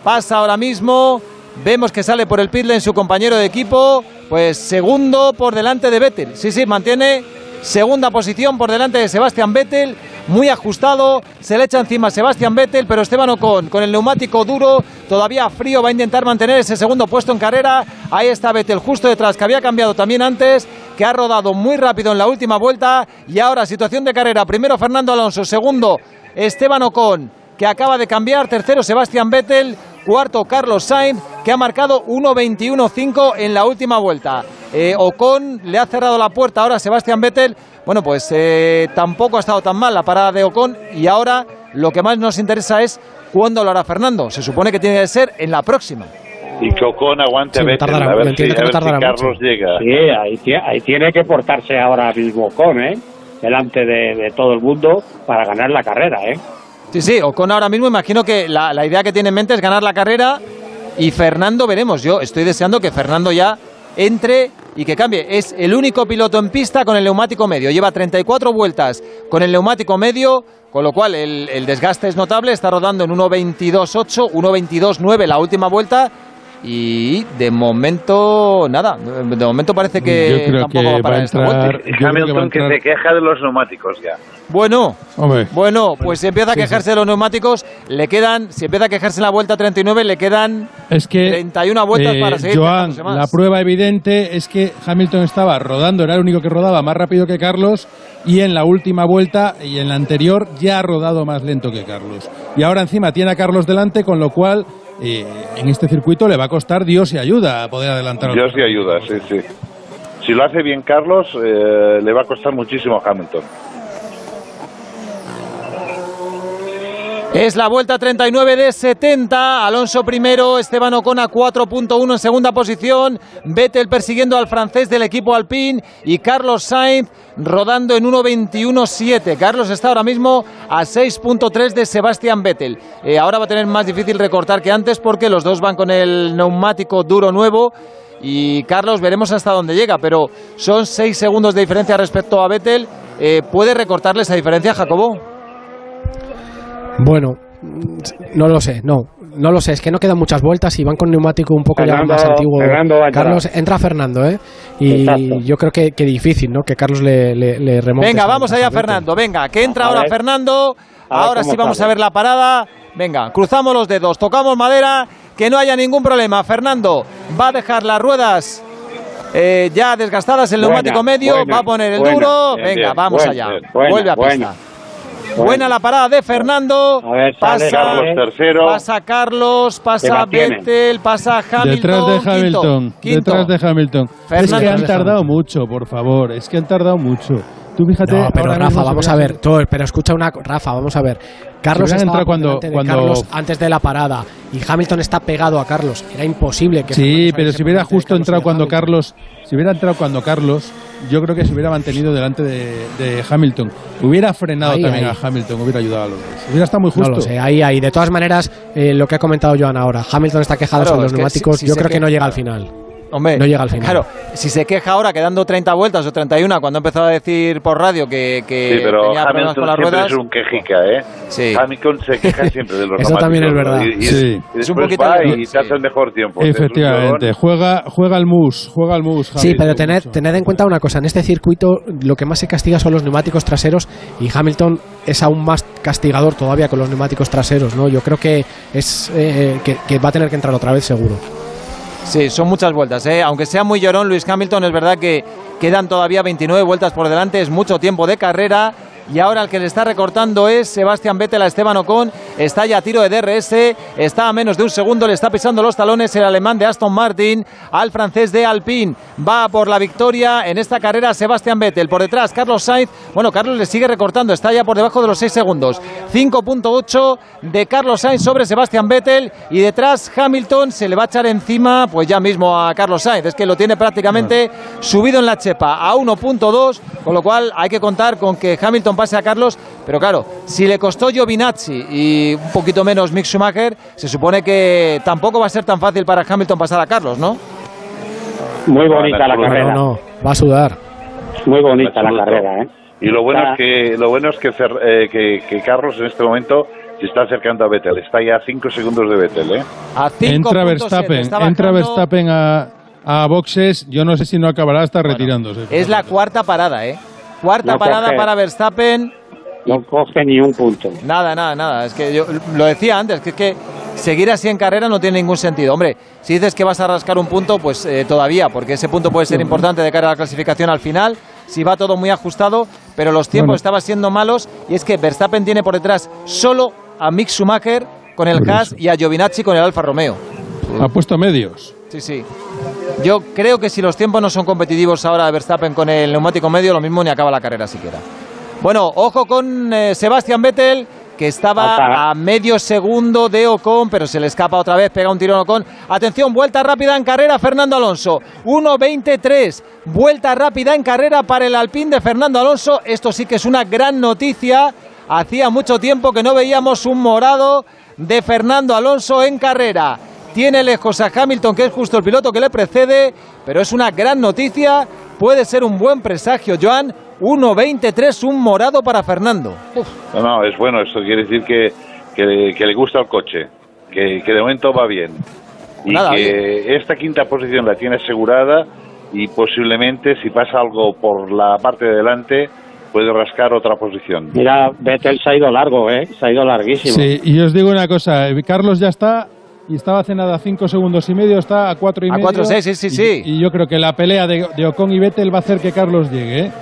pasa ahora mismo Vemos que sale por el pit lane su compañero de equipo, pues segundo por delante de Vettel. Sí, sí, mantiene segunda posición por delante de Sebastián Vettel, muy ajustado, se le echa encima Sebastián Vettel, pero Esteban Ocon con el neumático duro, todavía frío, va a intentar mantener ese segundo puesto en carrera. Ahí está Vettel justo detrás, que había cambiado también antes, que ha rodado muy rápido en la última vuelta y ahora situación de carrera, primero Fernando Alonso, segundo Esteban Ocon, que acaba de cambiar, tercero Sebastián Vettel, cuarto Carlos Sainz, que ha marcado 1.21.5 en la última vuelta. Eh, Ocon le ha cerrado la puerta ahora a Sebastián Vettel. Bueno, pues eh, tampoco ha estado tan mal la parada de Ocon y ahora lo que más nos interesa es cuándo lo hará Fernando. Se supone que tiene que ser en la próxima. Y que Ocon aguante Sí, a Vettel, tardará- a ver si, a ver si mucho. Carlos llega. Sí, ahí tiene que portarse ahora mismo Ocon, ¿eh? Delante de, de todo el mundo para ganar la carrera, ¿eh? Sí, sí, Ocon ahora mismo imagino que la, la idea que tiene en mente es ganar la carrera y Fernando veremos. Yo estoy deseando que Fernando ya entre y que cambie. Es el único piloto en pista con el neumático medio. Lleva 34 vueltas con el neumático medio, con lo cual el, el desgaste es notable. Está rodando en 1.22.8, 1.22.9 la última vuelta. Y de momento, nada. De momento parece que Yo creo tampoco que va a parar a esta entrar- vuelta. yo creo que va a Hamilton que, entrar- se queja de los neumáticos ya. Bueno, Hombre. bueno, pues si empieza a quejarse de los neumáticos, le quedan, si empieza a quejarse en la vuelta 39, le quedan Es que 31 vueltas eh, para seguir Joan, más. la prueba evidente es que Hamilton estaba rodando, era el único que rodaba más rápido que Carlos y en la última vuelta y en la anterior ya ha rodado más lento que Carlos. Y ahora encima tiene a Carlos delante, con lo cual eh, en este circuito le va a costar Dios y ayuda a poder adelantar. Dios y ayuda, sí, sí. Si lo hace bien Carlos, eh, le va a costar muchísimo a Hamilton. Es la vuelta 39 de 70. Alonso primero, Esteban Ocon a 4.1 en segunda posición. Vettel persiguiendo al francés del equipo Alpine y Carlos Sainz rodando en 1.21.7. Carlos está ahora mismo a 6.3 de Sebastián Vettel. Eh, ahora va a tener más difícil recortar que antes porque los dos van con el neumático duro nuevo. Y Carlos veremos hasta dónde llega, pero son 6 segundos de diferencia respecto a Vettel. Eh, ¿Puede recortarle esa diferencia, Jacobo? Bueno, no lo sé, no. No lo sé, es que no quedan muchas vueltas y van con neumático un poco ya más antiguo. Carlos, entra Fernando, ¿eh? Y Exacto. yo creo que, que difícil, ¿no? Que Carlos le, le, le remonte. Venga, vamos allá. Fernando. Venga, que entra A ahora ver. Fernando. Ahora sí vamos sale. a ver la parada. Venga, cruzamos los dedos, tocamos madera, que no haya ningún problema. Fernando va a dejar las ruedas eh, ya desgastadas, el Buena, neumático medio, buena, va a poner el buena. duro. Bien, Venga, bien, vamos allá. Vuelve a pista. Buena. La parada de Fernando. A ver, sale, pasa, Carlos tercero. pasa Carlos, pasa. Vettel, pasa Hamilton. Detrás de Hamilton, quinto, quinto. detrás de Hamilton. Es Fernando. que han tardado mucho, por favor, es que han tardado mucho. Tú fíjate, No, pero Rafa, vamos a ver. Tú, pero escucha una. Rafa, vamos a ver. Carlos estaba cuando- de cuando- Carlos antes de la parada y Hamilton está pegado a Carlos. Era imposible que. Sí, pero si hubiera justo entrado cuando Hamilton. Carlos, si hubiera entrado cuando Carlos, yo creo que se hubiera mantenido delante de, de Hamilton. Hubiera frenado Ahí, también ahí. a Hamilton, hubiera ayudado a los dos. Hubiera estado muy No justo. lo sé, ahí, ahí. De todas maneras, eh, lo que ha comentado Joan ahora, Hamilton está quejado Claro, sobre los neumáticos. si- si yo creo que que- no llega al final. Hombre, No llega al final. Claro, si se queja ahora quedando 30 vueltas o 31 cuando empezó a decir por radio que, que Sí, pero tenía problemas Hamilton con las siempre ruedas. es un quejica, ¿eh? Sí. Hamilton se queja siempre de los Eso también es verdad. Y, y- Sí. y Es un poquito va y te hace el mejor tiempo. Efectivamente, juega, juega el mus, juega el mus. Sí, pero tened, tened en cuenta una cosa, en este circuito lo que más se castiga son los neumáticos traseros y Hamilton es aún más castigador todavía con los neumáticos traseros, ¿no? Yo creo que es eh, que, que va a tener que entrar otra vez seguro. Sí, son muchas vueltas. ¿eh? Aunque sea muy llorón, Luis Hamilton, es verdad que quedan todavía 29 vueltas por delante, es mucho tiempo de carrera. Y ahora el que le está recortando es Sebastián Vettel a Esteban Ocon. Está ya a tiro de DRS, está a menos de un segundo, le está pisando los talones el alemán de Aston Martin al francés de Alpine. Va por la victoria en esta carrera Sebastián Vettel. Por detrás, Carlos Sainz. Bueno, Carlos le sigue recortando, está ya por debajo de los 6 segundos. 5.8 de Carlos Sainz sobre Sebastián Vettel. Y detrás, Hamilton se le va a echar encima, pues ya mismo a Carlos Sainz. Es que lo tiene prácticamente subido en la chepa a 1.2, con lo cual hay que contar con que Hamilton pase a Carlos. Pero claro, si le costó Giovinazzi y un poquito menos Mick Schumacher, se supone que tampoco va a ser tan fácil para Hamilton pasar a Carlos, ¿no? Muy bonita la carrera. No, no, va a sudar. Muy bonita la carrera, ¿eh? Y lo bueno es que lo bueno es que, Fer- eh, que, que Carlos en este momento se está acercando a Vettel. Está ya a 5 segundos de Vettel, ¿eh? A Entra Verstappen, entra Verstappen a, a boxes. Yo no sé si no acabará hasta retirándose. Es la cuarta parada, ¿eh? Cuarta No parada coge. para Verstappen. No coge ni un punto. Nada, nada, nada. Es que yo lo decía antes, que es que seguir así en carrera no tiene ningún sentido. Hombre, si dices que vas a rascar un punto, pues eh, todavía, porque ese punto puede ser importante de cara a la clasificación al final, si va todo muy ajustado, pero los tiempos Bueno. estaban siendo malos y es que Verstappen tiene por detrás solo a Mick Schumacher con el Haas y a Giovinazzi con el Alfa Romeo. Ha puesto medios. Sí, sí. Yo creo que si los tiempos no son competitivos ahora de Verstappen con el neumático medio, lo mismo ni acaba la carrera siquiera. Bueno, ojo con eh, Sebastian Vettel, que estaba a medio segundo de Ocon, pero se le escapa otra vez, pega un tirón Ocon. Atención, vuelta rápida en carrera, Fernando Alonso. 1.23, vuelta rápida en carrera para el Alpine de Fernando Alonso. Esto sí que es una gran noticia. Hacía mucho tiempo que no veíamos un morado de Fernando Alonso en carrera. Tiene lejos a Hamilton, que es justo el piloto que le precede, pero es una gran noticia. Puede ser un buen presagio, Joan. 1.23, un morado para Fernando. No, no, es bueno. Esto quiere decir que, que, que le gusta el coche, que, que de momento va bien. Y Nada, que esta quinta posición la tiene asegurada y posiblemente si pasa algo por la parte de delante puede rascar otra posición. Mira, Vettel se ha ido largo, ¿eh? Se ha ido larguísimo. Sí, y os digo una cosa, eh, Carlos ya está y estaba hace nada a 5 segundos y medio, está a 4 y A medio. cuatro, seis, sí, sí, Y- sí. Y, yo creo que la pelea de, de Ocon y Vettel va a hacer que Carlos llegue, ¿eh?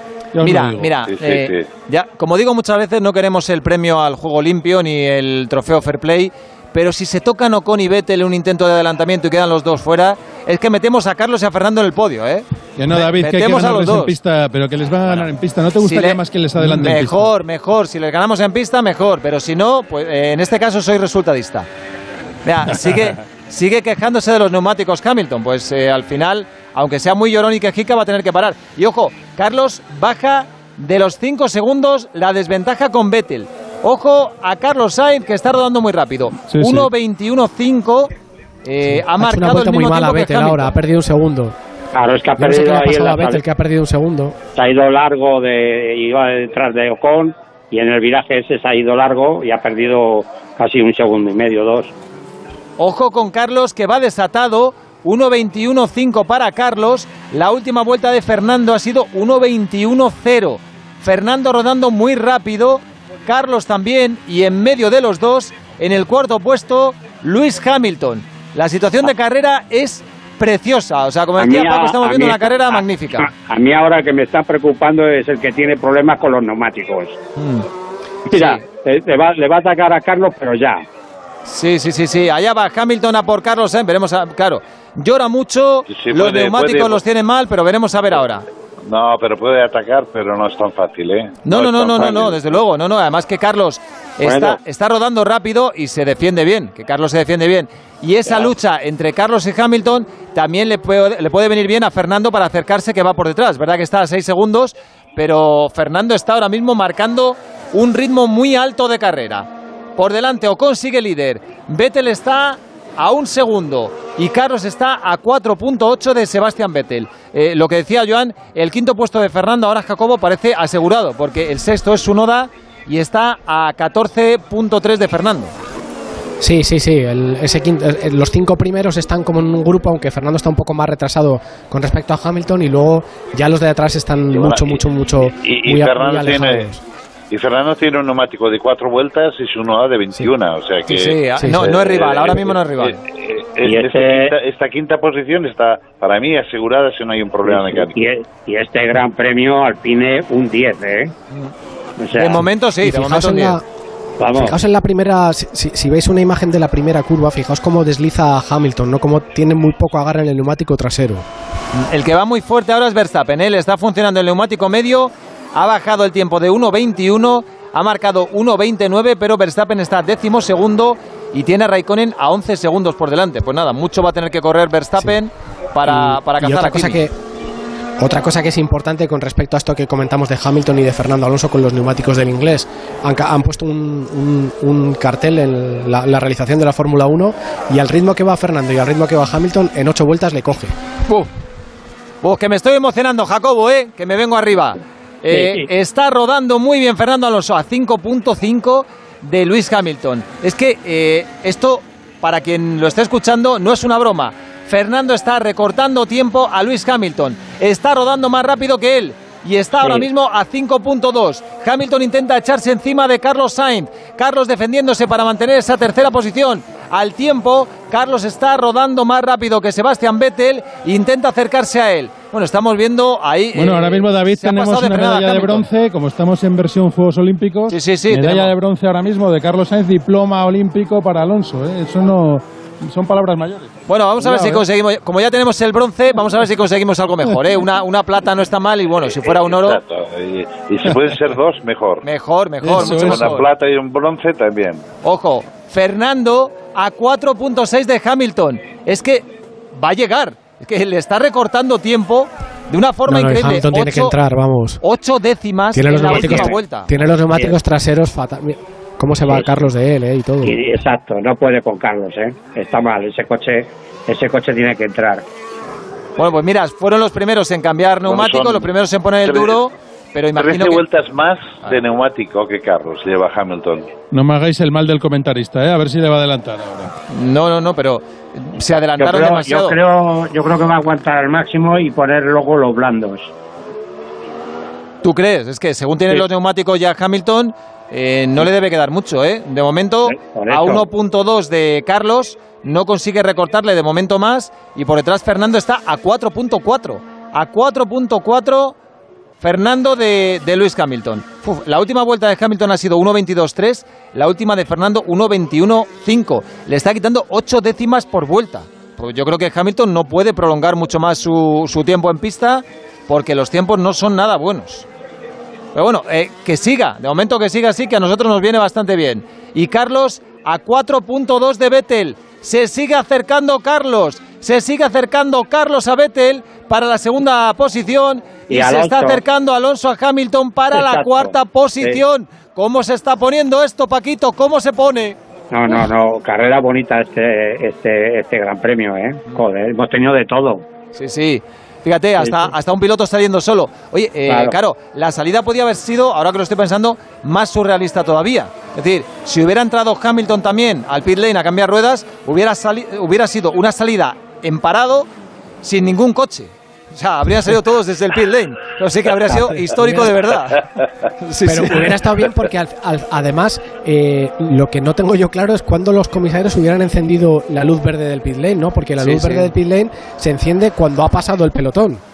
Mira, mira, eh, ya, como digo muchas veces, no queremos el premio al juego limpio ni el trofeo Fair Play, pero si se tocan Ocon y Vettel en un intento de adelantamiento y quedan los dos fuera, es que metemos a Carlos y a Fernando en el podio, ¿eh? Que no, Me- David, que hay que metemos a los ganarles en dos. pista, pero que les van a ganar en pista. ¿No te Si gustaría le- más que les adelanten en pista? Mejor, mejor. Si les ganamos en pista, mejor. Pero si no, pues eh, en este caso soy resultadista. Vea, sigue, sigue quejándose de los neumáticos Hamilton. Pues eh, al final, aunque sea muy llorón y quejica, va a tener que parar. Y ojo, Carlos baja de los 5 segundos la desventaja con Vettel. Ojo a Carlos Sainz, que está rodando muy rápido. Sí, sí. 1.21.5. eh, ha Ha hecho una marcado el muy mismo mala tiempo que Vettel ahora, ha perdido un segundo. Claro, es que ha Yo no sé perdido le ha ahí a Vettel, que ha perdido un segundo. Se ha ido largo, de, iba detrás de Ocon y en el viraje ese se ha ido largo y ha perdido casi un segundo y medio, dos. Ojo con Carlos que va desatado. 1.21.5 para Carlos. La última vuelta de Fernando ha sido 1.21.0. Fernando rodando muy rápido. Carlos también. Y en medio de los dos, en el cuarto puesto, Luis Hamilton. La situación de carrera es preciosa. O sea, como decía Paco, estamos viendo mí- una carrera a- magnífica. A mí ahora que me está preocupando es el que tiene problemas con los neumáticos. Mm. Mira, eh, le, va, le va a atacar a Carlos, pero ya. Sí, sí, sí, sí. Allá va Hamilton a por Carlos Sainz. Veremos, a- claro. Llora mucho. sí, los puede- neumáticos puede- los tiene mal, pero veremos a ver ahora. No, pero puede atacar, pero no es tan fácil, ¿eh? No, no, no, no, no, no, desde luego, no, no. Además que Carlos está, Bueno. está rodando rápido y se defiende bien, que Carlos se defiende bien. Y esa lucha entre Carlos y Hamilton también le puede, le puede venir bien a Fernando para acercarse que va por detrás. Verdad que está a seis segundos, pero Fernando está ahora mismo marcando un ritmo muy alto de carrera. Por delante Ocon sigue líder, Vettel está a un segundo y Carlos está a 4.8 de Sebastián Vettel. Eh, lo que decía Joan, el quinto puesto de Fernando ahora Jacobo parece asegurado porque el sexto es Sunoda y está a 14.3 de Fernando. Sí, sí, sí. el- ese quinto- los cinco primeros están como en un grupo, aunque Fernando está un poco más retrasado con respecto a Hamilton y luego ya los de atrás están bueno, mucho, y- mucho, mucho Y, y muy, a- muy Fernando tiene, alejados. Y Fernando tiene un neumático de cuatro vueltas y su uno de 21, o sea que... Sí, sí, no- no es rival, ahora mismo no es rival. eh, Y esta, este- quinta, esta quinta posición está, para mí, asegurada si no hay un problema mecánico. Y, y este gran premio Alpine un 10, ¿eh? O sea, de momento sí, de fijaos momento un en la- 10. Vamos. Fijaos en la primera, si, veis una imagen de la primera curva, fijaos cómo desliza Hamilton, ¿no? Cómo tiene muy poco agarre en el neumático trasero. El que va muy fuerte ahora es Verstappen. Él está funcionando el neumático medio, ha bajado el tiempo de 1.21, ha marcado 1.29, pero Verstappen está décimo segundo y tiene a Raikkonen a 11 segundos por delante. Pues nada, mucho va a tener que correr Verstappen para, para y cazar otra a cosa que otra cosa que es importante con respecto a esto que comentamos de Hamilton y de Fernando Alonso con los neumáticos del inglés. Han, puesto un, un- un cartel en la, la realización de la Fórmula 1 y al ritmo que va Fernando y al ritmo que va Hamilton, en ocho vueltas le coge. Uf. Uf, que me estoy emocionando, Jacobo, ¿eh? Que me vengo arriba. Eh, Sí, sí. Está rodando muy bien Fernando Alonso a 5.5 de Luis Hamilton. Es que eh, esto, para quien lo esté escuchando, no es una broma. Fernando está recortando tiempo a Luis Hamilton. Está rodando más rápido que él. Y está ahora Sí. mismo a 5.2. Hamilton intenta echarse encima de Carlos Sainz. Carlos defendiéndose para mantener esa tercera posición. Al tiempo, Carlos está rodando más rápido que Sebastián Vettel e intenta acercarse a él. Bueno, estamos viendo ahí. Bueno, eh, ahora mismo David tenemos una medalla de bronce, como estamos en versión Juegos Olímpicos. Sí, sí, sí, Medalla tenemos. de bronce ahora mismo de Carlos Sainz, diploma olímpico para Alonso. ¿eh? Eso no son palabras mayores. Bueno, vamos a ver si Cuidado, ¿eh? conseguimos, como ya tenemos el bronce, vamos a ver si conseguimos algo mejor, ¿eh? Una, una plata no está mal y bueno, si fuera un oro, Exacto. Y, y si pueden ser dos, mejor. mejor, mejor, Eso, mucho eso. Una plata y un bronce también. Ojo, Fernando a 4.6 de Hamilton. Es que va a llegar, es que le está recortando tiempo de una forma No, no, increíble. Hamilton tiene que Ocho- entrar, vamos. Ocho décimas Tiene en los la neumáticos, última vuelta. tiene los neumáticos traseros fatal. Mira, ¿Cómo se va Sí. Carlos de él, eh? Y todo. Exacto, no puede con Carlos, ¿eh? Está mal, ese coche, ese coche tiene que entrar. Bueno, pues mira, fueron los primeros en cambiar Bueno, son los primeros en poner el duro, pero imagino 13 que... vueltas más de neumático que Carlos lleva Hamilton. No me hagáis el mal del comentarista, ¿eh? a ver si le va a adelantar ahora. No, no, no, pero se Yo adelantaron creo, yo, demasiado. creo, yo creo que va a aguantar al máximo y poner luego los blandos. ¿Tú crees? Es que según tienen Sí. los neumáticos ya Hamilton, eh, no le debe quedar mucho, ¿eh? De momento, por a eso. 1.2 de Carlos, no consigue recortarle de momento más, y por detrás Fernando está a 4.4. A 4.4 Fernando de, de Luis Hamilton. Uf, la última vuelta de Hamilton ha sido 1.22.3, la última de Fernando 1.21.5. Le está quitando 8 décimas por vuelta. Pues yo creo que Hamilton no puede prolongar mucho más su, su tiempo en pista porque los tiempos no son nada buenos. Pero bueno, eh, que siga, de momento que siga así, que a nosotros nos viene bastante bien. Y Carlos a 4.2 de Vettel. Se sigue acercando Carlos, se sigue acercando Carlos a Vettel para la segunda posición y, Y se está acercando Alonso a Hamilton para la cuarta posición. ¿Cómo se está poniendo esto, Paquito? ¿Cómo se pone? No, no, no, carrera bonita este, este, este gran premio, ¿eh? Joder, hemos tenido de todo. Sí, sí. Fíjate, hasta, hasta un piloto saliendo solo. Oye, eh, claro. Claro. la salida podía haber sido, ahora que lo estoy pensando, más surrealista todavía. Es decir, si hubiera entrado Hamilton también al pit lane a cambiar ruedas, hubiera, hubiera sido una salida en parado sin ningún coche. O sea, habrían salido todos desde el pit lane. Pero sí que habría sido histórico de verdad. Sí, Pero sí. hubiera estado bien porque al- al- además eh, lo que no tengo yo claro es cuando los comisarios hubieran encendido la luz verde del pit lane, ¿no? Porque la luz sí. verde del pit lane se enciende cuando ha pasado el pelotón.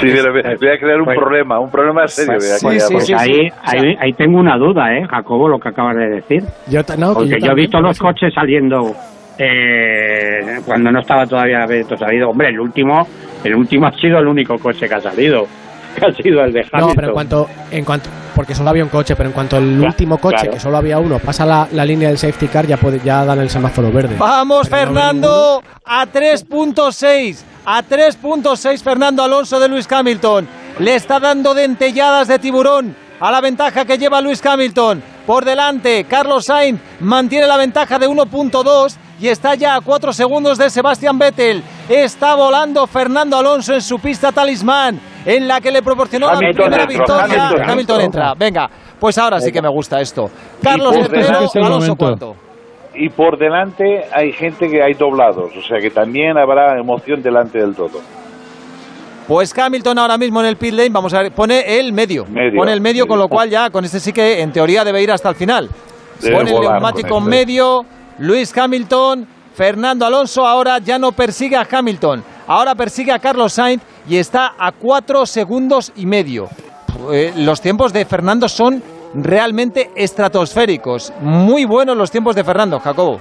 Sí, mira, voy a crear un Pues- problema, un problema serio. voy a sí, sí, sí, Pues ahí, ahí, ahí tengo una duda, ¿eh, Jacobo, lo que acabas de decir? Yo, no, que Porque yo, he también, visto los coches saliendo eh, cuando no estaba todavía Beto salido. Hombre, el último, el último ha sido el único coche que ha salido, que ha sido el de Hamilton. No, pero en cuanto, en cuanto, porque solo había un coche, pero en cuanto el Claro, último coche, claro. que solo había uno, pasa la, la línea del safety car, ya, puede, ya dan el semáforo verde. Vamos, Pero no Fernando, a 3.6. A 3.6 Fernando Alonso de Luis Hamilton. Le está dando dentelladas de tiburón a la ventaja que lleva Luis Hamilton. Por delante, Carlos Sainz mantiene la ventaja de 1.2 y está ya a 4 segundos de Sebastián Vettel. Está volando Fernando Alonso en su pista talismán, en la que le proporcionó la primera victoria. Hamilton entra. Venga, pues ahora sí que me gusta esto. Carlos tercero, Alonso cuarto. Y por delante hay gente que hay doblados, o sea que también habrá emoción delante del todo. Pues Hamilton ahora mismo en el pit lane, vamos a ver, pone el medio. Medio, pone el medio, con lo cual ya con este sí que en teoría debe ir hasta el final. Debe pone el neumático medio, Luis Hamilton, Fernando Alonso ahora ya no persigue a Hamilton, ahora persigue a Carlos Sainz y está a cuatro segundos y medio. Eh, los tiempos de Fernando son realmente estratosféricos. Muy buenos los tiempos de Fernando, Jacobo.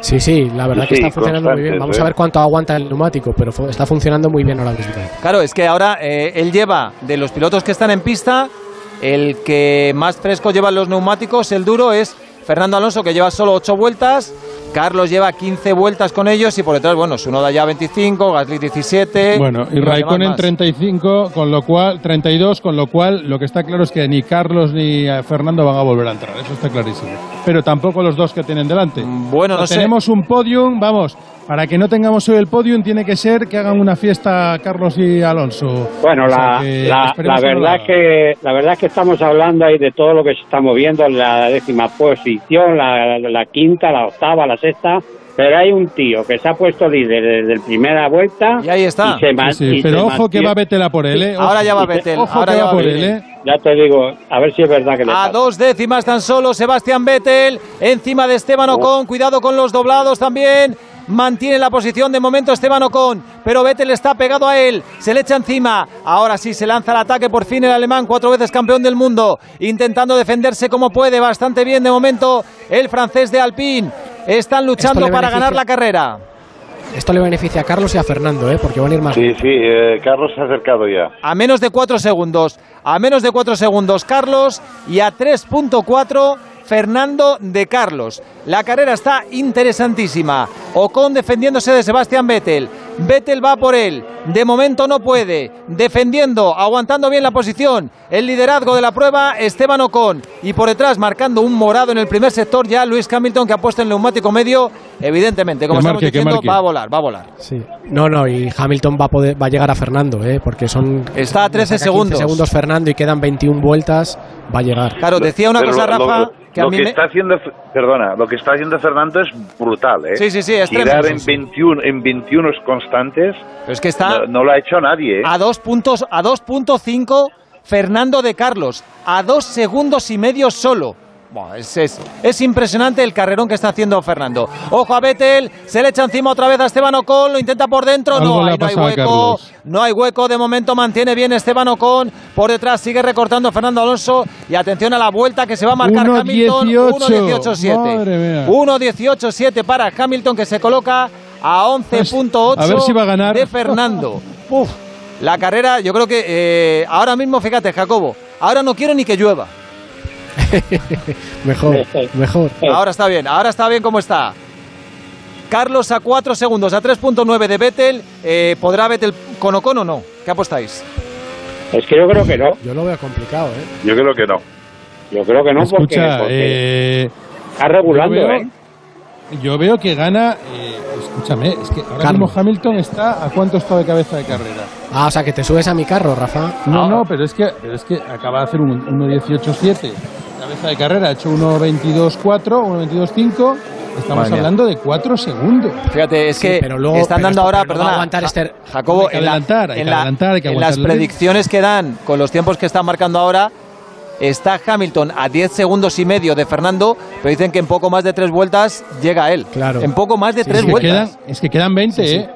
Sí, sí, la verdad que está funcionando muy bien. Vamos ¿eh? a ver cuánto aguanta el neumático, pero está funcionando muy bien ahora mismo. Claro, es que ahora eh, él lleva, de los pilotos que están en pista, el que más fresco lleva los neumáticos, el duro, es Fernando Alonso, que lleva solo ocho vueltas, Carlos lleva 15 vueltas con ellos y por detrás, bueno, Sunoda ya 25, Gasly 17. Bueno, y Raikkonen más. 35, con lo cual 32, con lo cual lo que está claro es que ni Carlos ni eh, Fernando van a volver a entrar, eso está clarísimo. Pero tampoco los dos que tienen delante. Bueno, no sé. Tenemos un podium, vamos, para que no tengamos hoy el podium tiene que ser que hagan una fiesta Carlos y Alonso. Bueno, O sea la, que la, la no verdad la que la verdad es que estamos hablando ahí de todo lo que se está moviendo, la décima posición, la, la quinta, la octava, la sexta, pero hay un tío que se ha puesto líder desde la primera vuelta y ahí está. y se man- Sí, y pero se ojo que va Vettel a por él, ¿eh? Ojo. Ahora ya va Vettel, Ojo ahora que ya va por él, ¿eh? Ya te digo, a ver si es verdad que le A pasa. dos décimas tan solo Sebastián Vettel, encima de Esteban Ocon, cuidado con los doblados también. Mantiene la posición de momento Esteban Ocon, pero Vettel está pegado a él, se le echa encima. Ahora sí se lanza al ataque por fin el alemán, cuatro veces campeón del mundo, intentando defenderse como puede, bastante bien de momento el francés de Alpine. Están luchando para ganar la carrera. Esto le beneficia a Carlos y a Fernando, ¿eh? porque van a ir más. Sí, sí, eh, Carlos se ha acercado ya. a menos de 4 segundos. A menos de 4 segundos Carlos y a 3.4 Fernando de Carlos. La carrera está interesantísima. Ocon defendiéndose de Sebastián Vettel. Vettel va por él. De momento no puede. Defendiendo, aguantando bien la posición. El liderazgo de la prueba, Esteban Ocon. Y por detrás, marcando un morado en el primer sector, ya Luis Hamilton, que ha puesto el neumático medio. Evidentemente, como Que estamos diciendo, va a volar, va a volar. Sí. No, no, y Hamilton va a, poder, va a llegar a Fernando, ¿eh? porque son. Está a 13 le saca 15 segundos. segundos Fernando y quedan 21 vueltas, va a llegar. Claro, decía una Pero cosa, lo- Rafa, lo- que lo que me... está haciendo, perdona, lo que está haciendo Fernando es brutal, ¿eh? Sí, sí, sí, es Girar tremendo, en sí. 21, en 21 constantes. Pero es que está No, no lo ha hecho nadie, ¿eh? a dos puntos, a 2.5 Fernando de Carlos, a dos segundos y medio solo. Buah, es, es- es impresionante el carrerón que está haciendo Fernando. Ojo a Vettel, se le echa encima otra vez a Esteban Ocon, lo intenta por dentro, Algo no, hay hueco, no hay hueco, de momento mantiene bien Esteban Ocon, por detrás sigue recortando Fernando Alonso y atención a la vuelta que se va a marcar 1.18. Hamilton, 1.18.7. Madre mía. 1.18.7 para Hamilton que se coloca a 11.8 A ver si va a ganar. de Fernando. Uf, la carrera, yo creo que eh, ahora mismo, fíjate, Jacobo, ahora no quiero ni que llueva. Mejor, mejor. Ahora está bien, ahora está bien como está. Carlos a 4 segundos, a 3.9 de Vettel. Eh, ¿Podrá Vettel con Ocon o no? ¿Qué apostáis? Es que yo creo que no. Yo lo veo complicado, ¿eh? Yo creo que no. Yo creo que no porque, Escucha, porque eh, está regulando, veo- ¿eh? Yo veo que gana. eh, escúchame, es que ahora Carlos. mismo Hamilton está a cuánto está de cabeza de carrera. Ah, o sea, que te subes a mi carro, Rafa. No, no, pero es que pero es que acaba de hacer un 1.18.7 cabeza de carrera, ha hecho 1.22.4, 1.22.5. Estamos Madre mía. hablando de 4 segundos. Fíjate, es Sí, que pero luego- están pero dando esto- ahora, no perdona, aguantar este- Jacobo, en, la- en la- en las predicciones que dan con los tiempos que están marcando ahora, está Hamilton a 10 segundos y medio de Fernando, pero dicen que en poco más de tres vueltas llega él. Claro. En poco más de Sí, tres Es que, vueltas. quedan, es que quedan 20, Sí, sí. ¿eh?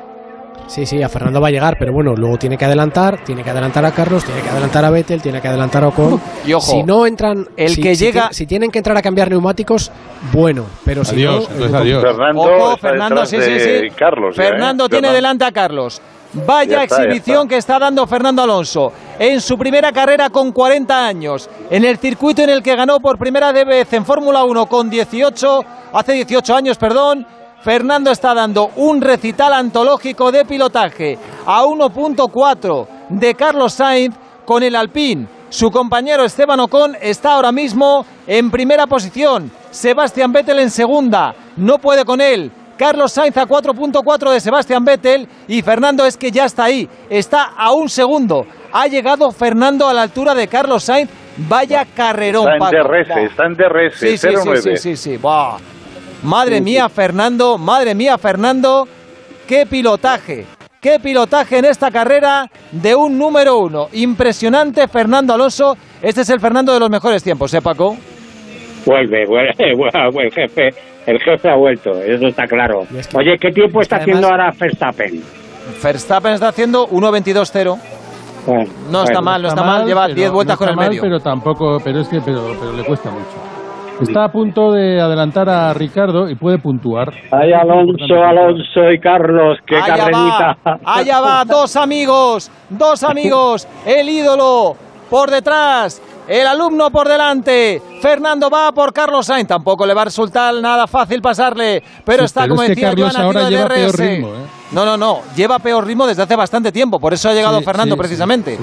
Sí, sí, a Fernando va a llegar, pero bueno, luego tiene que adelantar, tiene que adelantar a Carlos, tiene que adelantar a Vettel, tiene que adelantar a Ocon. Y ojo, si no entran, el si- que si llega- si tienen que entrar a cambiar neumáticos, bueno, pero si Adiós, no, entonces adiós. Fernando Ojo, Fernando, sí, sí, sí. Carlos. ya, ¿eh? Fernando tiene Fernando. delante a Carlos. Vaya está, exhibición está. que está dando Fernando Alonso en su primera carrera con 40 años, en el circuito en el que ganó por primera vez en Fórmula 1 con 18, hace 18 años, perdón. Fernando está dando un recital antológico de pilotaje a 1.4 de Carlos Sainz con el Alpine. Su compañero Esteban Ocon está ahora mismo en primera posición. Sebastián Vettel en segunda. No puede con él. Carlos Sainz a 4.4 de Sebastián Vettel y Fernando es que ya está ahí. Está a un segundo. Ha llegado Fernando a la altura de Carlos Sainz. Vaya carrerón. Está en. DRS, está en DRS, Sí, sí, sí, 0-9. sí, sí, sí. Buah. Madre mía, Fernando, madre mía, Fernando, qué pilotaje, qué pilotaje en esta carrera de un número uno. Impresionante, Fernando Alonso. Este es el Fernando de los mejores tiempos, ¿eh, Paco? Vuelve, vuelve, vuelve, el jefe, el jefe ha vuelto, eso está claro. Oye, ¿qué tiempo está es que haciendo además- ahora Verstappen? Verstappen está haciendo 1.22.0. Bueno, No está bueno. mal, no está, mal, lleva pero- 10 vueltas no con está el mal, medio. Pero tampoco, pero es que pero, pero le cuesta mucho. Está a punto de adelantar a Ricardo y puede puntuar. Ay, Alonso, Alonso y Carlos, qué allá carrerita. va, allá va, dos amigos, dos amigos, el ídolo por detrás, el alumno por delante. Fernando va por Carlos Sainz. Tampoco le va a resultar nada fácil pasarle. Pero Sí, está, pero como es que decía Carlos Joan, ahora peor ritmo, ¿eh? No, no, no. Lleva peor ritmo desde hace bastante tiempo. Por eso ha llegado Sí, Fernando sí, precisamente.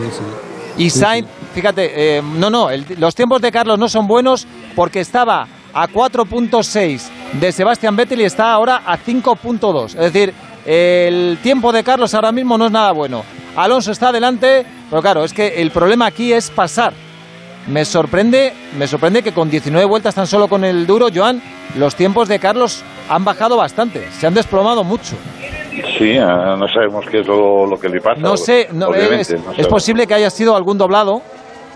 Y Sainz, fíjate, eh, no, no, el- los tiempos de Carlos no son buenos porque estaba a 4.6 de Sebastián Vettel y está ahora a 5.2. Es decir, el tiempo de Carlos ahora mismo no es nada bueno. Alonso está adelante, pero claro, es que el problema aquí es pasar. Me sorprende, me sorprende que con 19 vueltas tan solo con el duro, Joan, los tiempos de Carlos han bajado bastante, se han desplomado mucho. Sí, ah, no sabemos qué es lo, lo que le pasa. No sé, no, obviamente, es, no es posible que haya sido algún doblado,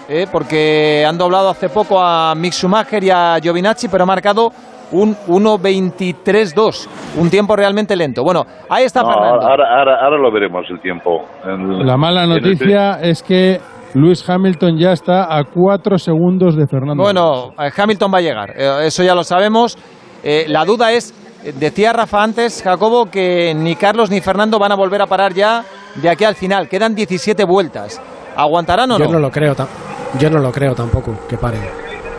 eh, porque han doblado hace poco a Mick Schumacher y a Giovinacci, pero ha marcado un 1.23.2, un tiempo realmente lento. Bueno, ahí está No, Fernando. ahora, ahora, ahora lo veremos el tiempo. La mala el- noticia es que Lewis Hamilton ya está a cuatro segundos de Fernando. Bueno, eh, Hamilton va a llegar, eh, eso ya lo sabemos. Eh, la duda es, decía Rafa antes, Jacobo, que ni Carlos ni Fernando van a volver a parar ya de aquí al final. Quedan 17 vueltas. ¿Aguantarán o Yo no? no lo creo, yo no lo creo tampoco que paren.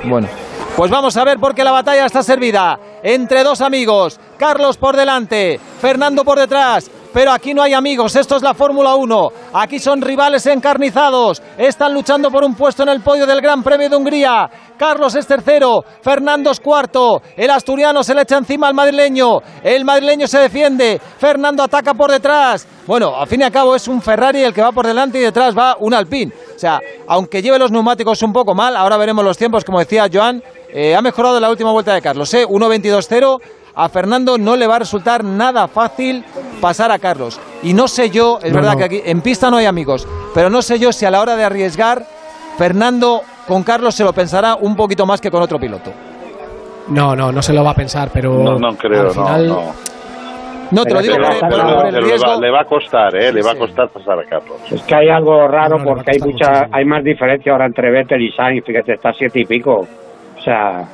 Bueno, pues vamos a ver porque la batalla está servida entre dos amigos. Carlos por delante, Fernando por detrás. Pero aquí no hay amigos, esto es la Fórmula 1. Aquí son rivales encarnizados. Están luchando por un puesto en el podio del Gran Premio de Hungría. Carlos es tercero, Fernando es cuarto. El asturiano se le echa encima al madrileño. El madrileño se defiende. Fernando ataca por detrás. Bueno, al fin y al cabo es un Ferrari el que va por delante y detrás va un Alpine. O sea, aunque lleve los neumáticos un poco mal, ahora veremos los tiempos, como decía Joan, eh, ha mejorado la última vuelta de Carlos. ¿eh? 1.22.0. A Fernando no le va a resultar nada fácil pasar a Carlos. Y no sé yo, es No, verdad no. que aquí en pista no hay amigos, pero no sé yo si a la hora de arriesgar, Fernando con Carlos se lo pensará un poquito más que con otro piloto. No, no, no se lo va a pensar, pero No, no creo, al no, final no. No, te lo digo Pero- pero- por- el pero le, va, riesgo. le va a costar, ¿eh? Le va a costar pasar a Carlos. Es que hay algo raro porque hay mucha, hay más diferencia ahora entre Vettel y Sainz, fíjate, está siete y pico. O sea,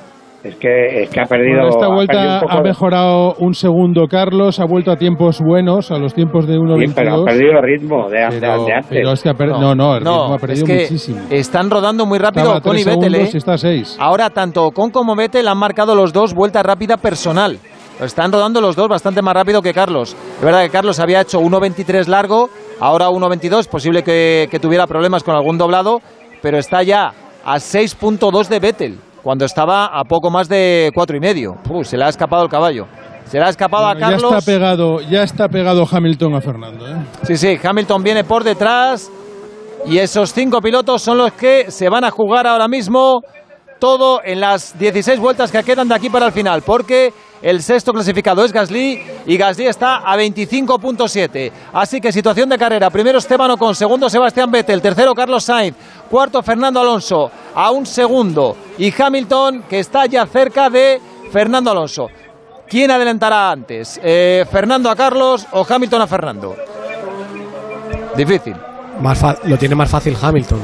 es que, es que ha perdido. Bueno, esta ha perdido vuelta un poco ha de- mejorado un segundo Carlos, ha vuelto a tiempos buenos, a los tiempos de Sí, pero ha 1.22. perdido ritmo de, de- Pero, de antes. pero es que ha per- no, no, el ritmo ha perdido es que muchísimo. están rodando muy rápido Estaba a Ocon tres y Vettel. ¿eh? está a seis. Ahora tanto Ocon como Vettel han marcado los dos vuelta rápida personal. Están rodando los dos bastante más rápido que Carlos. Es verdad que Carlos había hecho 1.23 largo, ahora 1.22. Posible que, que tuviera problemas con algún doblado, pero está ya a 6.2 de Vettel, cuando estaba a poco más de cuatro y medio. Puh, se le ha escapado el caballo. Se le ha escapado Bueno, a ya Carlos. está pegado, ya está pegado Hamilton a Fernando. ¿eh? Sí, sí, Hamilton viene por detrás y esos cinco pilotos son los que se van a jugar ahora mismo todo en las 16 vueltas que quedan de aquí para el final, porque el sexto clasificado es Gasly y Gasly está a 25.7. Así que situación de carrera, primero Esteban Ocon, segundo Sebastián Vettel, tercero Carlos Sainz, cuarto Fernando Alonso, a un segundo y Hamilton que está ya cerca de Fernando Alonso. ¿Quién adelantará antes? Eh, ¿Fernando a Carlos o Hamilton a Fernando? Difícil. Más lo tiene más fácil Hamilton.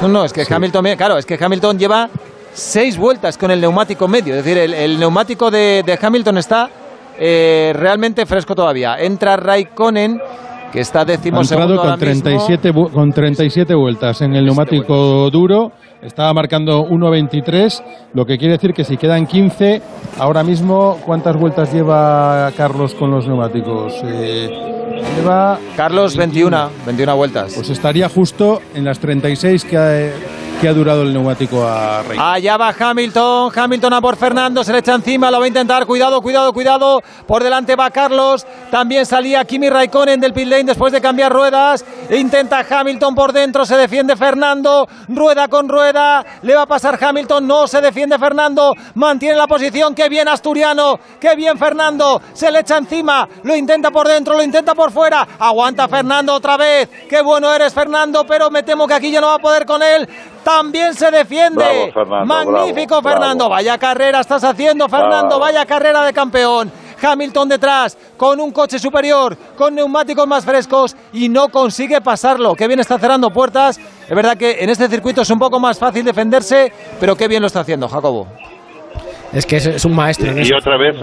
No, no, es que Hamilton, claro, es que Hamilton lleva seis vueltas con el neumático medio. Es decir, el, el neumático de, de Hamilton está eh, realmente fresco todavía. Entra Raikkonen, que está Ha décimo entrado segundo con ahora mismo. 37, vu- con 37 vueltas en el neumático duro. Estaba marcando 1.23, lo que quiere decir que si quedan 15, ahora mismo, ¿cuántas vueltas lleva Carlos con los neumáticos? Eh, lleva Carlos, 21, 21 vueltas. Pues estaría justo en las 36 que ha, que ha durado el neumático a Rey. Allá va Hamilton, Hamilton a por Fernando, se le echa encima, lo va a intentar, cuidado, cuidado, cuidado, por delante va Carlos, también salía Kimi Raikkonen del pit lane después de cambiar ruedas, intenta Hamilton por dentro, se defiende Fernando, rueda con rueda, le va a pasar Hamilton, no se defiende Fernando, mantiene la posición, qué bien Asturiano, qué bien Fernando, se le echa encima, lo intenta por dentro, lo intenta por fuera, aguanta Fernando otra vez, qué bueno eres Fernando, pero me temo que aquí ya no va a poder con él, también se defiende. Bravo, Fernando, Magnífico, bravo, Fernando. bravo. Vaya carrera estás haciendo, Fernando. Bravo. Vaya carrera de campeón. Hamilton detrás, con un coche superior, con neumáticos más frescos y no consigue pasarlo. Qué bien está cerrando puertas. Es verdad que en este circuito es un poco más fácil defenderse, pero qué bien lo está haciendo, Jacobo. Es que es, es un maestro en Y eso. otra vez,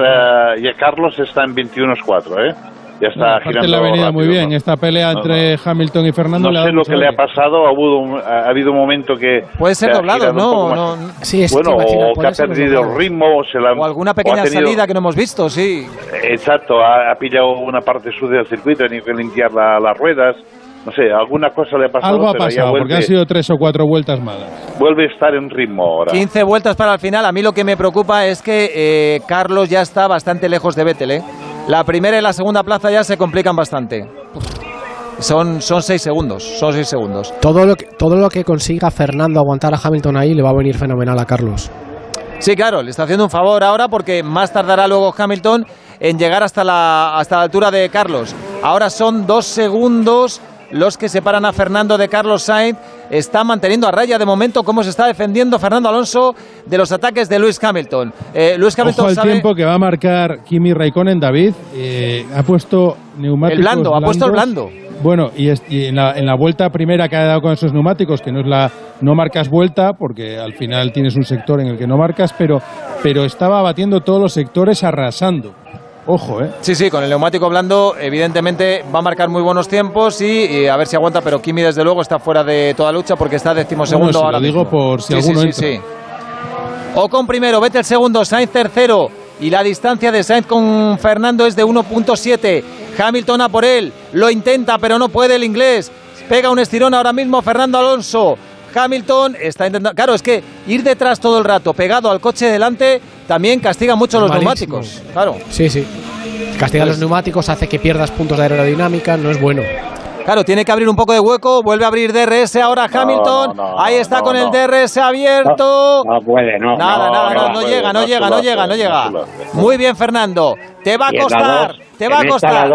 ya Carlos está en 21.4, ¿eh? Ya está Aparte girando le ha venido rápido, muy bien ¿no? esta pelea No, entre Hamilton y Fernando. No ha sé lo que le ha pasado, ha habido, un- ha habido un momento que... Puede ser se ha doblado, ¿no? No. Sí, es bueno, o que ha perdido el ritmo, o, se la, O alguna o ha pequeña tenido- salida que no hemos visto, sí. Exacto, ha, ha pillado una parte sucia del circuito, ha tenido que limpiar la- las ruedas. No sé, alguna cosa le ha pasado, Algo ha pero ya pasado, porque vuelve, han sido tres o cuatro vueltas malas. vuelve a estar en ritmo ahora. 15 vueltas para el final. A mí lo que me preocupa es que eh, Carlos ya está bastante lejos de Vettel. ¿eh? La primera y la segunda plaza ya se complican bastante. Son, son seis segundos, son seis segundos. Todo lo, que, todo lo que consiga Fernando aguantar a Hamilton ahí le va a venir fenomenal a Carlos. Sí, claro, le está haciendo un favor ahora porque más tardará luego Hamilton en llegar hasta la, hasta la altura de Carlos. Ahora son dos segundos los que separan a Fernando de Carlos Sainz. Está manteniendo a raya de momento cómo se está defendiendo Fernando Alonso de los ataques de Lewis Hamilton. Eh, Lewis Hamilton Ojo al sabe... tiempo que va a marcar Kimi Raikkonen, David. eh, ha puesto neumáticos El blando, ha puesto el blando. Bueno, y, es- y en, la, en la vuelta primera que ha dado con esos neumáticos, que no es la no marcas vuelta, porque al final tienes un sector en el que no marcas, pero, pero estaba batiendo todos los sectores arrasando. Ojo, ¿eh? Sí, sí, con el neumático blando, evidentemente va a marcar muy buenos tiempos y, y a ver si aguanta, pero Kimi desde luego está fuera de toda lucha porque está decimosegundo Bueno, ahora lo digo mismo. por si Sí, alguno sí, entra. sí. Ocon primero, vete el segundo, Sainz tercero y la distancia de Sainz con Fernando es de 1.7. Hamilton a por él, lo intenta pero no puede el inglés. Pega un estirón ahora mismo Fernando Alonso. Hamilton está intentando. Claro, es que ir detrás todo el rato, pegado al coche de delante, también castiga mucho los Malísimo. neumáticos. Claro. Sí, sí. Castiga Pues- los neumáticos, hace que pierdas puntos de aerodinámica, no es bueno. Claro, tiene que abrir un poco de hueco, vuelve a abrir DRS ahora Hamilton. no, no, Ahí está no, con el. DRS abierto. No puede, no. Nada, no, nada, no, no, puede, llega, no, llega, no llega, no llega. Muy bien, Fernando. Te va a costar, te va a costar.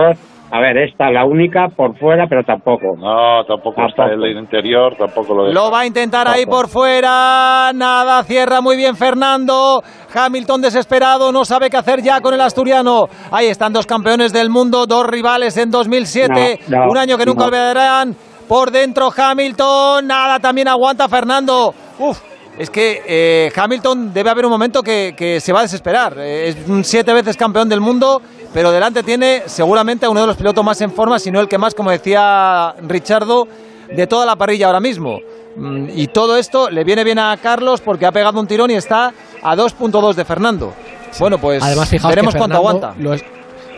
A ver, esta la única por fuera, pero tampoco. No, tampoco está en el interior, tampoco lo deja. Lo va a intentar ahí por fuera. Nada, cierra muy bien Fernando. Hamilton desesperado, no sabe qué hacer ya con el asturiano. Ahí están dos campeones del mundo, dos rivales en 2007. No, no, un año que nunca no. olvidarán. Por dentro Hamilton. Nada, también aguanta Fernando. Uf. Es que eh, Hamilton debe haber un momento que, que se va a desesperar. Eh, es siete veces campeón del mundo, pero delante tiene seguramente a uno de los pilotos más en forma, si no el que más, como decía Richardo, de toda la parrilla ahora mismo. Mm, Y todo esto le viene bien a Carlos porque ha pegado un tirón y está a 2.2 de Fernando. Bueno, pues Además, fijaos veremos que cuánto Fernando aguanta. lo es-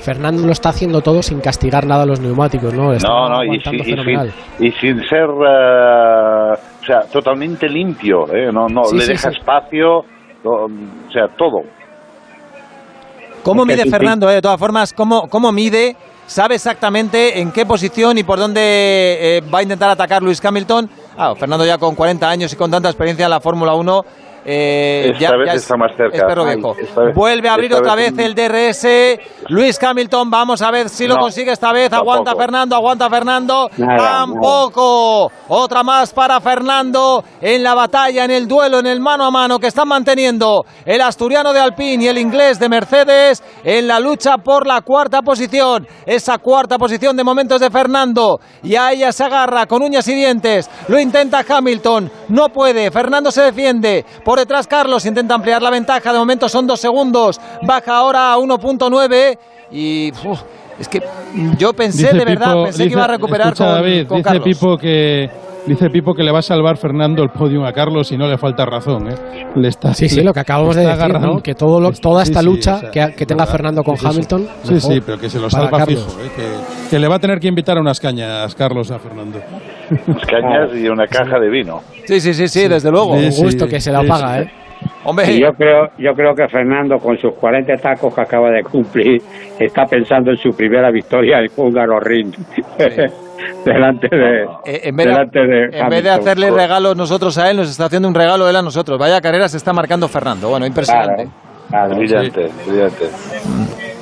Fernando lo está haciendo todo sin castigar nada a los neumáticos, ¿no? Está No, no, y, sin- y sin, y sin ser, eh, o sea, totalmente limpio, ¿eh? No, no, Sí, le sí, deja sí. espacio, o sea, todo. ¿Cómo mide. Fernando? eh? De todas formas, ¿cómo, ¿cómo mide? ¿Sabe exactamente en qué posición y por dónde eh, va a intentar atacar Luis Hamilton? Ah, Fernando ya con 40 años y con tanta experiencia en la Fórmula 1. Eh, Esta ya, vez ya es- está más cerca. es Ay, Vuelve a abrir otra vez- vez el DRS. Luis Hamilton, vamos a ver si lo consigue esta vez. Aguanta tampoco. Fernando, aguanta Fernando. Nada, tampoco. Otra más para Fernando en la batalla, en el duelo, en el mano a mano que están manteniendo el asturiano de Alpine y el inglés de Mercedes en la lucha por la cuarta posición. Esa cuarta posición de momentos de Fernando. Y a ella se agarra con uñas y dientes. Lo intenta Hamilton. No puede. Fernando se defiende. Por detrás Carlos intenta ampliar la ventaja. De momento son dos segundos. Baja ahora a 1.9. Y uf, es que yo pensé Dice de verdad, Pipo- pensé que iba a recuperar escucha, con, David, con dice Carlos. Pipo que dice Pipo que le va a salvar Fernando el podium a Carlos y no le falta razón, ¿eh? Le está, Sí, sí, lo que acabamos de decir, ¿no? Que todo lo- toda Sí, esta sí, lucha o sea, que, que tenga Fernando con Sí, sí. Hamilton. Sí, sí, pero que se lo salva Carlos. fijo, ¿eh? que, que le va a tener que invitar a unas cañas Carlos a Fernando. Unas cañas y una caja de vino. Sí, sí, sí, sí, desde luego. Sí, Un sí, gusto que se la sí, paga, sí. ¿eh? Hombre, Y yo creo, yo creo que Fernando, con sus 40 tacos que acaba de cumplir, está pensando en su primera victoria en Húngaro Ring. Delante de, Eh, en vez de, delante de en vez de hacerle regalos nosotros a él, nos está haciendo un regalo él a nosotros. Vaya carrera se está marcando Fernando. Bueno, impresionante. Claro, Brillante, brillante.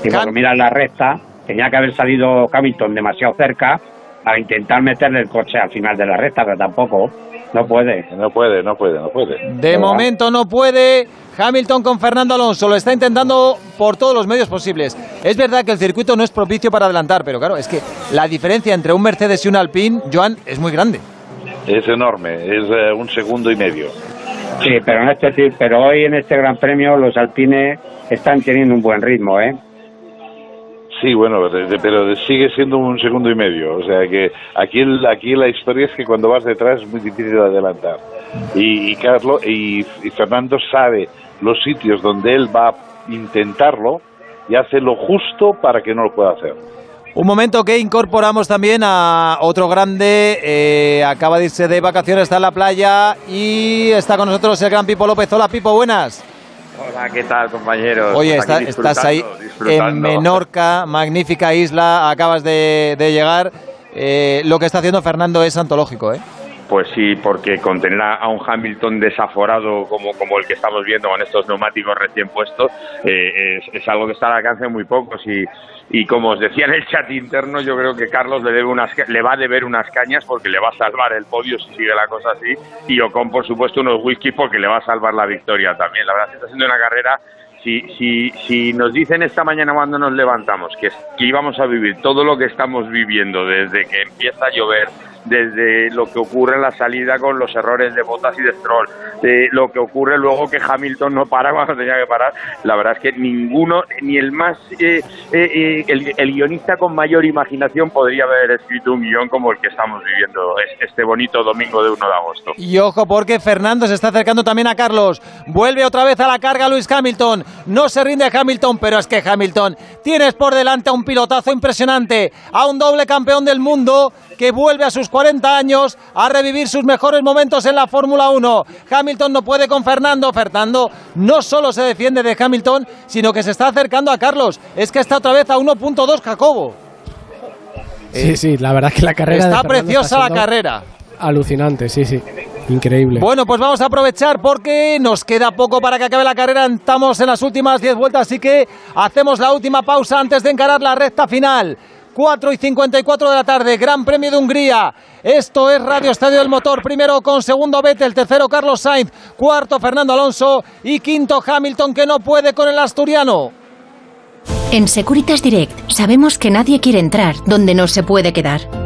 Y porque mira la recta, tenía que haber salido Hamilton demasiado cerca para intentar meterle el coche al final de la recta, pero tampoco, no puede. No puede, no puede, no puede. De momento no puede. Hamilton con Fernando Alonso lo está intentando por todos los medios posibles. Es verdad que el circuito no es propicio para adelantar, pero claro, es que la diferencia entre un Mercedes y un Alpine, Joan, es muy grande. Es enorme, es eh, un segundo y medio. Sí, pero en este pero hoy en este Gran Premio los alpines están teniendo un buen ritmo, ¿eh? Sí, bueno, pero sigue siendo un segundo y medio. O sea que aquí, aquí la historia es que cuando vas detrás es muy difícil de adelantar. Y, Carlos y, y Fernando sabe los sitios donde él va a intentarlo y hace lo justo para que no lo pueda hacer. Un momento que incorporamos también a otro grande, eh, acaba de irse de vacaciones, está en la playa y está con nosotros el gran Pipo López. Hola Pipo, buenas. Hola, ¿qué tal, compañeros? Oye, Pues está- estás ahí en Menorca, magnífica isla, acabas de, de llegar. Eh, lo que está haciendo Fernando es antológico, ¿eh? Pues sí, porque contener a un Hamilton desaforado como, como el que estamos viendo con estos neumáticos recién puestos eh, es, algo que está al alcance de muy pocos y, y como os decía en el chat interno, yo creo que Carlos le, debe unas, le va a deber unas cañas porque le va a salvar el podio si sigue la cosa así y Ocon, por supuesto, unos whisky porque le va a salvar la victoria también. La verdad que está siendo una carrera si, si, si nos dicen esta mañana cuando nos levantamos que íbamos a vivir todo lo que estamos viviendo desde que empieza a llover, desde lo que ocurre en la salida con los errores de Bottas y de Stroll, de lo que ocurre luego que Hamilton no para cuando tenía que parar, la verdad es que ninguno, ni el más, eh, eh, eh, el, guionista con mayor imaginación podría haber escrito un guion como el que estamos viviendo es- este bonito domingo de 1 de agosto. Y ojo porque Fernando se está acercando también a Carlos. Vuelve otra vez a la carga Luis Hamilton. No se rinde Hamilton, pero es que Hamilton tienes por delante a un pilotazo impresionante, a un doble campeón del mundo que vuelve a sus 40 años a revivir sus mejores momentos en la Fórmula 1. Hamilton no puede con Fernando. Fernando no solo se defiende de Hamilton, sino que se está acercando a Carlos. Es que está otra vez a 1.2 Jacobo. Sí, sí, la verdad es que la carrera. de Está Fernando preciosa la carrera. Alucinante, sí, sí. Increíble. Bueno, pues vamos a aprovechar porque nos queda poco para que acabe la carrera. Estamos en las últimas 10 vueltas, así que hacemos la última pausa antes de encarar la recta final. 4 y 54 de la tarde, Gran Premio de Hungría. Esto es Radio Estadio del Motor. Primero con segundo Vettel, tercero Carlos Sainz, cuarto Fernando Alonso y quinto Hamilton que no puede con el asturiano. En Securitas Direct sabemos que nadie quiere entrar donde no se puede quedar.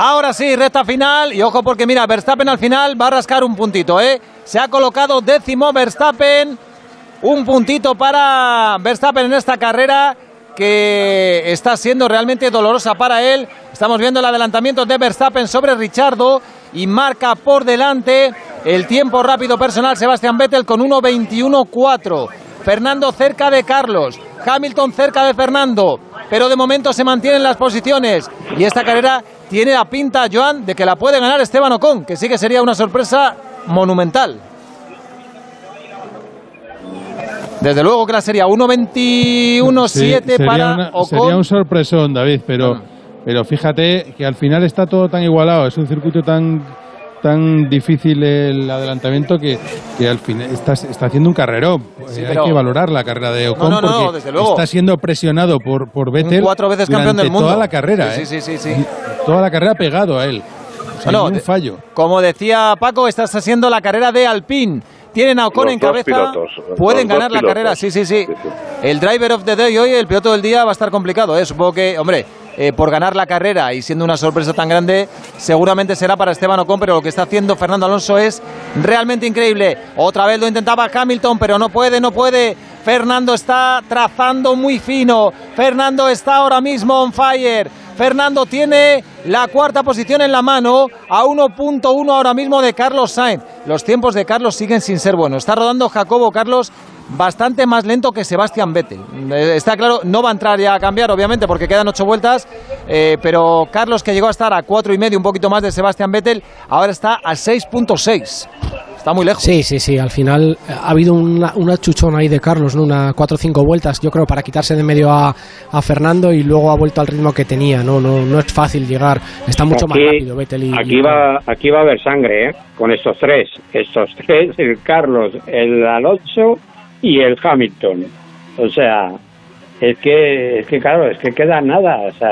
Ahora sí, recta final. Y ojo porque mira, Verstappen al final va a rascar un puntito, ¿eh? Se ha colocado décimo Verstappen. Un puntito para Verstappen en esta carrera que está siendo realmente dolorosa para él. Estamos viendo el adelantamiento de Verstappen sobre Richardo y marca por delante el tiempo rápido personal Sebastián Vettel con 1.21.4. Fernando cerca de Carlos, Hamilton cerca de Fernando, pero de momento se mantienen las posiciones y esta carrera tiene la pinta, Joan, de que la puede ganar Esteban Ocon, que sí que sería una sorpresa monumental. Desde luego que la sería 1.21.7 Sí, para una- Ocon. Sería un sorpresón, David, pero, pero fíjate que al final está todo tan igualado, es un circuito tan tan difícil el adelantamiento que, que al final está, está haciendo un carrerón. Sí, Eh, pero- Hay que valorar la carrera de Ocon No, no, no, porque desde luego. está siendo presionado por, por Vettel cuatro veces campeón del mundo. toda la carrera. Sí, ¿eh? sí, sí, sí, sí. Toda la carrera pegado a él. O sea, de- fallo. Como decía Paco, esta está siendo la carrera de Alpine. Tienen a Ocon Los en cabeza. pilotos, pueden ganar la pilotos. carrera, sí, sí, sí. El driver of the day hoy, el piloto del día, va a estar complicado. ¿eh? Supongo que, hombre, eh, por ganar la carrera y siendo una sorpresa tan grande, seguramente será para Esteban Ocon, pero lo que está haciendo Fernando Alonso es realmente increíble. Otra vez lo intentaba Hamilton, pero no puede, no puede. Fernando está trazando muy fino. Fernando está ahora mismo on fire. Fernando tiene la cuarta posición en la mano a 1.1 ahora mismo de Carlos Sainz. Los tiempos de Carlos siguen sin ser buenos. Está rodando Jacobo Carlos bastante más lento que Sebastián Vettel. Eh, Está claro, no va a entrar ya a cambiar, obviamente, porque quedan ocho vueltas, eh, pero Carlos, que llegó a estar a cuatro y medio, un poquito más de Sebastián Vettel, ahora está a 6.6. Está muy lejos. Sí, sí, sí. Al final eh, ha habido una, una chuchón ahí de Carlos, ¿no? Una cuatro o cinco vueltas, yo creo, para quitarse de medio a, a Fernando y luego ha vuelto al ritmo que tenía. No, no, no es fácil llegar. Está mucho más Aquí- rápido Vettel y, Aquí y- va, aquí va a haber sangre, ¿eh? Con estos tres. Estos tres, el Carlos, el Alonso y el Hamilton. O sea, es que, es que claro, es que queda nada. O sea,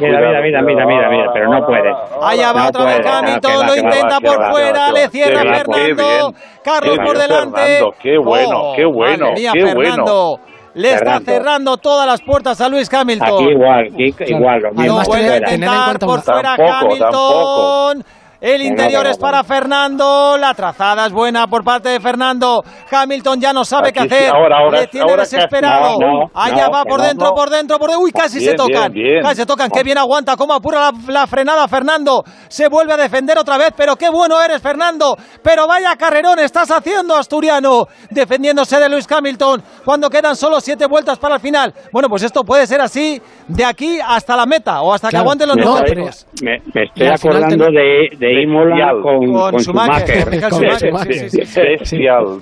mira, mira, mira, mira, mira, mira, pero no puede. Allá va No otra vez no, Hamilton, lo va, intenta por va, fuera, va, le cierra Fernando. Carlos por delante. Fernando, qué bueno, Oh, qué bueno, mía, qué bueno. Fernando. Le está cerrando todas las puertas a Luis Hamilton. Aquí igual, aquí igual, lo mismo. Además, vuelve a fuera. intentar por fuera Tampoco, Hamilton. El interior es para Fernando. La trazada es buena por parte de Fernando. Hamilton ya no sabe Aquí qué sí, hacer. ahora, ahora, Le tiene ahora desesperado. No, no, Allá no, va por no, dentro, no. por dentro, por dentro. Uy, casi se tocan. bien, bien. Casi se tocan. Qué bien aguanta. Cómo apura la, la frenada Fernando. Se vuelve a defender otra vez. Pero qué bueno eres, Fernando. Pero vaya carrerón estás haciendo, Asturiano. Defendiéndose de Luis Hamilton. Cuando quedan solo siete vueltas para el final. Bueno, pues esto puede ser así de aquí hasta la meta o hasta que aguanten los estoy- Me, me estoy acordando de, de Imola Bestial. con, Con con Schumacher.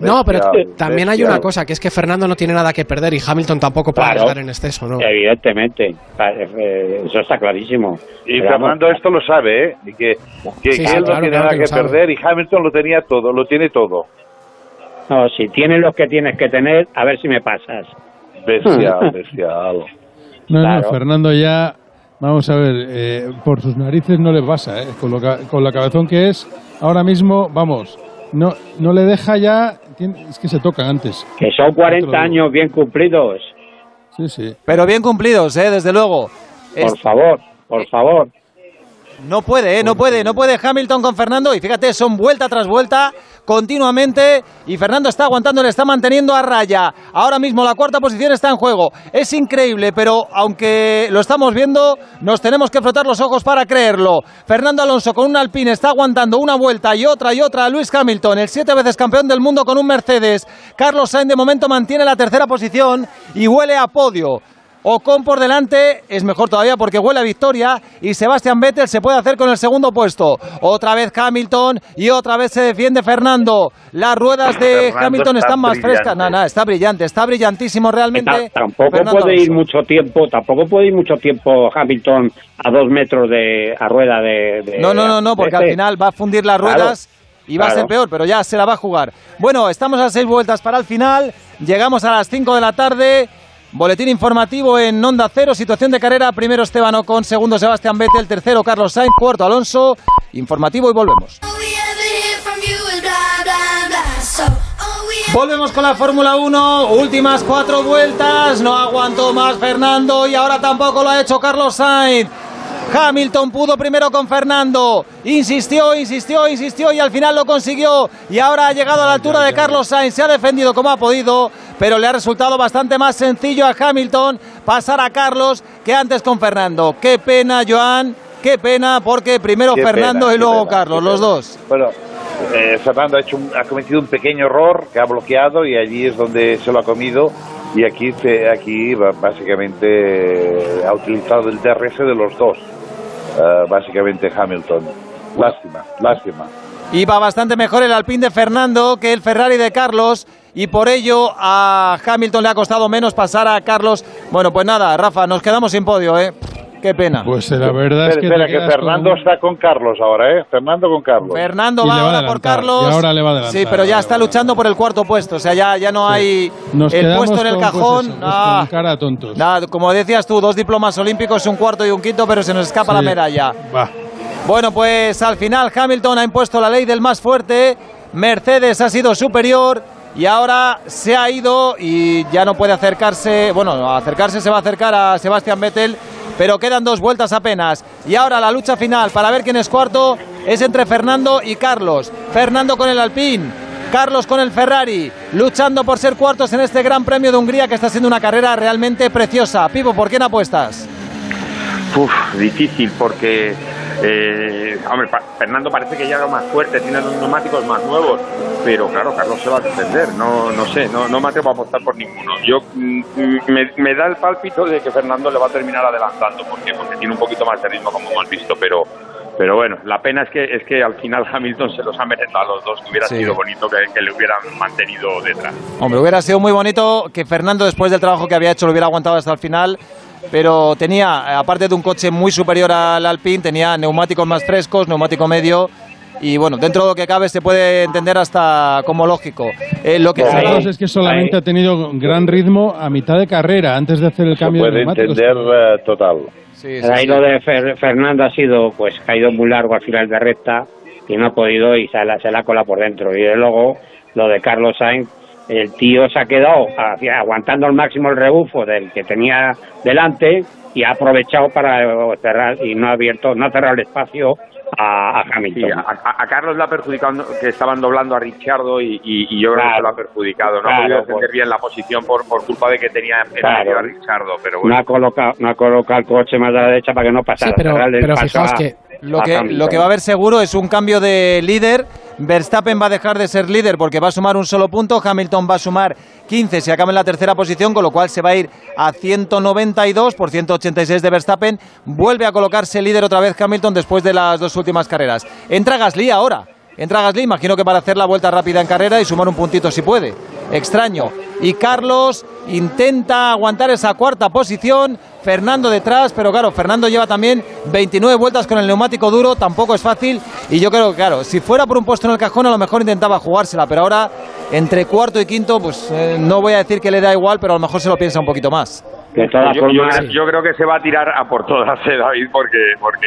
No, pero también hay una cosa, que es que Fernando no tiene nada que perder y Hamilton tampoco puede Claro. arriesgar en exceso, ¿no? Evidentemente, Eh, eso está clarísimo. Y Pero vamos, Fernando esto lo sabe, ¿eh? Y que, que, Sí, que sí, él claro, no tiene claro nada que perder y Hamilton lo tenía todo, lo tiene todo. No, si tienes lo que tienes que tener, a ver si me pasas. Bestial, bestial. No, Claro. no, Fernando ya, vamos a ver, eh, por sus narices no le pasa, ¿eh? con, lo ca- con la cabezón que es, ahora mismo, vamos, no, no le deja ya, tiene- es que se tocan antes. Que son 40 Otro- años bien cumplidos. Sí, sí. Pero bien cumplidos, ¿eh? desde luego. Por favor, por favor. No puede, ¿eh? no puede, no puede Hamilton con Fernando. Y fíjate, son vuelta tras vuelta continuamente. Y Fernando está aguantando, le está manteniendo a raya. Ahora mismo la cuarta posición está en juego. Es increíble, pero aunque lo estamos viendo, nos tenemos que frotar los ojos para creerlo. Fernando Alonso con un Alpine está aguantando una vuelta y otra y otra a Luis Hamilton, el siete veces campeón del mundo con un Mercedes. Carlos Sainz de momento mantiene la tercera posición y huele a podio. Ocon por delante es mejor todavía porque huele a victoria y Sebastián Vettel se puede hacer con el segundo puesto. Otra vez Hamilton y otra vez se defiende Fernando. Las ruedas de Fernando Hamilton está están más brillante. frescas. No, no, está brillante, está brillantísimo realmente. Ta- Tampoco Fernando puede ir mucho tiempo, tampoco puede ir mucho tiempo Hamilton a dos metros de a rueda de. de- No, no, no, no, porque de al este. final va a fundir las Claro, ruedas y va a ser peor, pero ya se la va a jugar. Bueno, estamos a seis vueltas para el final. Llegamos a las 5 de la tarde. Boletín informativo en Onda Cero, situación de carrera. Primero Esteban Ocon, segundo Sebastián Vettel, tercero Carlos Sainz, cuarto Alonso. Informativo y volvemos. Volvemos con la Fórmula 1, últimas cuatro vueltas, no aguantó más Fernando y ahora tampoco lo ha hecho Carlos Sainz. Hamilton pudo primero con Fernando, insistió, insistió, insistió y al final lo consiguió. Y ahora ha llegado a la altura de Carlos Sainz, se ha defendido como ha podido, pero le ha resultado bastante más sencillo a Hamilton pasar a Carlos que antes con Fernando. Qué pena, Joan, qué pena, porque primero Qué Fernando pena, y luego pena, Carlos, los dos. Bueno, eh, Fernando ha, hecho un- ha cometido un pequeño error que ha bloqueado y allí es donde se lo ha comido y aquí, aquí básicamente ha utilizado el DRS de los dos, eh, básicamente Hamilton. Lástima, lástima. Iba bastante mejor el Alpine de Fernando que el Ferrari de Carlos y por ello a Hamilton le ha costado menos pasar a Carlos. Bueno, pues nada, Rafa, nos quedamos sin podio, ¿eh? Qué pena. Pues eh, la verdad es que... espera, que Fernando con- está con Carlos ahora, ¿eh? Fernando con Carlos. Fernando va ahora por Carlos. y ahora le va a adelantar, Sí, pero ya está luchando por el cuarto puesto. O sea, ya, ya no hay Nos el quedamos puesto en el con, pues cajón. eso, pues Ah, con cara a tontos. nada, como decías tú, dos diplomas olímpicos, un cuarto y un quinto, pero se nos escapa Sí. la medalla. Va. Bueno, pues al final Hamilton ha impuesto la ley del más fuerte, Mercedes ha sido superior y ahora se ha ido y ya no puede acercarse, bueno, acercarse se va a acercar a Sebastián Vettel, pero quedan dos vueltas apenas. Y ahora la lucha final para ver quién es cuarto es entre Fernando y Carlos. Fernando con el Alpine. Carlos con el Ferrari, luchando por ser cuartos en este Gran Premio de Hungría que está siendo una carrera realmente preciosa. Pipo, ¿por quién apuestas? Uf, difícil porque, eh, Fernando parece que ya lo más fuerte, tiene los neumáticos más nuevos, pero claro, Carlos se va a defender, no, no sé, no, no me atrevo a apostar por ninguno. Yo mm, me, me da el pálpito de que Fernando le va a terminar adelantando, ¿por qué? Porque tiene un poquito más de ritmo como hemos visto, pero pero bueno, la pena es que es que al final Hamilton se los ha merecido a los dos, que hubiera Sí. sido bonito que, que le hubieran mantenido detrás. Hombre, hubiera sido muy bonito que Fernando, después del trabajo que había hecho, lo hubiera aguantado hasta el final. Pero tenía, aparte de un coche muy superior al Alpine, tenía neumáticos más frescos, neumático medio. y bueno, dentro de lo que cabe se puede entender hasta como lógico. Eh, lo que Carlos es que solamente ha tenido gran ritmo a mitad de carrera, antes de hacer el Se cambio de puede neumáticos. entender eh, total. Ahí lo de Fer- Fernando ha sido, pues, caído muy largo al final de recta y no ha podido y se la, se la cola por dentro. Y luego lo de Carlos Sainz, el tío se ha quedado hacia- aguantando al máximo el rebufo del que tenía delante y ha aprovechado para cerrar y no ha abierto, no ha cerrado el espacio a, a Hamilton. Sí, a, a- Carlos le ha perjudicado que estaban doblando a Ricciardo y, y- y yo creo que lo ha perjudicado. No Claro, ha podido defender pues. bien la posición por, por culpa de que tenía en Claro. medio a Ricciardo, pero No bueno. ha colocado, no ha colocado el coche más a la derecha para que no pasara. Sí, pero- pero fijaos a- que lo que, lo que va a haber seguro es un cambio de líder. Verstappen va a dejar de ser líder porque va a sumar un solo punto. Hamilton va a sumar 15 si acaba en la tercera posición, con lo cual se va a ir a 192 por 186 de Verstappen. Vuelve a colocarse líder otra vez Hamilton después de las dos últimas carreras. Entra Gasly ahora. Entra Gasly, imagino que para hacer la vuelta rápida en carrera y sumar un puntito si puede. Extraño. Y Carlos intenta aguantar esa cuarta posición. Fernando detrás, pero claro, Fernando lleva también 29 vueltas con el neumático duro, tampoco es fácil. Y yo creo que, claro, si fuera por un puesto en el cajón, a lo mejor intentaba jugársela, pero ahora entre cuarto y quinto, pues eh, no voy a decir que le da igual, pero a lo mejor se lo piensa un poquito más. De todas yo, formas- yo- yo creo que se va a tirar a por todas, eh, David, porque, porque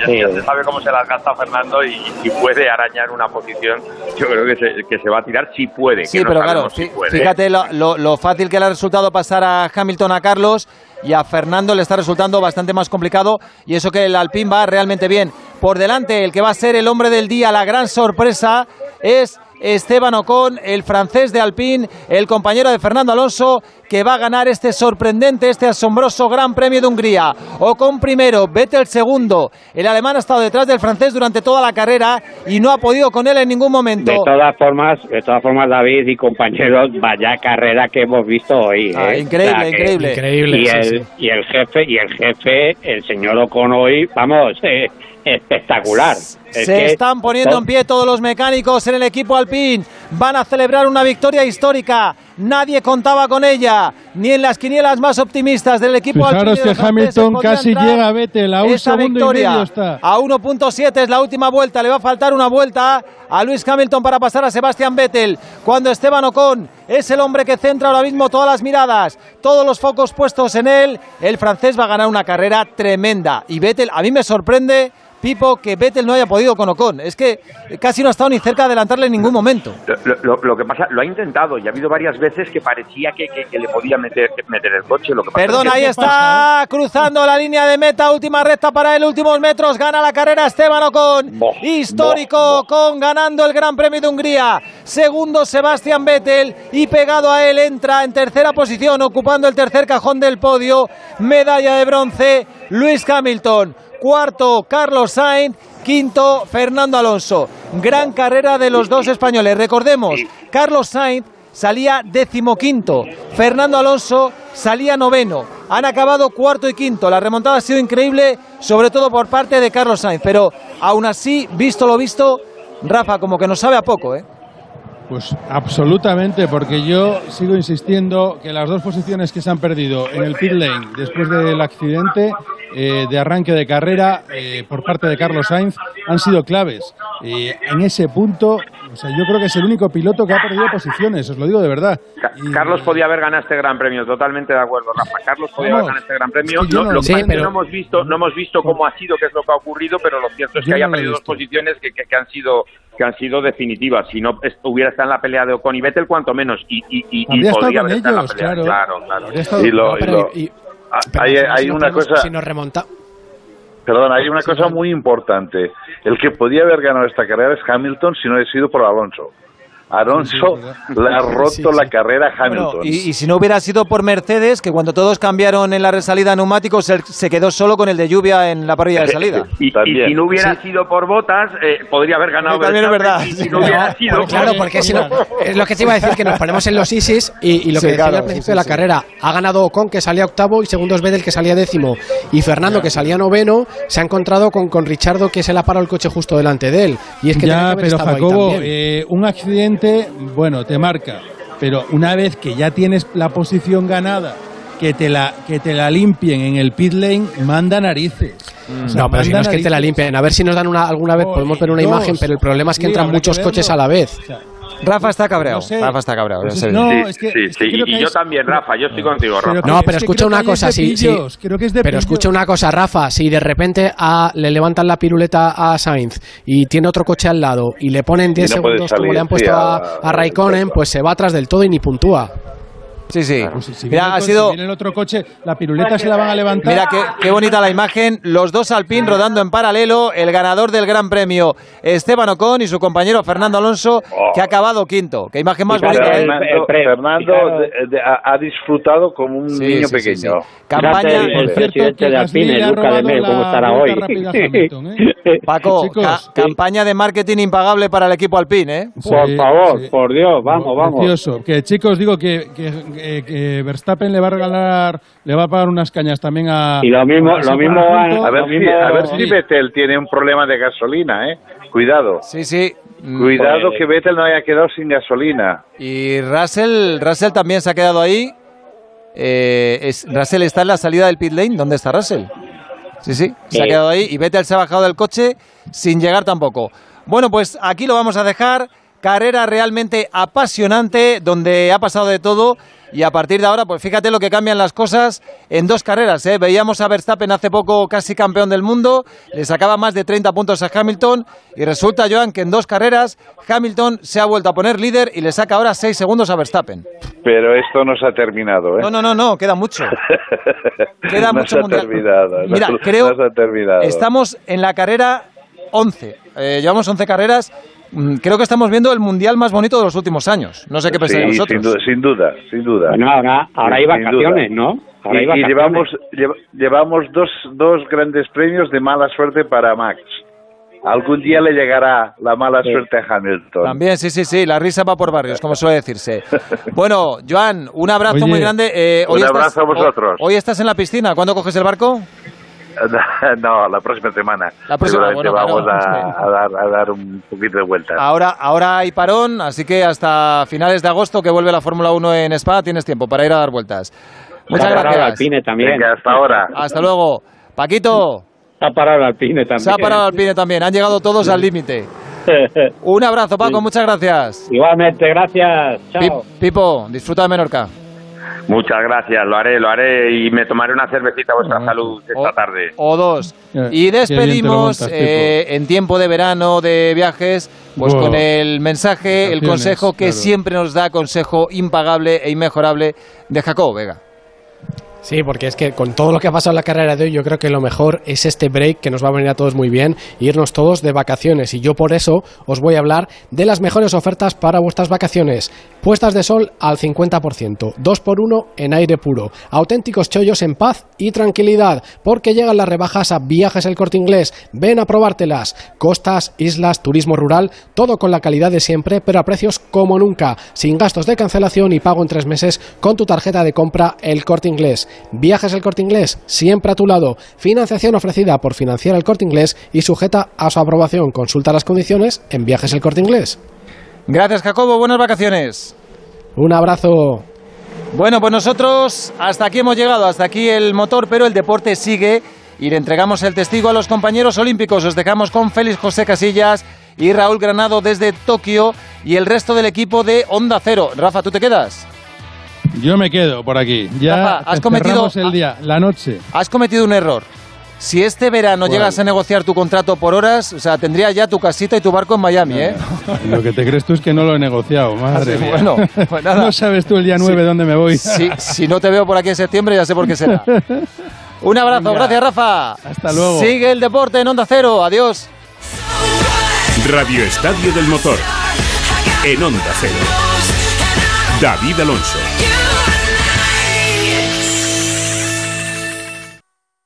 ya, Sí. ya se sabe cómo se las gasta Fernando y si puede arañar una posición, yo creo que se, que se va a tirar si puede. Sí, que no pero claro, si fíjate lo, lo- lo fácil que le ha resultado pasar a Hamilton a Carlos y a Fernando le está resultando bastante más complicado y eso que el Alpine va realmente bien. Por delante, el que va a ser el hombre del día, la gran sorpresa, es Esteban Ocon, el francés de Alpine, el compañero de Fernando Alonso, que va a ganar este sorprendente, este asombroso Gran Premio de Hungría. Ocon primero, Vettel segundo. El alemán ha estado detrás del francés durante toda la carrera y no ha podido con él en ningún momento. De todas formas, de todas formas, David y compañeros, vaya carrera que hemos visto hoy. Ah, ¿eh? increíble, increíble. Increíble, Y sí, el, sí. y el jefe, y el jefe, el señor Ocon hoy, vamos, eh, espectacular. Es Se que- están poniendo en pie todos los mecánicos en el equipo Alpine. Van a celebrar una victoria histórica. Nadie contaba con ella, ni en las quinielas más optimistas del equipo Fijaros que Hamilton casi llega a Vettel, a un segundo y victoria. medio está. A 1.7 es la última vuelta. Le va a faltar una vuelta a Luis Hamilton para pasar a Sebastián Vettel. Cuando Esteban Ocon es el hombre que centra ahora mismo todas las miradas, todos los focos puestos en él, el francés va a ganar una carrera tremenda. Y Vettel, a mí me sorprende. Pipo, que Vettel no haya podido con Ocon. Es que casi no ha estado ni cerca de adelantarle en ningún momento. Lo, lo- lo que pasa, lo ha intentado y ha habido varias veces que parecía que, que- que le podía meter, meter el coche. Lo que pasa Perdón, ahí está cruzando la línea de meta, última recta para él, últimos metros, gana la carrera Esteban Ocon, histórico Ocon ganando el Gran Premio de Hungría, segundo Sebastián Vettel y pegado a él entra en tercera posición, ocupando el tercer cajón del podio, medalla de bronce Luis Hamilton, cuarto Carlos Sainz, quinto Fernando Alonso, gran carrera de los dos españoles, recordemos, Carlos Sainz salía decimoquinto. Fernando Alonso salía noveno. Han acabado cuarto y quinto. La remontada ha sido increíble, sobre todo por parte de Carlos Sainz. Pero aún así, visto lo visto, Rafa, como que nos sabe a poco, ¿eh? Pues absolutamente, porque yo sigo insistiendo que las dos posiciones que se han perdido en el pit lane después del accidente eh, de arranque de carrera eh, por parte de Carlos Sainz han sido claves. Y en ese punto, o sea, yo creo que es el único piloto que ha perdido posiciones, os lo digo de verdad. Ca- Carlos podía haber ganado este gran premio, totalmente de acuerdo, Rafa. Carlos podía Vamos, haber ganado este gran premio. es que No- no lo que que pero- no hemos visto, no hemos visto cómo ha sido, qué es lo que ha ocurrido, pero lo cierto es que haya no perdido dos posiciones que, que- que han sido que han sido definitivas. Si no hubiera estado en la pelea de Ocon y Vettel, cuanto menos, y, y, y, y podría haber estado en la pelea. claro. Claro, claro. Habría estado- Y lo- No, y pero lo- y- pero hay, si una cosa, Si nos remonta... perdón, hay una cosa muy importante. El que podía haber ganado esta carrera es Hamilton si no hubiera sido por Alonso. Alonso le ha roto Sí, la sí. carrera a Bueno, Hamilton. y, y si no hubiera sido por Mercedes, que cuando todos cambiaron en la resalida neumáticos, se quedó solo con el de lluvia en la parrilla de salida. Y, y si no hubiera sido por botas, eh, podría haber ganado. Sí, también es verdad. Y si no hubiera sido Porque, claro, por- porque si no, es lo que te iba a decir, que nos ponemos en los ISIS y, y lo Sí, que decía claro, al principio sí, de la sí. carrera, ha ganado Ocon, que salía octavo, y segundo es Vettel, que salía décimo, y Fernando, que salía noveno, se ha encontrado con, con Richardo, que se le ha parado el coche justo delante de él. Y es que ya, pero Jacobo, eh, un accidente, bueno, te marca. Pero una vez que ya tienes la posición ganada que te la, que te la limpien en el pit lane, manda narices. O sea, No, pero si no es que te la limpien. A ver si nos dan una, alguna vez, podemos ver una imagen, pero el problema es que Sí, entran muchos coches a la vez. Rafa está cabreado. No sé. Rafa está cabreado. Pues no, sí, es que- sí, es que sí. creo Y yo es- también, Rafa, yo estoy contigo, Rafa. No, pero escucha una cosa, sí, sí. pillos, creo que es de Pero pillos. escucha una cosa, Rafa, si de repente a- le levantan la piruleta a Sainz y tiene otro coche al lado y le ponen 10 no puede segundos como le han puesto a, a- a Raikkonen, pues se va atrás del todo y ni puntúa. Sí, sí. Pues si- si Mira, el ha coche- sido... si viene el otro coche, la piruleta se la van a levantar. Mira qué, qué bonita la imagen. Los dos Alpine rodando en paralelo. El ganador del Gran Premio, Esteban Ocon, y su compañero Fernando Alonso, que ha acabado quinto. Qué imagen más bonita. ¿eh? el- Fernando, Fernando fijaros. de- de- ha, ha disfrutado como un Sí, niño sí, pequeño. sí. Campaña. El, Por cierto, presidente de Alpine, Luca de Mel, la cómo estará hoy. Hamilton, ¿eh? Paco, Chicos, ca- sí. campaña de marketing impagable para el equipo Alpine, ¿eh? Por favor, sí. por Dios, vamos, vamos. Precioso. Que chicos, digo que, que, que- que Verstappen le va a regalar, le va a pagar unas cañas también a. Y lo mismo- lo mismo A ver, si, a ver si Sí. Vettel tiene un problema de gasolina, ¿eh? Cuidado. Sí, sí. Mm, Cuidado Pues- que Vettel no haya quedado sin gasolina. Y Russell, Russell también se ha quedado ahí. Eh, es- Russell está en la salida del pit lane. ¿Dónde está Russell? Sí, sí, se ha quedado ahí y Vettel se ha bajado del coche sin llegar tampoco. Bueno, pues aquí lo vamos a dejar. Carrera realmente apasionante, donde ha pasado de todo. Y a partir de ahora, pues fíjate lo que cambian las cosas en dos carreras. ¿eh? Veíamos a Verstappen hace poco casi campeón del mundo, le sacaba más de 30 puntos a Hamilton. Y resulta, Joan, que en dos carreras Hamilton se ha vuelto a poner líder y le saca ahora 6 segundos a Verstappen. Pero esto no se ha terminado, ¿eh? No, no, no, no, queda mucho. Queda no mucho se ha mundial. terminado. no- Mira, no, creo se ha terminado. Estamos en la carrera 11. Eh, llevamos 11 carreras. Mm, Creo que estamos viendo el mundial más bonito de los últimos años. No sé qué pensáis Sí, vosotros. sin duda, sin duda, sin duda. Bueno, ahora, ahora hay vacaciones. ¿no? Ahora hay Y, llevamos, lleva- llevamos dos, dos grandes premios de mala suerte para Max. Algún día le llegará la mala suerte a Hamilton. También, sí, sí, sí, la risa va por barrios, como suele decirse. Bueno, Joan, un abrazo Oye, muy grande. Eh, un estás- abrazo a vosotros. Hoy estás en la piscina. ¿Cuándo coges el barco? No, la próxima semana. La próxima, Seguramente bueno, vamos claro, a, a dar, a dar un poquito de vuelta. Ahora, ahora hay parón, así que hasta finales de agosto que vuelve la Fórmula 1 en Spa tienes tiempo para ir a dar vueltas. Muchas Se ha parado el gracias. Alpine también. Venga, hasta ahora. Hasta luego. Paquito. Se ha parado Alpine también. Se ha parado Alpine también. Han llegado todos al límite. Un abrazo, Paco. Muchas gracias. Igualmente, gracias. Chao. Pi- Pipo, disfruta de Menorca. Muchas gracias, lo haré, lo haré y me tomaré una cervecita a vuestra salud esta tarde. O dos. Eh, Y despedimos montas, eh, en tiempo de verano, de viajes, pues con el mensaje, el consejo que claro. siempre nos da, consejo impagable e inmejorable de Jacob Vega. Sí, porque es que con todo lo que ha pasado en la carrera de hoy, yo creo que lo mejor es este break que nos va a venir a todos muy bien, irnos todos de vacaciones. Y yo por eso os voy a hablar de las mejores ofertas para vuestras vacaciones. Puestas de sol al 50%, 2 por 1 en aire puro, auténticos chollos en paz y tranquilidad, porque llegan las rebajas a Viajes el Corte Inglés. Ven a probártelas. Costas, islas, turismo rural, todo con la calidad de siempre, pero a precios como nunca, sin gastos de cancelación y pago en tres meses con tu tarjeta de compra El Corte Inglés. Viajes El Corte Inglés, siempre a tu lado. Financiación ofrecida por Financiar El Corte Inglés y sujeta a su aprobación. Consulta las condiciones en Viajes El Corte Inglés. Gracias, Jacobo. Buenas vacaciones. Un abrazo. Bueno, pues nosotros hasta aquí hemos llegado, hasta aquí el motor, pero el deporte sigue y le entregamos el testigo a los compañeros olímpicos. Os dejamos con Félix José Casillas y Raúl Granado desde Tokio y el resto del equipo de Onda Cero. Rafa, ¿tú te quedas? Yo me quedo por aquí. Ya Rafa, has cometido- el día, la noche. Has cometido un error. Si este verano ¿Cuál? llegas a negociar tu contrato por horas, o sea, tendría ya tu casita y tu barco en Miami, ¿eh? Lo que te crees tú es que no lo he negociado, madre sí, mía. bueno, pues nada. No sabes tú el día 9 Sí. dónde me voy. Si, si no te veo por aquí en septiembre, ya sé por qué será. Un abrazo, Venga. gracias Rafa. Hasta luego. Sigue el deporte en Onda Cero, adiós. Radio Estadio del Motor. En Onda Cero. David Alonso.